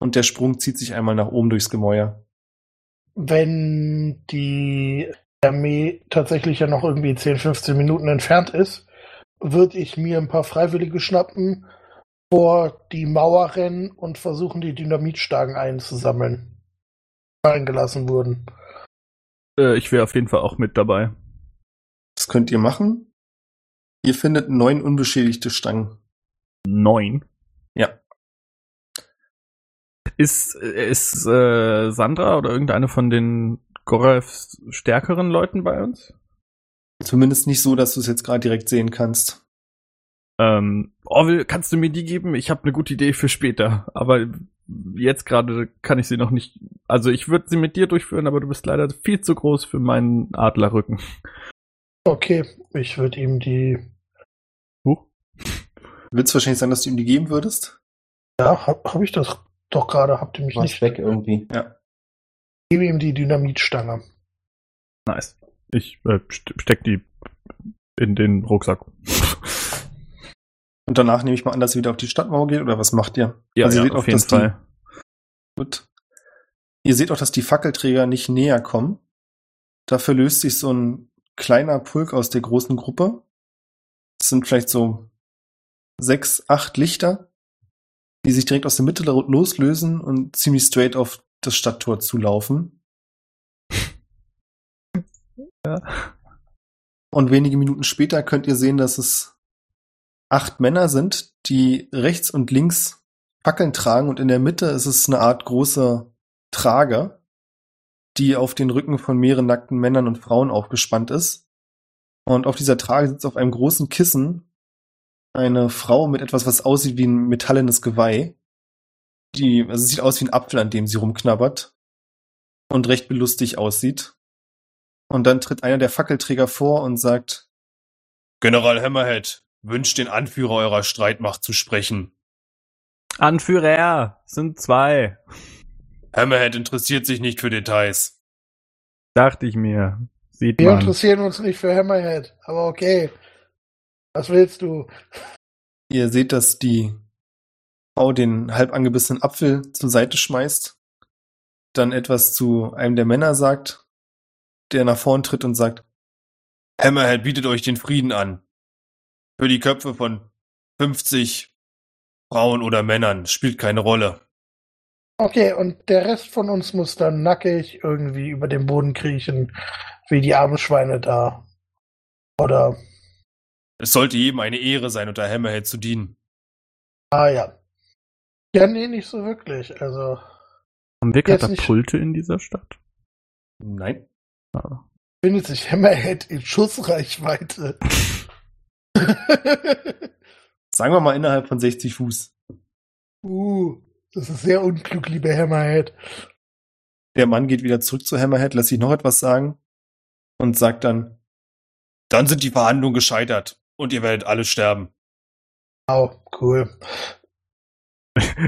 Und der Sprung zieht sich einmal nach oben durchs Gemäuer. Wenn die Armee tatsächlich ja noch irgendwie 10, 15 Minuten entfernt ist, würde ich mir ein paar Freiwillige schnappen, vor die Mauer rennen und versuchen, die Dynamitstangen einzusammeln. die Fallen gelassen wurden. Äh, ich wäre auf jeden Fall auch mit dabei. Das könnt ihr machen. Ihr findet neun unbeschädigte Stangen. Neun. Ja. Ist, ist äh, Sandra oder irgendeine von den Gorevs stärkeren Leuten bei uns? Zumindest nicht so, dass du es jetzt gerade direkt sehen kannst. Ähm, Orwell, kannst du mir die geben? Ich habe eine gute Idee für später. Aber jetzt gerade kann ich sie noch nicht. Also ich würde sie mit dir durchführen, aber du bist leider viel zu groß für meinen Adlerrücken. Okay, ich würde ihm die. Huch. Willst wahrscheinlich sagen, dass du ihm die geben würdest? Ja, habe hab ich das doch gerade, habt ihr mich Was nicht. weg irgendwie. Ja. Ich gebe ihm die Dynamitstange. Nice. Ich äh, st- steck die in den Rucksack. Und danach nehme ich mal an, dass ihr wieder auf die Stadtmauer geht, oder was macht ihr? Ja, Also ihr ja seht auf auch, jeden dass die- Fall. Gut. Ihr seht auch, dass die Fackelträger nicht näher kommen. Dafür löst sich so ein kleiner Pulk aus der großen Gruppe. Es sind vielleicht so sechs, acht Lichter, die sich direkt aus der Mitte loslösen und ziemlich straight auf das Stadttor zulaufen. Ja. Und wenige Minuten später könnt ihr sehen, dass es acht Männer sind, die rechts und links Fackeln tragen und in der Mitte ist es eine Art große Trage, die auf den Rücken von mehreren nackten Männern und Frauen aufgespannt ist. Und auf dieser Trage sitzt auf einem großen Kissen eine Frau mit etwas, was aussieht wie ein metallenes Geweih. Die, also es sieht aus wie ein Apfel, an dem sie rumknabbert und recht belustig aussieht. Und dann tritt einer der Fackelträger vor und sagt, General Hammerhead wünscht den Anführer eurer Streitmacht zu sprechen. Anführer sind zwei. Hammerhead interessiert sich nicht für Details. Dachte ich mir. Sieht Wir man. interessieren uns nicht für Hammerhead, aber okay. Was willst du? Ihr seht, dass die Frau den halb angebissenen Apfel zur Seite schmeißt dann etwas zu einem der Männer sagt, der nach vorn tritt und sagt, Hammerhead bietet euch den Frieden an. Für die Köpfe von 50 Frauen oder Männern spielt keine Rolle. Okay, und der Rest von uns muss dann nackig irgendwie über den Boden kriechen, wie die armen Schweine da. Oder, Es sollte jedem eine Ehre sein, unter Hammerhead zu dienen. ah ja. Ja, nee, nicht so wirklich. Also, Haben wir Jetzt nicht- Katapulte in dieser Stadt? Nein. Ah. findet sich Hammerhead in Schussreichweite. Sagen wir mal innerhalb von 60 Fuß. uh, das ist sehr unklug, lieber Hammerhead. Der Mann geht wieder zurück zu Hammerhead, lässt sich noch etwas sagen und sagt dann, dann sind die Verhandlungen gescheitert und ihr werdet alle sterben. Oh, cool.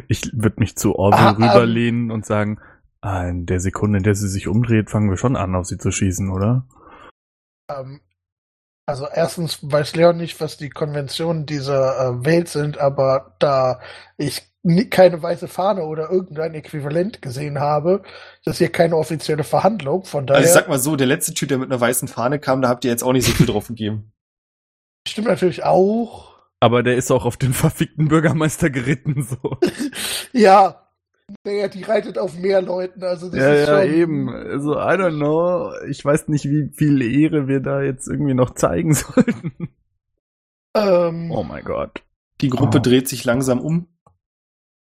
Ich würde mich zu Orwell Ah, ähm. rüberlehnen und sagen, ah, in der Sekunde, in der sie sich umdreht, fangen wir schon an, auf sie zu schießen, oder? Ähm, also erstens weiß Leon nicht, was die Konventionen dieser äh, Welt sind, aber da ich nie, keine weiße Fahne oder irgendein Äquivalent gesehen habe, das ist hier keine offizielle Verhandlung, von daher Also ich sag mal so, der letzte Typ, der mit einer weißen Fahne kam, da habt ihr jetzt auch nicht so viel drauf gegeben. Stimmt natürlich auch. Aber der ist auch auf den verfickten Bürgermeister geritten, so. Ja, naja, die reitet auf mehr Leuten, also das ja, ist ja, schon, eben. Also, I don't know. Ich weiß nicht, wie viel Ehre wir da jetzt irgendwie noch zeigen sollten. Ähm, Oh mein Gott. Die Gruppe Oh. dreht sich langsam um.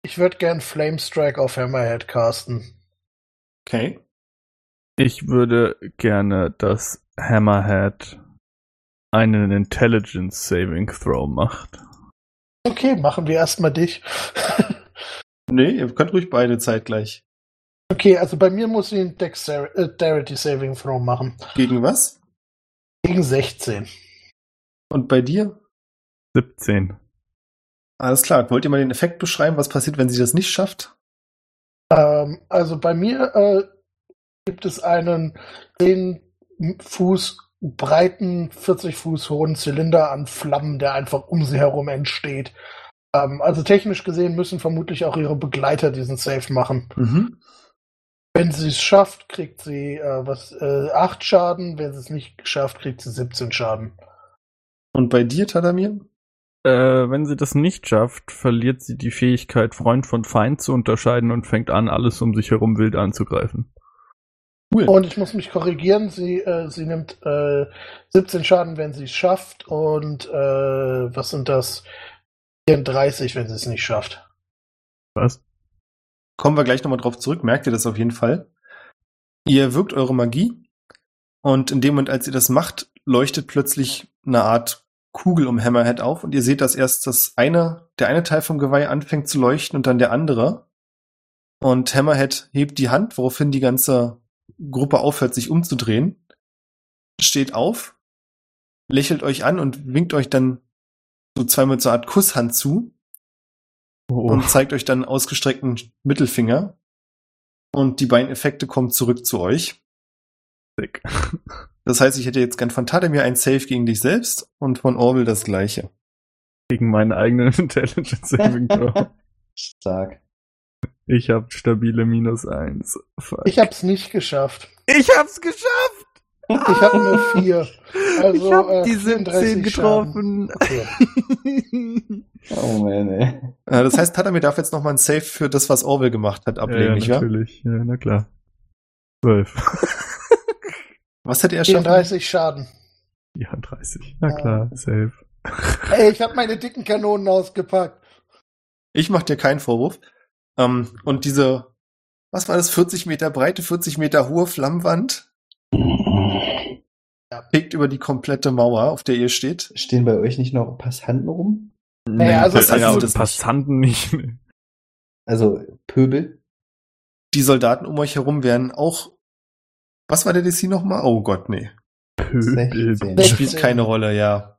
Ich würde gern Flamestrike auf Hammerhead casten. Okay. Ich würde gerne, dass Hammerhead einen Intelligence Saving Throw macht. Okay, machen wir erstmal dich. Nee, ihr könnt ruhig beide zeitgleich. okay, also bei mir muss sie einen Dexterity Saving Throw machen. Gegen was? Gegen 16. Und bei dir? 17. Alles klar. Wollt ihr mal den Effekt beschreiben, was passiert, wenn sie das nicht schafft? Ähm, also bei mir äh, gibt es einen 10 Fuß breiten, 40 Fuß hohen Zylinder an Flammen, der einfach um sie herum entsteht. Ähm, also technisch gesehen müssen vermutlich auch ihre Begleiter diesen Save machen. Mhm. Wenn sie es schafft, kriegt sie äh, was äh, 8 Schaden, wenn sie es nicht geschafft, kriegt sie 17 Schaden. Und bei dir, Tadamir? Äh, wenn sie das nicht schafft, verliert sie die Fähigkeit, Freund von Feind zu unterscheiden und fängt an, alles um sich herum wild anzugreifen. Cool. Und ich muss mich korrigieren, sie, äh, sie nimmt äh, 17 Schaden, wenn sie es schafft und äh, was sind das? 34, wenn sie es nicht schafft. Was? Kommen wir gleich nochmal drauf zurück. Merkt ihr das auf jeden Fall? Ihr wirkt eure Magie und in dem Moment, als ihr das macht, leuchtet plötzlich eine Art Kugel um Hammerhead auf und ihr seht, dass erst das eine, der eine Teil vom Geweih anfängt zu leuchten und dann der andere. Und Hammerhead hebt die Hand, woraufhin die ganze Gruppe aufhört, sich umzudrehen, steht auf, lächelt euch an und winkt euch dann so zweimal so eine Art Kusshand zu Oh, und zeigt euch dann ausgestreckten Mittelfinger. Und die beiden Effekte kommen zurück zu euch. sick. Das heißt, ich hätte jetzt gern von Tademir ein Save gegen dich selbst und von Orwell das gleiche. Gegen meinen eigenen Intelligence Saving Throw. Stark. Ich hab stabile minus eins. Fuck. Ich hab's nicht geschafft. Ich hab's geschafft! Ich habe eine 4. Also, ich hab äh, die 34 17 getroffen. Okay. Oh man, ey. Das heißt, Tadamir darf jetzt nochmal ein Save für das, was Orwell gemacht hat, ablegen, ja, nicht wahr? natürlich. Ja, na klar. 12. Was hätte er schaffen? 34 Schaden. ja, 30. Na klar, safe. Ey, ich habe meine dicken Kanonen ausgepackt. Ich mach dir keinen Vorwurf. Ähm, und diese, was war das, 40 Meter breite, 40 Meter hohe Flammwand fegt über die komplette Mauer, auf der ihr steht. Stehen bei euch nicht noch Passanten rum? Naja, also- das ja, das und nicht. Passanten nicht. Also Pöbel? Die Soldaten um euch herum werden auch, was war der DC nochmal? Oh Gott, nee. Pöbel. 16. Spielt keine Rolle, ja.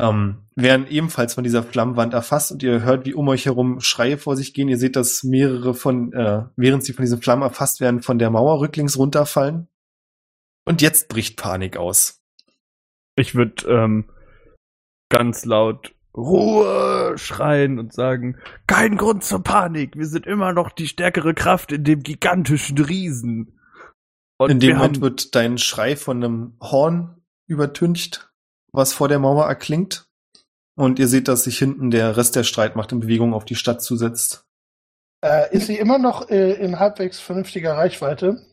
Ähm, werden ebenfalls von dieser Flammwand erfasst und ihr hört, wie um euch herum Schreie vor sich gehen. Ihr seht, dass mehrere von, äh, während sie von diesen Flammen erfasst werden, von der Mauer rücklings runterfallen. Und jetzt bricht Panik aus. Ich würde ähm, ganz laut Ruhe schreien und sagen, kein Grund zur Panik, wir sind immer noch die stärkere Kraft in dem gigantischen Riesen. Und In dem Moment wird dein Schrei von einem Horn übertüncht, was vor der Mauer erklingt. Und ihr seht, dass sich hinten der Rest der Streitmacht in Bewegung auf die Stadt zusetzt. Äh, ist sie immer noch äh, in halbwegs vernünftiger Reichweite?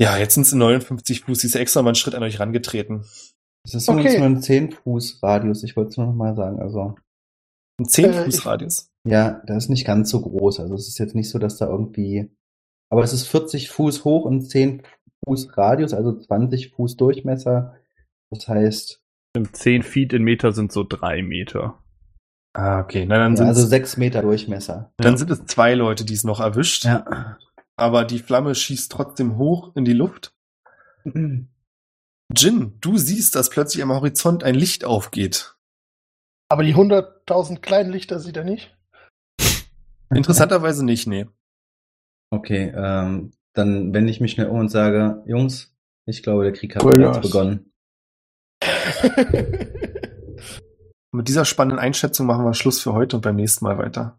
Ja, jetzt sind es 59 Fuß. Sie ist extra mal einen Schritt an euch rangetreten. Das ist Okay. übrigens nur ein 10 Fuß Radius, ich wollte es nur noch mal sagen. Also, Ein 10 Äh, Fuß ich- Radius. ja, das ist nicht ganz so groß. Also, es ist jetzt nicht so, dass da irgendwie, aber es ist 40 Fuß hoch und 10 Fuß Radius, also 20 Fuß Durchmesser. Das heißt, 10 Feet in Meter sind so drei Meter. Ah, okay. Na, dann, ja, sind also es, 6 Meter Durchmesser. dann sind es zwei Leute, die es noch erwischt. Ja. Aber die Flamme schießt trotzdem hoch in die Luft. Jin, du siehst, dass plötzlich am Horizont ein Licht aufgeht. Aber die 100.000 kleinen Lichter sieht er nicht. Interessanterweise nicht, nee. Okay, ähm, dann wende ich mich schnell um und sage, Jungs, ich glaube, der Krieg hat bereits begonnen. Mit dieser spannenden Einschätzung machen wir Schluss für heute und beim nächsten Mal weiter.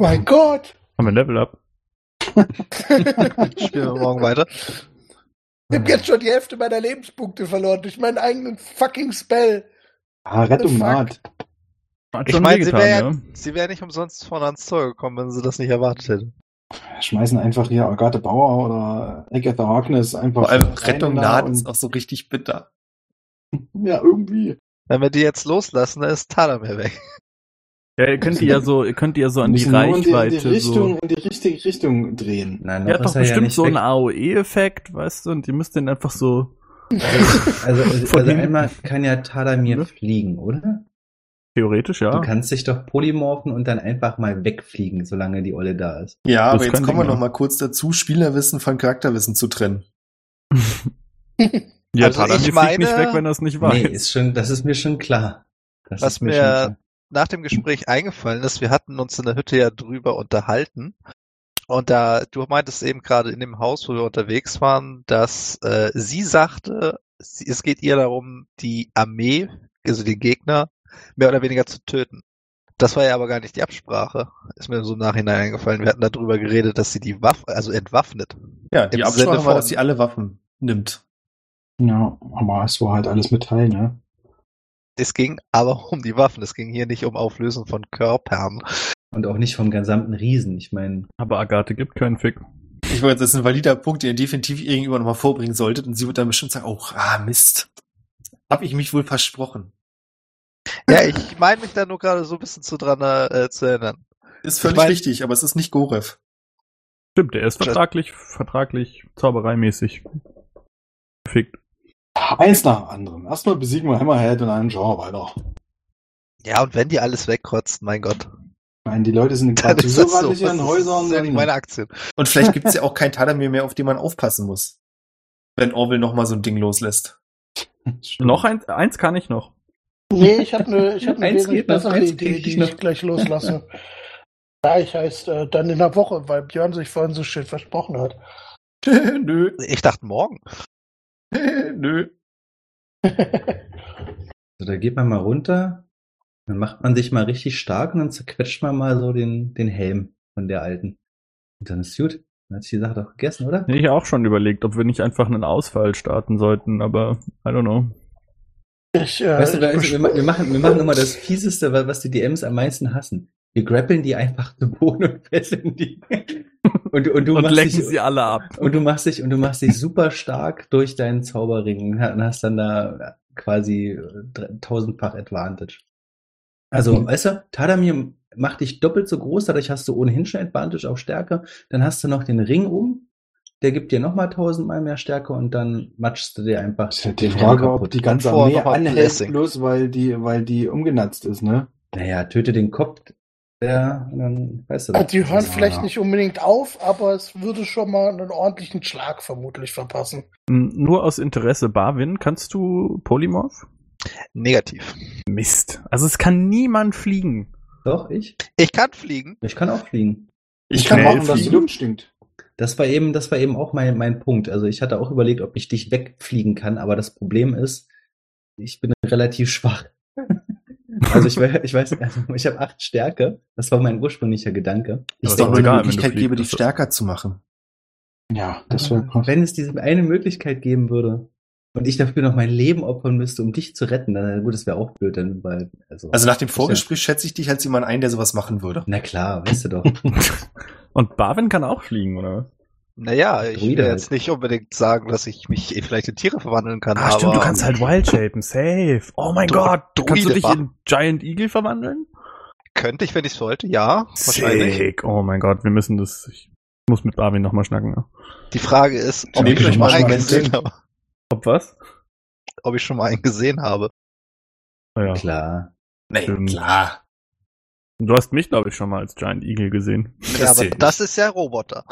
Mein Gott! Haben wir ein Level Up? Spielen wir morgen weiter. Ich hab jetzt schon die Hälfte meiner Lebenspunkte verloren durch meinen eigenen fucking Spell. Ah, Rettung naht. Ich meine, sie wäre ja. sie wär nicht umsonst vorne ans Tor gekommen, wenn sie das nicht erwartet hätte. Schmeißen einfach hier Agathe Bauer oder Agatha Harkness einfach. Vor allem rein Rettung naht ist auch so richtig bitter. Ja, irgendwie. Wenn wir die jetzt loslassen, dann ist Tada mehr weg. Ja, ihr könnt die ja so, ihr könnt die ja so an die in die, in Reichweite die Richtung, so. in die richtige Richtung drehen. Nein, Ja, noch hat doch ja bestimmt nicht so einen AOE-Effekt, weißt du, und ihr müsst den einfach so Also, also, also einmal kann ja Tadamir Ne? fliegen, oder? theoretisch, ja. Du kannst dich doch polymorphen und dann einfach mal wegfliegen, solange die Olle da ist. Ja, Das aber jetzt kommen wir ja. noch mal kurz dazu, Spielerwissen von Charakterwissen zu trennen. ja, Also Tadamir ich fliegt nicht weg, wenn er es nicht weiß. Nee, ist schon, das ist mir schon klar. Das Was ist mir mir- schon klar. Nach dem Gespräch eingefallen ist, wir hatten uns in der Hütte ja drüber unterhalten. Und da, du meintest eben gerade in dem Haus, wo wir unterwegs waren, dass äh, sie sagte, sie, es geht ihr darum, die Armee, also den Gegner, mehr oder weniger zu töten. Das war ja aber gar nicht die Absprache. Ist mir so im Nachhinein eingefallen. Wir hatten darüber geredet, dass sie die Waffe, also entwaffnet. Ja, die Absprache war, dass sie alle Waffen nimmt. Ja, aber es war halt alles Metall, ne? Es ging aber um die Waffen. Es ging hier nicht um Auflösen von Körpern. Und auch nicht vom gesamten Riesen. Ich meine, Aber Agathe gibt keinen Fick. Ich wollte, das ist ein valider Punkt, den ihr definitiv gegenüber nochmal vorbringen solltet. Und sie wird dann bestimmt sagen, oh, ah, Mist. Hab ich mich wohl versprochen. Ja, ich meine mich da nur gerade so ein bisschen zu dran äh, zu erinnern. Ist völlig Ich mein- richtig, aber es ist nicht Gorev. Stimmt, der ist vertraglich, vertraglich, zaubereimäßig gefickt. Eins nach dem anderen. Erstmal besiegen wir Hammerhead und einen Genre weiter. Ja, und wenn die alles wegkotzen, mein Gott. Ich meine, die Leute sind Dann gerade so in ihren Häusern. ist ja nicht dann- meine Aktien. Und vielleicht gibt's ja auch kein Tadamir mehr, auf den man aufpassen muss. Wenn Orwell nochmal so ein Ding loslässt. Noch eins, eins kann ich noch. Nee, ich habe eine ich hab ne Eins geht bessere eins Idee, ich die noch. ich gleich loslasse. ja, ich heißt äh, dann in einer Woche, weil Björn sich vorhin so schön versprochen hat. Nö. Ich dachte morgen. Nö. also da geht man mal runter, dann macht man sich mal richtig stark und dann zerquetscht man mal so den, den Helm von der Alten. Und dann ist gut. Dann hat sich die Sache doch gegessen, oder? Ich habe auch schon überlegt, ob wir nicht einfach einen Ausfall starten sollten, aber I don't know. Ich, äh, Weißt du, du, wir, wir machen, wir machen immer das Fieseste, wa- was die DMs am meisten hassen. Wir grappeln die einfach zu Boden und fesseln die. Und, und du Und machst lecken dich, sie alle ab. und du machst dich, und du machst dich super stark durch deinen Zauberring und hast dann da quasi tausendfach Advantage. Also, Mhm. weißt du, Tadamir macht dich doppelt so groß, dadurch hast du ohnehin schon Advantage auf Stärke, dann hast du noch den Ring um der gibt dir nochmal tausendmal mehr Stärke und dann matschst du dir einfach. Ist halt die den Frage, Helm ob kaputt. die ganze Armee anhält, bloß weil die, weil die umgenatzt ist, ne? Naja, töte den Kopf, und dann weißt du Ah, das. Die hören Ja. vielleicht nicht unbedingt auf, aber es würde schon mal einen ordentlichen Schlag vermutlich verpassen. Hm, Nur aus Interesse, Barwin, kannst du Polymorph? Negativ. Mist. Also es kann niemand fliegen. Doch, ich? Ich kann fliegen. Ich kann auch fliegen. Ich kann Schnell machen, dass die fliegen? Luft stinkt. Das war eben, das war eben auch mein, mein Punkt. Also ich hatte auch überlegt, ob ich dich wegfliegen kann, aber das Problem ist, ich bin relativ schwach. Also ich, ich weiß, also ich habe acht Stärke. Das war mein ursprünglicher Gedanke. Ich wenn du Möglichkeit gäbe, dich stärker zu machen. Ja, das wäre krass. Wenn es diese eine Möglichkeit geben würde und ich dafür noch mein Leben opfern müsste, um dich zu retten, dann gut, das wäre auch blöd, dann, weil, also, Also nach dem Vorgespräch schätze ich dich als jemand ein, der sowas machen würde. Na klar, weißt du doch. Und Barwin kann auch fliegen, oder? Naja, ich will Druide halt. jetzt nicht unbedingt sagen, dass ich mich eh vielleicht in Tiere verwandeln kann. Ah, aber stimmt, du kannst halt Wild shapen, safe. Oh mein Dro- Gott, kannst du dich in Giant Eagle verwandeln? Könnte ich, wenn ich es wollte, ja. Wahrscheinlich. Sick. Oh mein Gott, wir müssen das, ich muss mit Barwin nochmal schnacken. Ne? Die Frage ist, ob ich euch schon mal einen gesehen habe. Ob was? Ob ich schon mal einen gesehen habe. Naja. Klar. Nee, Stimmt. klar. Du hast mich, glaube ich, schon mal als Giant Eagle gesehen. Ja, aber das ist ja Roboter.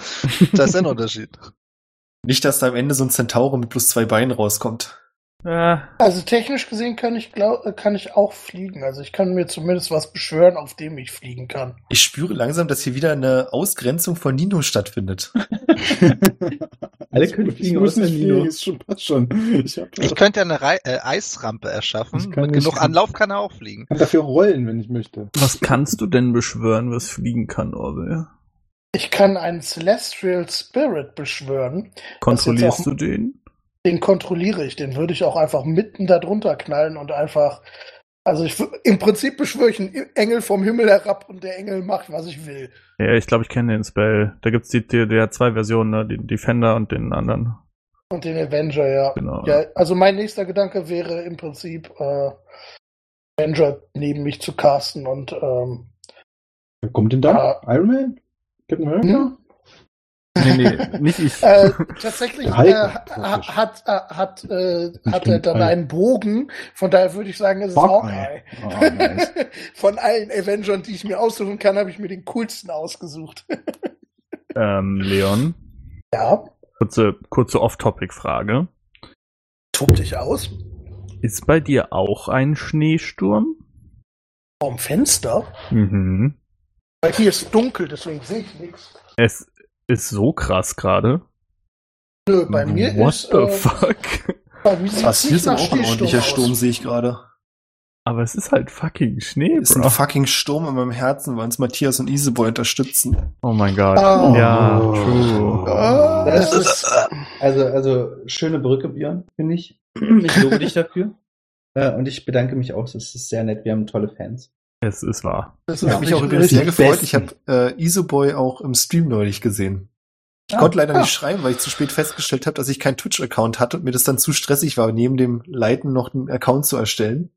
Das ist ein Unterschied. Nicht, dass da am Ende so ein Zentaure mit plus zwei Beinen rauskommt. Ja, Also technisch gesehen kann ich, glaub, äh, kann ich auch fliegen. Also ich kann mir zumindest was beschwören, auf dem ich fliegen kann. Ich spüre langsam, dass hier wieder eine Ausgrenzung von Nino stattfindet. Alle können ich fliegen, außer Nino. fliegen, ist schon, passt schon. Ich Ich könnte ja eine Rei äh, Eisrampe Ich erschaffen. kann Mit genug Anlauf kann er auch fliegen. kann dafür rollen, wenn ich möchte. was kannst du denn beschwören, was fliegen kann, Orwell? Ich kann einen Celestial Spirit beschwören. Kontrollierst auch- du den? Den kontrolliere ich. Den würde ich auch einfach mitten darunter knallen und einfach. Also ich, im Prinzip beschwöre ich einen Engel vom Himmel herab und der Engel macht, was ich will. Ja, ich glaube, ich kenne den Spell. Da gibt's die, die, der hat zwei Versionen, ne? den Defender und den anderen. Und den Avenger, ja. Genau. ja also mein nächster Gedanke wäre im Prinzip, äh, Avenger neben mich zu casten und ähm, Wer kommt denn da? Ja. Iron Man? Captain America? Nee, nee, nicht ich. Äh, tatsächlich Der äh, hat, äh, hat, äh, hat er dann einen Bogen. Von daher würde ich sagen, es ist Hawkeye. Oh, nice. Von allen Avengern, die ich mir aussuchen kann, habe ich mir den coolsten ausgesucht. ähm, Leon, ja, kurze, kurze Off-Topic-Frage. tob dich aus. Ist bei dir auch ein Schneesturm? Vom Fenster. Mhm. Weil hier ist dunkel, deswegen sehe ich nichts. Es ist so krass gerade. Nö, bei mir What ist. the äh, fuck? bei mir sieht's Was, hier ist auch ein ordentlicher aus. Sturm, sehe ich gerade. Aber es ist halt fucking Schnee, Ist ein Bro. fucking Sturm in meinem Herzen, weil uns Matthias und Iseboy unterstützen. Oh mein Gott. Oh. Ja, true. Ah, Das das ist- ist, Also, also, schöne Brücke, Björn, finde ich. Ich lobe dich dafür. Äh, und ich bedanke mich auch. Es ist sehr nett. Wir haben tolle Fans. Es ist wahr. das habe mich auch übrigens sehr gefreut. besten. Ich habe äh, Iseboy auch im Stream neulich gesehen. Ich Ah, konnte leider ah. nicht schreiben, weil ich zu spät festgestellt habe, dass ich keinen Twitch-Account hatte und mir das dann zu stressig war, neben dem Leiten noch einen Account zu erstellen.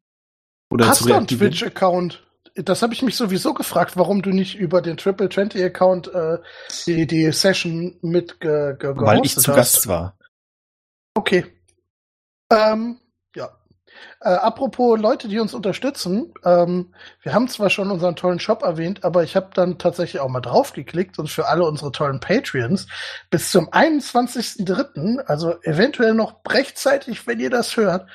Oder Hast zu du einen. Twitch-Account? Das habe ich mich sowieso gefragt, warum du nicht über den Triple 20 Account äh, die, die Session mit ge, ge, Weil ich zu hast. Gast war. Okay. Ähm, ja. Äh, apropos Leute, die uns unterstützen, ähm, wir haben zwar schon unseren tollen Shop erwähnt, aber ich habe dann tatsächlich auch mal draufgeklickt und für alle unsere tollen Patreons bis zum 21.03., also eventuell noch rechtzeitig, wenn ihr das hört,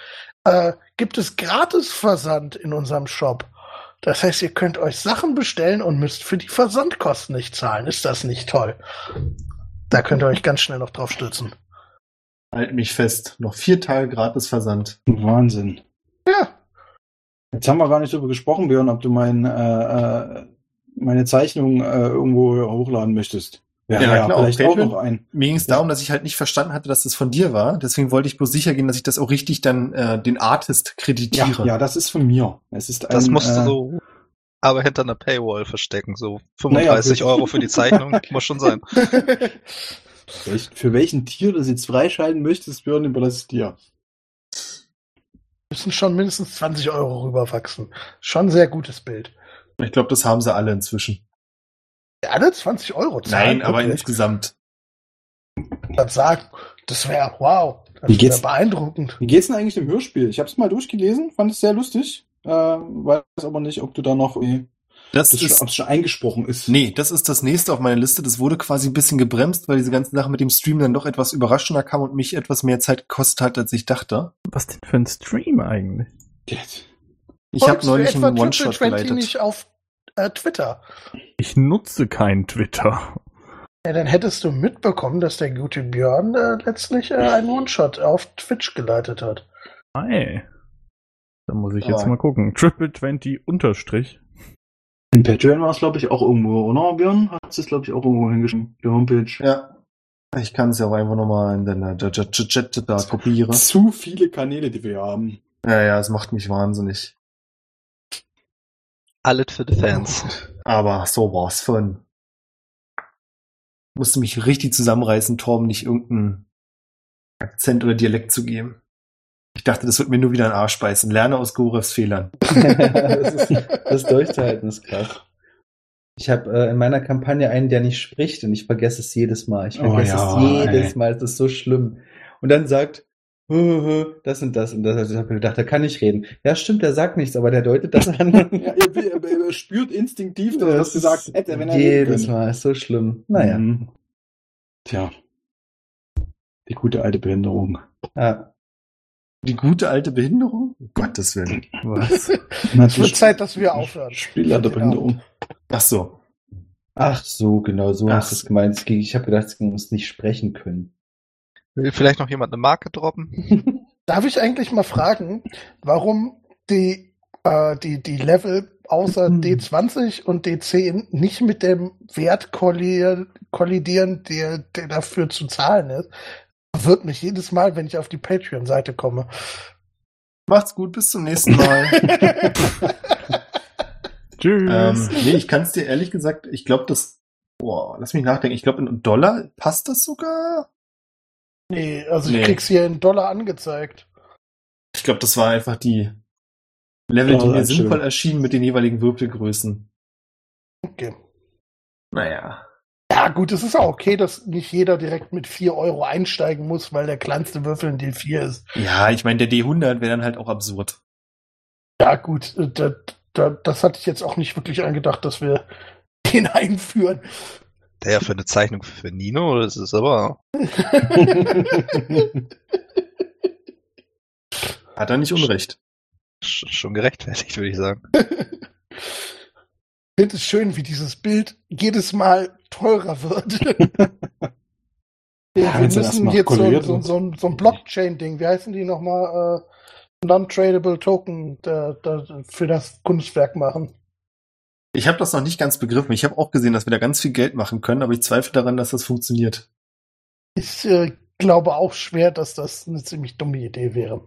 äh, gibt es Gratis-Versand in unserem Shop. Das heißt, ihr könnt euch Sachen bestellen und müsst für die Versandkosten nicht zahlen. Ist das nicht toll? Da könnt ihr euch ganz schnell noch drauf stützen. Halt mich fest. Noch vier Tage gratis Versand. Wahnsinn. Ja, Jetzt haben wir gar nicht darüber gesprochen, Björn, ob du mein, äh, äh, meine Zeichnung äh, irgendwo hochladen möchtest. Ja, klar, auf vielleicht auch noch ein. Mir ging es darum, dass ich halt nicht verstanden hatte, dass das von dir war. Deswegen wollte ich bloß sicher gehen, dass ich das auch richtig dann äh, den Artist Ja, kreditiere. ja, das ist von mir. Es ist Das ein, musst du äh, so aber hinter einer Paywall verstecken. So Naja, 35 für- Euro für die Zeichnung muss schon sein. Für welchen Tier du es jetzt freischalten möchtest, Björn, überlasse ich dir. müssen schon mindestens 20 Euro rüberwachsen. Schon ein sehr gutes Bild. Ich glaube, das haben sie alle inzwischen. Alle 20 Euro zahlen? Nein, aber Wirklich? insgesamt. dann sagen, das wäre wow, das Wie geht's? beeindruckend. Wie geht's denn eigentlich dem Hörspiel? Ich habe es mal durchgelesen, fand es sehr lustig. Äh, weiß aber nicht, ob du da noch irgendwie, Das das ist, schon, ob es schon eingesprochen ist. nee, das ist das nächste auf meiner Liste. Das wurde quasi ein bisschen gebremst, weil diese ganze Sache mit dem Stream dann doch etwas überraschender kam und mich etwas mehr Zeit gekostet hat, als ich dachte. Was denn für ein Stream eigentlich? Ich habe neulich einen One-Shot Triple 20 geleitet. nicht auf äh, Twitter. Ich nutze kein Twitter. Ja, dann hättest du mitbekommen, dass der gute Björn äh, letztlich äh, einen One-Shot auf Twitch geleitet hat. Hey. Da muss ich jetzt Aber- mal gucken. Triple 20 Unterstrich. In Patreon war es, glaube ich, auch irgendwo, oder Björn? Hat es, glaube ich, auch irgendwo hingeschrieben, die Homepage. Ja. Ich kann es ja auch einfach nochmal in deiner Chat da kopieren. Zu viele Kanäle, die wir haben. Ja, ja, es macht mich wahnsinnig. Alles für die Fans. Aber so war's von. Musste mich richtig zusammenreißen, Torben nicht irgendeinen Akzent oder Dialekt zu geben. Ich dachte, das wird mir nur wieder ein Arsch beißen. Lerne aus Gorevs Fehlern. das, ist, das Durchzuhalten ist krass. Ich habe äh, in meiner Kampagne einen, der nicht spricht und ich vergesse es jedes Mal. Ich Oh vergesse ja, es jedes ey. Mal. Das ist so schlimm. Und dann sagt, "Hö, hö, das und das und das. Ich habe gedacht, der kann nicht reden. Ja, stimmt, der sagt nichts, aber der deutet das an. ja, er, er, er spürt instinktiv, dass er das gesagt hätte, wenn er reden jedes. Mal. Ist so schlimm. Naja. Mhm. Tja. Die gute alte Behinderung. Ja. Die gute alte Behinderung? Um Gottes Willen. Was? Es wird Zeit, dass wir aufhören. Spielleiterbehinderung. Ach so. Ach so, genau, so Ach hast du es gemeint. Ging- Ich habe gedacht, es muss nicht sprechen können. Will vielleicht noch jemand eine Marke droppen? Darf ich eigentlich mal fragen, warum die, äh, die, die Level außer Mhm. D20 und D10 nicht mit dem Wert kollidieren, kollidieren der, der dafür zu zahlen ist? Wird mich jedes Mal, wenn ich auf die Patreon-Seite komme. Macht's gut, bis zum nächsten Mal. Tschüss. ähm, nee, ich kann es dir ehrlich gesagt, ich glaube, das. Boah, lass mich nachdenken. Ich glaube, in Dollar passt das sogar. nee, also ich Nee. krieg's hier in Dollar angezeigt. Ich glaube, das war einfach die Level, die mir sinnvoll erschienen mit den jeweiligen Würfelgrößen. Okay. Naja. Ja, gut, es ist auch okay, dass nicht jeder direkt mit 4 Euro einsteigen muss, weil der kleinste Würfel ein D4 ist. Ja, ich meine, der D100 wäre dann halt auch absurd. Ja, gut, äh, da, da, das hatte ich jetzt auch nicht wirklich angedacht, dass wir den einführen. Der ja für eine Zeichnung für Nino, das ist aber. Hat er nicht unrecht. sch- Schon gerechtfertigt, würde ich sagen. Ich finde es schön, wie dieses Bild jedes Mal teurer wird. wir Ja, wir müssen jetzt so, so, so, ein- so ein Blockchain-Ding, wie heißen die nochmal? Äh, Non-Tradable Token da, da, für das Kunstwerk machen. Ich habe das noch nicht ganz begriffen. Ich habe auch gesehen, dass wir da ganz viel Geld machen können, aber ich zweifle daran, dass das funktioniert. Ich äh, glaube auch schwer, dass das eine ziemlich dumme Idee wäre.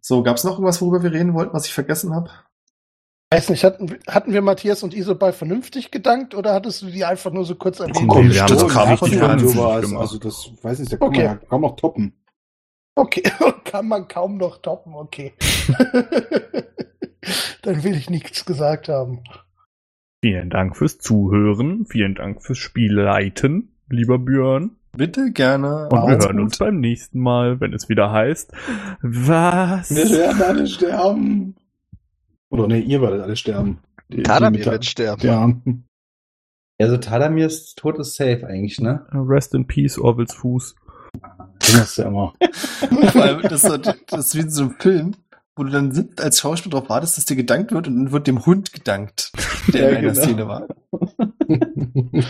So, gab's noch irgendwas, worüber wir reden wollten, was ich vergessen habe? Weiß nicht, hatten, wir- hatten wir Matthias und Isabel vernünftig gedankt oder hattest du die einfach nur so kurz erwähnt? Nee, wir haben das kam ernst Hans gemacht. Also das weiß ich, da kann Okay. man kaum noch toppen. Okay, kann man kaum noch toppen, okay. Dann will ich nichts gesagt haben. Vielen Dank fürs Zuhören. Vielen Dank fürs Spielleiten, lieber Björn. Bitte gerne. Und wir hören gut. uns beim nächsten Mal, wenn es wieder heißt, was? Wir werden alle sterben. Oder nee, ihr werdet alle sterben. Die- die Tadamir wird sterben. Ja. Also Tadamirs Tod ist safe eigentlich, ne? Rest in Peace, Orwells Fuß. Das ist ja immer. Vor allem, das, ist so- das ist wie in so einem Film, wo du dann sitzt als Schauspieler darauf wartest, dass dir gedankt wird und dann wird dem Hund gedankt, der Ja, in einer genau. Szene war.